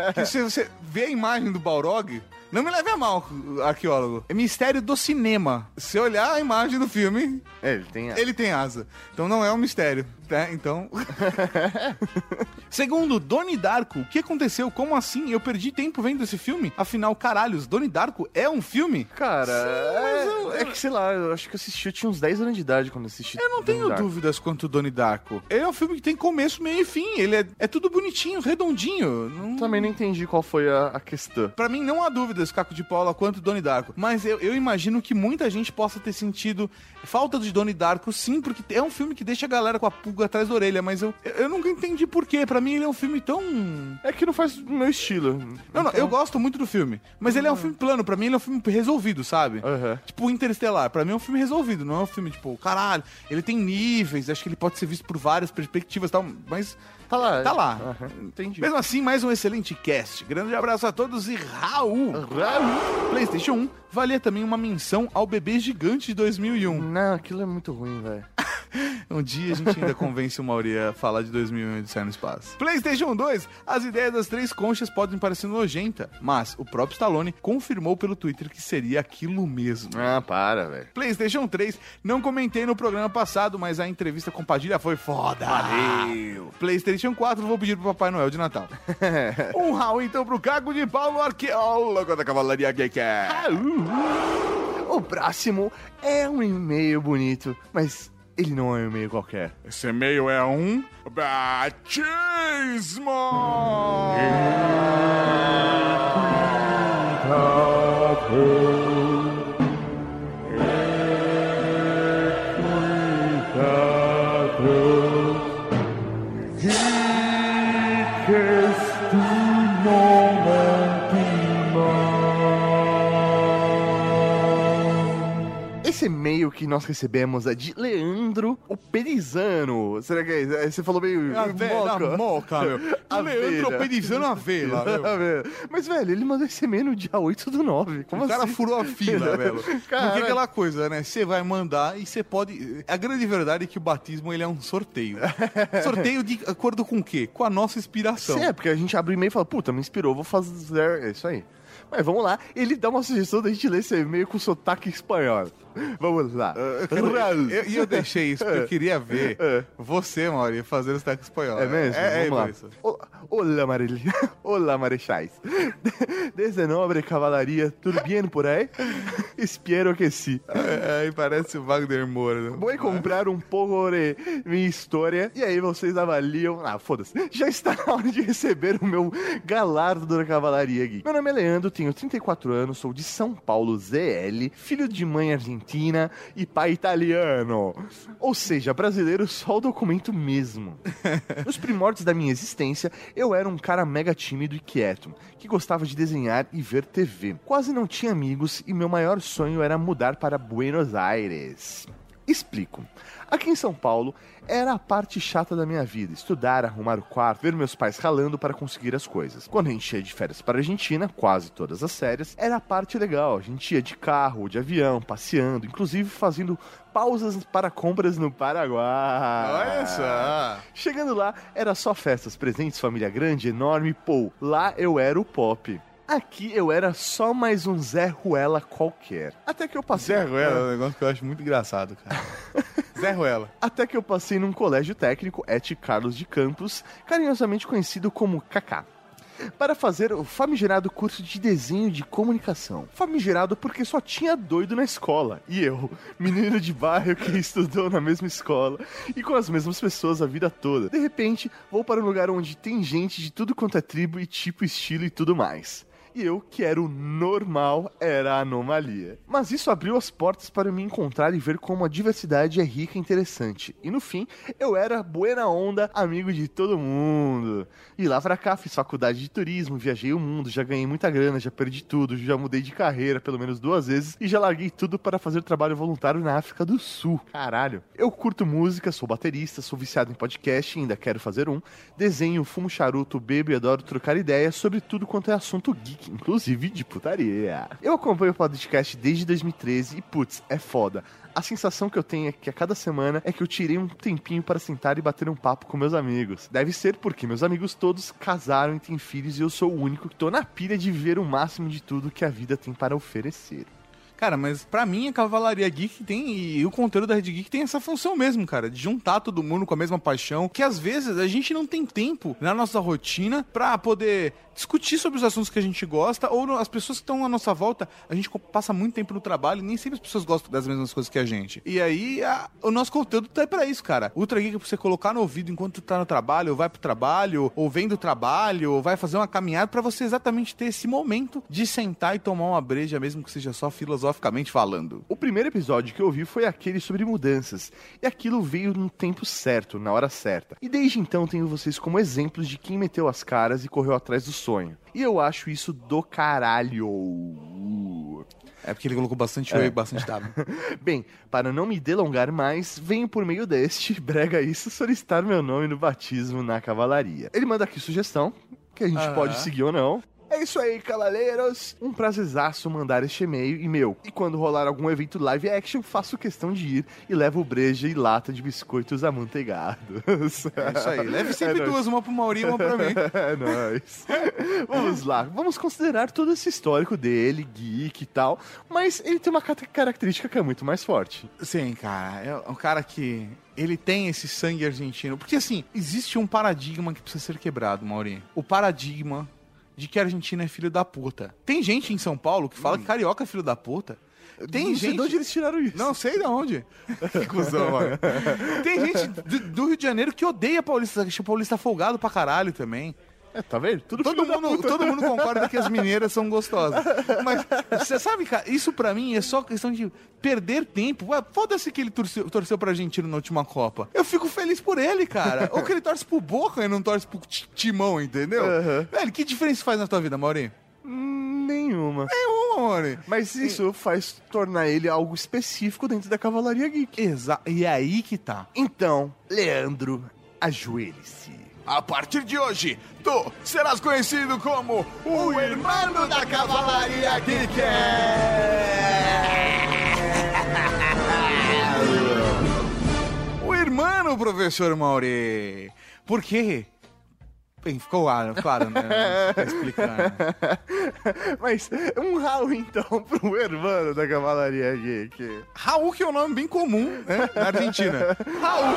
[SPEAKER 3] Porque se você vê a imagem do Balrog, não me leve a mal, arqueólogo. É mistério do cinema. Se olhar a imagem do filme,
[SPEAKER 4] É, ele tem.
[SPEAKER 3] ele tem asa. Então não é um mistério, tá? Então. Segundo Doni Darko, o que aconteceu? Como assim? Eu perdi tempo vendo esse filme? Afinal, caralhos, Doni Darko é um filme?
[SPEAKER 4] Cara, é,
[SPEAKER 3] mas eu-
[SPEAKER 4] é que sei lá, eu acho que eu assisti, eu tinha uns 10 anos de idade quando assisti.
[SPEAKER 3] Eu não
[SPEAKER 4] Donnie
[SPEAKER 3] tenho
[SPEAKER 4] Darko.
[SPEAKER 3] dúvidas quanto o Doni Darko. Ele é um filme que tem começo, meio e fim. Ele é, é tudo bonitinho, redondinho. Não...
[SPEAKER 4] Também não entendi qual foi a, a questão.
[SPEAKER 3] Pra mim, não há dúvidas, Caco de Paula, quanto Doni Darko. Mas eu, eu imagino que muita gente possa ter sentido falta de Doni Darko, sim, porque é um filme que deixa a galera com a pulga atrás da orelha. Mas eu, eu nunca entendi por quê. Pra mim, ele é um filme tão.
[SPEAKER 4] É que não faz o meu estilo.
[SPEAKER 3] Não, não, eu gosto muito do filme. Mas ele é um filme plano. Pra mim, ele é um filme resolvido, sabe?
[SPEAKER 4] Aham.
[SPEAKER 3] Tipo, Interestelar. Pra mim é um filme resolvido. Não é um filme, tipo, caralho, ele tem níveis. Acho que ele pode ser visto por várias perspectivas e tal. Mas
[SPEAKER 4] Tá lá.
[SPEAKER 3] tá lá.
[SPEAKER 4] Aham, entendi.
[SPEAKER 3] Mesmo assim, mais um excelente cast. Grande abraço a todos e Raul!
[SPEAKER 4] Raul.
[SPEAKER 3] PlayStation 1 valia também uma menção ao bebê gigante de 2001.
[SPEAKER 4] Não, aquilo é muito ruim, velho.
[SPEAKER 3] Um dia a gente ainda convence o Mauri a falar de 2001 e Odisseia no Espaço. PlayStation 2, as ideias das três conchas podem parecer nojenta, mas o próprio Stallone confirmou pelo Twitter que seria aquilo mesmo.
[SPEAKER 4] Ah, para, velho.
[SPEAKER 3] PlayStation 3, não comentei no programa passado, mas a entrevista com Padilha foi foda.
[SPEAKER 4] Valeu.
[SPEAKER 3] PlayStation 4, vou pedir pro Papai Noel de Natal. um Raul então pro Caco de Paulo, arqueólogo da Cavalaria Geek.
[SPEAKER 4] O próximo é um e-mail bonito, mas ele não é um e-mail qualquer.
[SPEAKER 3] Esse e-mail é um batismo!
[SPEAKER 4] E-mail que nós recebemos é de Leandro o Perizano. Será que é? Você falou meio.
[SPEAKER 3] A velha moca, meu.
[SPEAKER 4] A
[SPEAKER 3] Leandro
[SPEAKER 4] velha.
[SPEAKER 3] Pedizano a vela.
[SPEAKER 4] Mas, velho, ele mandou esse e-mail no dia 8 do 9. Como
[SPEAKER 3] o cara
[SPEAKER 4] assim?
[SPEAKER 3] furou a fila, velho.
[SPEAKER 4] Cara.
[SPEAKER 3] Porque aquela coisa, né? Você vai mandar e você pode. A grande verdade é que o batismo ele é um sorteio. sorteio de acordo com o quê? Com a nossa inspiração.
[SPEAKER 4] Sim, é, porque a gente abre o e-mail e fala, puta, me inspirou, vou fazer. É isso aí. Mas vamos lá, ele dá uma sugestão da gente ler esse e-mail com sotaque espanhol. Vamos lá.
[SPEAKER 3] Eu- eu- E eu, deixei isso porque eu queria ver
[SPEAKER 4] É.
[SPEAKER 3] você, Mauri, fazer o sotaque espanhol.
[SPEAKER 4] É mesmo?
[SPEAKER 3] É, é
[SPEAKER 4] Vamos lá.
[SPEAKER 3] por isso.
[SPEAKER 4] Olá, Mareli. Olá, Marechais. Desde nobre cavalaria, tudo bem por aí? Espero que sim.
[SPEAKER 3] É, Aí parece o Wagner Moura. né?
[SPEAKER 4] Vou comprar um pouco de minha história e aí vocês avaliam. Ah, foda-se. Já está na hora de receber o meu galardo da Cavalaria Geek. Meu nome é Leandro, tenho 34 anos, sou de São Paulo, ZL, filho de mãe argentina e pai italiano. Ou seja, brasileiro só o documento mesmo. Nos primórdios da minha existência, eu era um cara mega tímido e quieto, que gostava de desenhar e ver TV. Quase não tinha amigos e meu maior sonho era mudar para Buenos Aires. Explico. Aqui em São Paulo era a parte chata da minha vida: estudar, arrumar o quarto, ver meus pais ralando para conseguir as coisas. Quando a gente ia de férias para a Argentina, quase todas as férias, era a parte legal. A gente ia de carro, de avião, passeando, inclusive fazendo pausas para compras no Paraguai.
[SPEAKER 3] Olha só.
[SPEAKER 4] Chegando lá, era só festas, presentes, família grande, enorme, pô. Lá eu era o pop. Aqui eu era só mais um Zé Ruela qualquer. Até que eu passei.
[SPEAKER 3] Zé Ruela é um negócio que eu acho muito engraçado, cara. Zé Ruela.
[SPEAKER 4] Até que eu passei num colégio técnico, Et Carlos de Campos, carinhosamente conhecido como Kaká. Para fazer o famigerado curso de desenho de comunicação. Famigerado porque só tinha doido na escola. E eu, menino de bairro que estudou na mesma escola e com as mesmas pessoas a vida toda. De repente, vou para um lugar onde tem gente de tudo quanto é tribo e tipo, estilo e tudo mais. E eu, que era o normal, era a anomalia. Mas isso abriu as portas para me encontrar e ver como a diversidade é rica e interessante. E no fim, eu era buena onda, amigo de todo mundo. E lá pra cá, fiz faculdade de turismo, viajei o mundo, já ganhei muita grana, já perdi tudo, já mudei de carreira pelo menos duas vezes e já larguei tudo para fazer trabalho voluntário na África do Sul. Caralho. Eu curto música, sou baterista, sou viciado em podcast ainda quero fazer um. Desenho, fumo charuto, bebo e adoro trocar ideias sobre tudo quanto é assunto geek, inclusive de putaria. Eu acompanho o podcast desde 2013 e putz, é foda. A sensação que eu tenho é que a cada semana é que eu tirei um tempinho para sentar e bater um papo com meus amigos. Deve ser porque meus amigos todos casaram e têm filhos e eu sou o único que tô na pilha de ver o máximo de tudo que a vida tem para oferecer.
[SPEAKER 3] Cara, mas pra mim a Cavalaria Geek tem e o conteúdo da Red Geek tem essa função mesmo, cara, de juntar todo mundo com a mesma paixão, que às vezes a gente não tem tempo na nossa rotina pra poder discutir sobre os assuntos que a gente gosta ou as pessoas que estão à nossa volta, a gente passa muito tempo no trabalho e nem sempre as pessoas gostam das mesmas coisas que a gente. E aí a- o nosso conteúdo tá aí pra isso, cara. Ultra Geek é pra você colocar no ouvido enquanto tá no trabalho, ou vai pro trabalho, ou vem do trabalho, ou vai fazer uma caminhada pra você exatamente ter esse momento de sentar e tomar uma breja, mesmo que seja só filosoficamente falando.
[SPEAKER 4] O primeiro episódio que eu vi foi aquele sobre mudanças, e aquilo veio no tempo certo, na hora certa. E desde então tenho vocês como exemplos de quem meteu as caras e correu atrás do sonho. E eu acho isso do caralho.
[SPEAKER 3] É porque ele colocou bastante
[SPEAKER 4] É.
[SPEAKER 3] oi e bastante W.
[SPEAKER 4] Bem, para não me delongar mais, venho por meio deste, brega isso, solicitar meu nome no batismo na cavalaria. Ele manda aqui sugestão, que a gente
[SPEAKER 3] Aham.
[SPEAKER 4] pode seguir ou não. É isso aí, cavaleiros. Um prazerzaço mandar este e-mail e meu. E quando rolar algum evento live action, faço questão de ir e levo breja e lata de biscoitos amanteigados.
[SPEAKER 3] É isso aí. Leve sempre
[SPEAKER 4] É nóis.
[SPEAKER 3] duas, uma pro Mauri e uma pra mim.
[SPEAKER 4] É nóis. Vamos lá, vamos considerar todo esse histórico dele, geek e tal, mas ele tem uma característica que é muito mais forte.
[SPEAKER 3] Sim, cara. É um cara que. Ele tem esse sangue argentino. Porque assim, existe um paradigma que precisa ser quebrado, Mauri. O paradigma de que a Argentina é filho da puta. Tem gente em São Paulo que fala que carioca é filho da puta. Tem
[SPEAKER 4] Não
[SPEAKER 3] gente.
[SPEAKER 4] de onde eles tiraram isso.
[SPEAKER 3] Não sei de onde. que cuzão, mano. Tem gente do, do Rio de Janeiro que odeia paulista, acha paulista folgado pra caralho também.
[SPEAKER 4] É, tá vendo? Tudo
[SPEAKER 3] todo mundo, todo mundo concorda que as mineiras são gostosas. Mas você sabe, cara, isso pra mim é só questão de perder tempo. Ué, Foda-se que ele torceu, torceu pra Argentina na última Copa. Eu fico feliz por ele, cara. Ou que ele torce pro Boca e não torce pro Ti- Timão, entendeu? Velho, que diferença faz na tua vida, Mauri?
[SPEAKER 4] Hum, Nenhuma.
[SPEAKER 3] Nenhuma, Mauri.
[SPEAKER 4] Mas isso faz tornar ele algo específico dentro da Cavalaria Geek.
[SPEAKER 3] Exato. E é aí que tá.
[SPEAKER 4] Então, Leandro, ajoelhe-se.
[SPEAKER 3] A partir de hoje, tu serás conhecido como o irmão da Cavalaria Geek. O irmão, professor Mauri. Por quê? Bem, ficou claro, claro, né? Tá explicando.
[SPEAKER 4] Mas um Raul, então, pro irmão da Cavalaria Geek.
[SPEAKER 3] Raul, que é um nome bem comum, né? Na Argentina. Raul.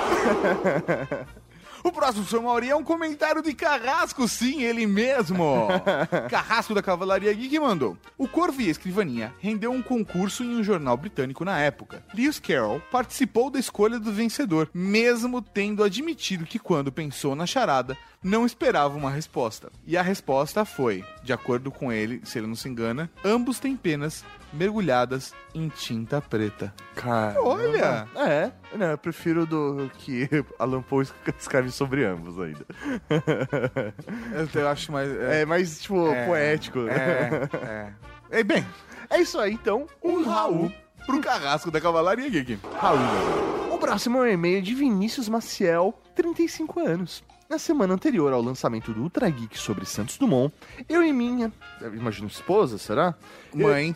[SPEAKER 3] O próximo, senhor Mauri, é um comentário de Carrasco, sim, ele mesmo. Carrasco da Cavalaria Geek mandou. O Corvo e a Escrivaninha rendeu um concurso em um jornal britânico na época. Lewis Carroll participou da escolha do vencedor, mesmo tendo admitido que quando pensou na charada, não esperava uma resposta. E a resposta foi, de acordo com ele, se ele não se engana, ambos têm penas mergulhadas em tinta preta.
[SPEAKER 4] Cara.
[SPEAKER 3] Olha!
[SPEAKER 4] É, não, eu prefiro do que Alan Poe escreve sobre ambos ainda.
[SPEAKER 3] Eu, eu acho mais.
[SPEAKER 4] É, mais, tipo,
[SPEAKER 3] É,
[SPEAKER 4] poético.
[SPEAKER 3] É, é. E bem,
[SPEAKER 4] É isso aí, então. Um Raul.
[SPEAKER 3] pro carrasco da Cavalaria Geek.
[SPEAKER 4] Raul. O próximo é um e-mail de Vinícius Maciel, 35 anos. Na semana anterior ao lançamento do Ultra Geek sobre Santos Dumont, eu e minha, imagino esposa, será?
[SPEAKER 3] Mãe.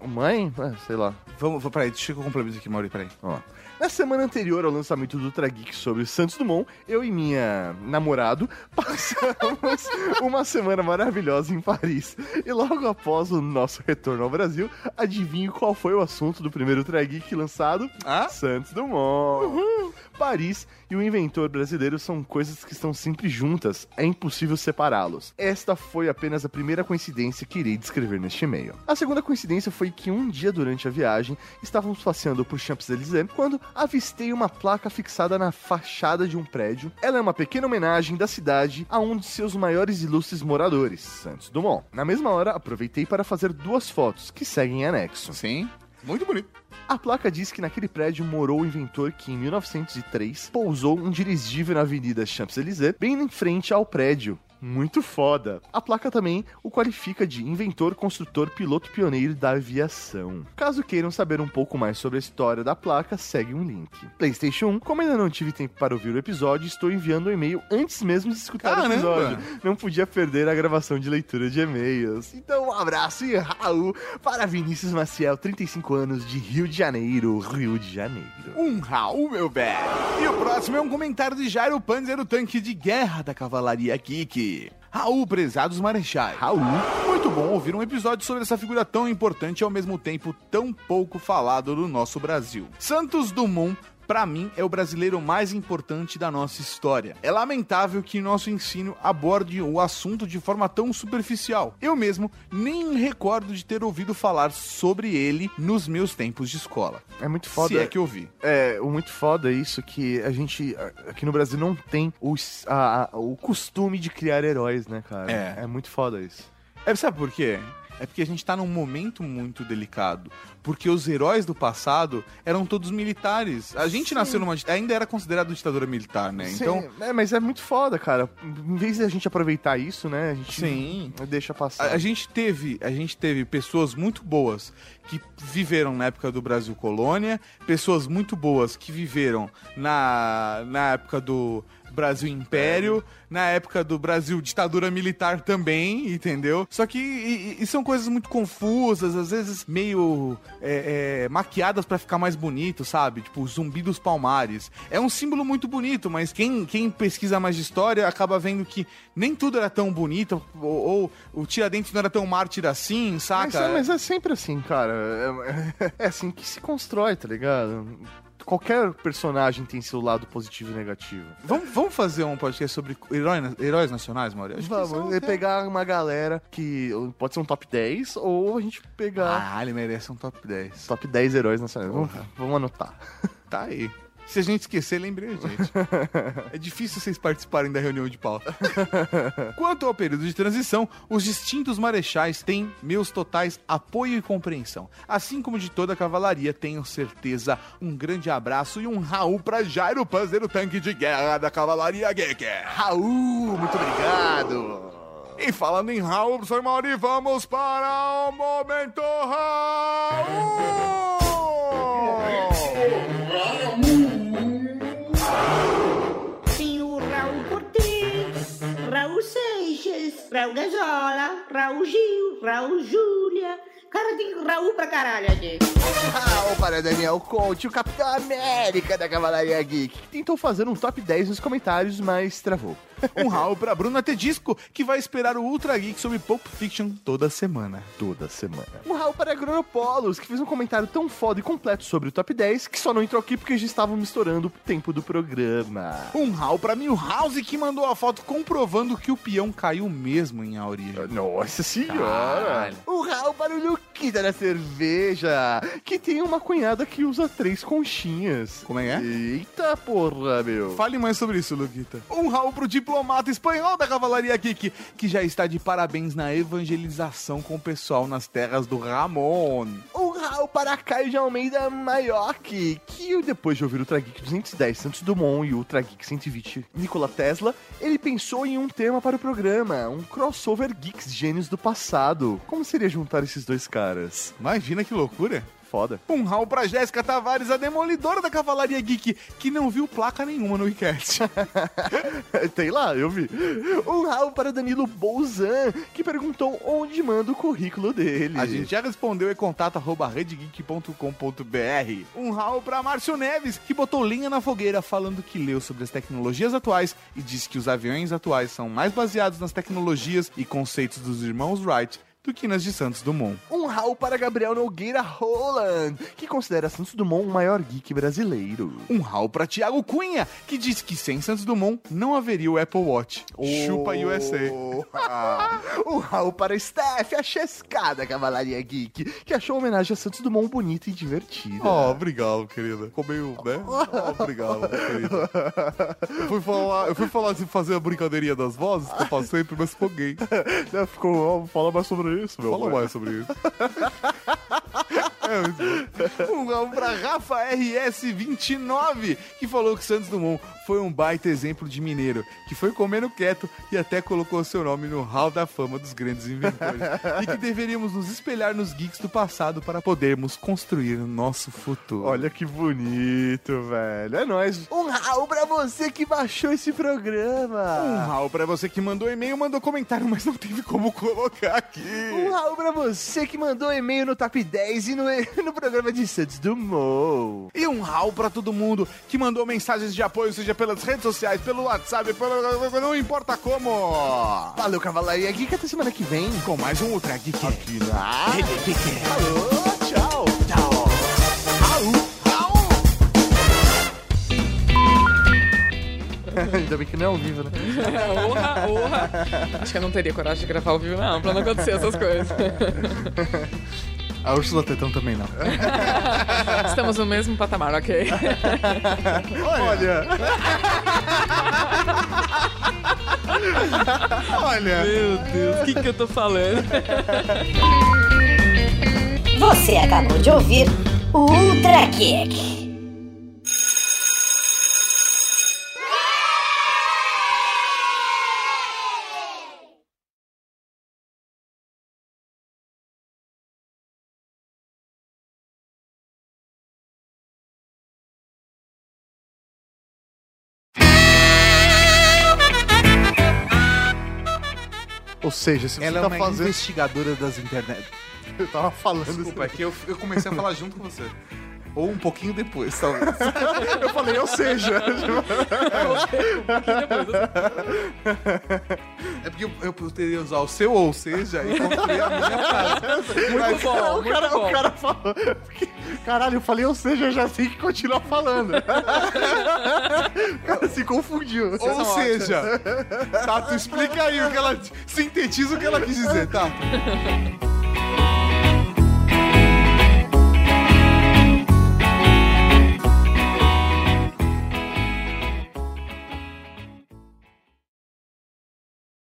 [SPEAKER 4] Eu- Mãe? É, sei lá.
[SPEAKER 3] Vamos, vamos, peraí, deixa eu complementar aqui, Mauri, peraí.
[SPEAKER 4] Ó. Na semana anterior ao lançamento do Ultra Geek sobre Santos Dumont, eu e minha namorado passamos uma semana maravilhosa em Paris. E logo após o nosso retorno ao Brasil, adivinhe qual foi o assunto do primeiro Ultra Geek lançado?
[SPEAKER 3] Ah?
[SPEAKER 4] Santos Dumont. Paris e o inventor brasileiro são coisas que estão sempre juntas, é impossível separá-los. Esta foi apenas a primeira coincidência que irei descrever neste e-mail. A segunda coincidência foi que um dia durante a viagem estávamos passeando por Champs-Élysées quando avistei uma placa fixada na fachada de um prédio. Ela é uma pequena homenagem da cidade a um de seus maiores ilustres moradores, Santos Dumont. Na mesma hora, aproveitei para fazer duas fotos, que seguem em anexo.
[SPEAKER 3] Sim, muito bonito.
[SPEAKER 4] A placa diz que naquele prédio morou o inventor que, em 1903, pousou um dirigível na Avenida Champs-Élysées, bem em frente ao prédio. Muito foda. A placa também o qualifica de inventor, construtor, piloto pioneiro da aviação. Caso queiram saber um pouco mais sobre a história da placa, segue um link. PlayStation 1, como ainda não tive tempo para ouvir o episódio, estou enviando um e-mail antes mesmo de escutar
[SPEAKER 3] Caramba.
[SPEAKER 4] o episódio. Não podia perder a gravação de leitura de e-mails. Então, um abraço e Raul para Vinícius Maciel, 35 anos, de Rio de Janeiro, Rio de Janeiro.
[SPEAKER 3] Um Raul, meu velho. E o próximo é um comentário de Jairo Panzer, o tanque de guerra da Cavalaria Geek. Raul, prezados marechais. Raul. Muito bom ouvir um episódio sobre essa figura tão importante e ao mesmo tempo tão pouco falado no nosso Brasil. Santos Dumont Pra mim, é o brasileiro mais importante da nossa história. É lamentável que nosso ensino aborde o assunto de forma tão superficial. Eu mesmo nem recordo de ter ouvido falar sobre ele nos meus tempos de escola.
[SPEAKER 4] É muito foda.
[SPEAKER 3] Se é que eu vi.
[SPEAKER 4] É, o muito foda é isso que a gente aqui no Brasil não tem os, a- a- o costume de criar heróis, né, cara?
[SPEAKER 3] É.
[SPEAKER 4] É muito foda isso.
[SPEAKER 3] É, sabe por quê? É porque a gente tá num momento muito delicado. Porque os heróis do passado eram todos militares. A gente
[SPEAKER 4] Sim.
[SPEAKER 3] nasceu numa. Ainda era considerado ditadura militar, né?
[SPEAKER 4] Sim,
[SPEAKER 3] Então.
[SPEAKER 4] é, mas é muito foda, cara. Em vez de a gente aproveitar isso, né, a gente
[SPEAKER 3] Sim.
[SPEAKER 4] deixa passar.
[SPEAKER 3] A, a gente teve, a gente teve pessoas muito boas que viveram na época do Brasil colônia, pessoas muito boas que viveram na, na época do Brasil Império, na época do Brasil ditadura militar também, entendeu? Só que e, e- são coisas muito confusas, às vezes meio é, é, maquiadas pra ficar mais bonito, sabe? Tipo, o Zumbi dos Palmares. É um símbolo muito bonito, mas quem, quem pesquisa mais de história acaba vendo que nem tudo era tão bonito, ou, ou o Tiradentes não era tão mártir assim,
[SPEAKER 4] Mas
[SPEAKER 3] saca?
[SPEAKER 4] é, mas é sempre assim, cara. É, é assim que se constrói, tá ligado? Qualquer personagem tem seu lado positivo e negativo.
[SPEAKER 3] Vamos, vamos fazer um podcast sobre herói- heróis nacionais, Maurício? É
[SPEAKER 4] Vamos é pegar uma galera que pode ser um top 10 ou a gente pegar
[SPEAKER 3] Ah, ele merece um top 10.
[SPEAKER 4] top 10 heróis nacionais. Vamos, vamos anotar.
[SPEAKER 3] Tá aí. Se a gente esquecer, lembrei a gente. é difícil vocês participarem da reunião de pauta. Quanto ao período de transição, os distintos marechais têm meus totais apoio e compreensão. Assim como de toda a cavalaria, tenho certeza. Um grande abraço e um Raul pra Jairo Panzer, o tanque de guerra da Cavalaria Geek.
[SPEAKER 4] Raul, muito obrigado.
[SPEAKER 3] E falando em Raul, professor Mauri, vamos para o Momento Raul!
[SPEAKER 1] Raul Gazola, Raul Gil, Raul Júlia. Cara, tem Raul pra caralho aqui.
[SPEAKER 4] Raul para Daniel Conte, o Capitão América da Cavalaria Geek, que tentou fazer um top 10 nos comentários, mas travou.
[SPEAKER 3] Um Raul pra Bruna Tedisco, que vai esperar o Ultra Geek sobre Pulp Fiction toda semana.
[SPEAKER 4] Toda semana. Um Raul para Agronopolos, que fez um comentário tão foda e completo sobre o top 10 que só não entrou aqui porque já estavam misturando o tempo do programa.
[SPEAKER 3] Um Raul pra Milhouse, que mandou a foto comprovando que o peão caiu mesmo em a origem.
[SPEAKER 4] Nossa senhora!
[SPEAKER 3] Caralho.
[SPEAKER 4] Um Raul para o Luquita da cerveja, que tem uma cunhada que usa três conchinhas.
[SPEAKER 3] Como é que é?
[SPEAKER 4] Eita porra, meu.
[SPEAKER 3] Fale mais sobre isso, Luquita. Um Raul pro diplomata espanhol da Cavalaria Geek, que já está de parabéns na evangelização com o pessoal nas terras do Ramon.
[SPEAKER 4] Um Raul para Caio de Almeida Maioc, que depois de ouvir o Ultra Geek 210 Santos Dumont e o Ultra Geek 120 Nikola Tesla, ele pensou em um tema para o programa, um crossover Geeks Gênios do passado. Como seria juntar esses dois caras?
[SPEAKER 3] Imagina que loucura.
[SPEAKER 4] Foda.
[SPEAKER 3] Um Raul pra Jéssica Tavares, a demolidora da Cavalaria Geek, que não viu placa nenhuma no WeCast.
[SPEAKER 4] Tem lá, eu vi. Um Raul para Danilo Bolzan, que perguntou onde manda o currículo dele.
[SPEAKER 3] A gente já respondeu é contato arroba redgeek.com.br. Um Raul pra Márcio Neves, que botou linha na fogueira falando que leu sobre as tecnologias atuais e disse que os aviões atuais são mais baseados nas tecnologias e conceitos dos irmãos Wright do que nas de Santos Dumont.
[SPEAKER 4] Um rau para Gabriel Nogueira Roland, que considera Santos Dumont o maior geek brasileiro.
[SPEAKER 3] Um rau para Tiago Cunha, que diz que sem Santos Dumont não haveria o Apple Watch. Chupa USA.
[SPEAKER 4] um rau para Steph, a chescada Cavalaria Geek, que achou a homenagem a Santos Dumont bonita e divertida.
[SPEAKER 3] Oh, obrigado, querida. Ficou meio, né? Oh, obrigado, querida. Eu fui falar, eu fui falar de fazer a brincadeirinha das vozes, que eu faço sempre, mas ficou gay.
[SPEAKER 4] Não, ficou, fala mais sobre isso, meu
[SPEAKER 3] Fala
[SPEAKER 4] amor.
[SPEAKER 3] mais sobre isso. É, um rau pra Rafa RS29, que falou que Santos Dumont foi um baita exemplo de mineiro, que foi comendo quieto e até colocou seu nome no hall da fama dos grandes inventores. e que deveríamos nos espelhar nos geeks do passado para podermos construir o nosso futuro.
[SPEAKER 4] Olha que bonito, velho. É nóis. Um rau pra você que baixou esse programa.
[SPEAKER 3] Um rau pra você que mandou e-mail, mandou comentário, mas não teve como colocar aqui.
[SPEAKER 4] Um rau pra você que mandou e-mail no Top 10 e no, no programa de Santos Dumont.
[SPEAKER 3] E um rau pra todo mundo que mandou mensagens de apoio, seja pelas redes sociais, pelo WhatsApp, pelo... não importa como.
[SPEAKER 4] Valeu, Cavalaria Geek. Até semana que vem.
[SPEAKER 3] Com mais um Ultra Geek.
[SPEAKER 4] Aqui na...
[SPEAKER 3] Falou,
[SPEAKER 4] tchau.
[SPEAKER 3] Tchau.
[SPEAKER 4] Ainda bem que não é ao vivo, né?
[SPEAKER 5] Orra, orra. Acho que eu não teria coragem de gravar ao vivo, não, pra não acontecer essas coisas.
[SPEAKER 3] A Ursula Tetão também não.
[SPEAKER 5] Estamos no mesmo patamar, ok?
[SPEAKER 4] Olha.
[SPEAKER 3] Olha.
[SPEAKER 5] Meu Deus, o que, que eu tô falando?
[SPEAKER 13] Você acabou de ouvir o Ultra Kick.
[SPEAKER 4] Ou seja, se você
[SPEAKER 3] Ela é
[SPEAKER 4] tá
[SPEAKER 3] uma
[SPEAKER 4] fazendo...
[SPEAKER 3] investigadora das internet.
[SPEAKER 4] Eu tava falando
[SPEAKER 3] Desculpa, é que eu, eu comecei a falar junto com você. Ou um pouquinho depois, talvez.
[SPEAKER 4] Eu falei, ou seja.
[SPEAKER 3] É porque eu, eu poderia usar o seu ou seja e construir a minha frase.
[SPEAKER 5] Muito bom,
[SPEAKER 4] o,
[SPEAKER 5] muito
[SPEAKER 4] cara,
[SPEAKER 5] bom.
[SPEAKER 4] o cara falou. Caralho, eu falei, ou seja, eu já sei que continuar falando. o cara se confundiu.
[SPEAKER 3] Ou seja, Tato, explica aí o que ela. Sintetiza o que ela quis dizer, Tato.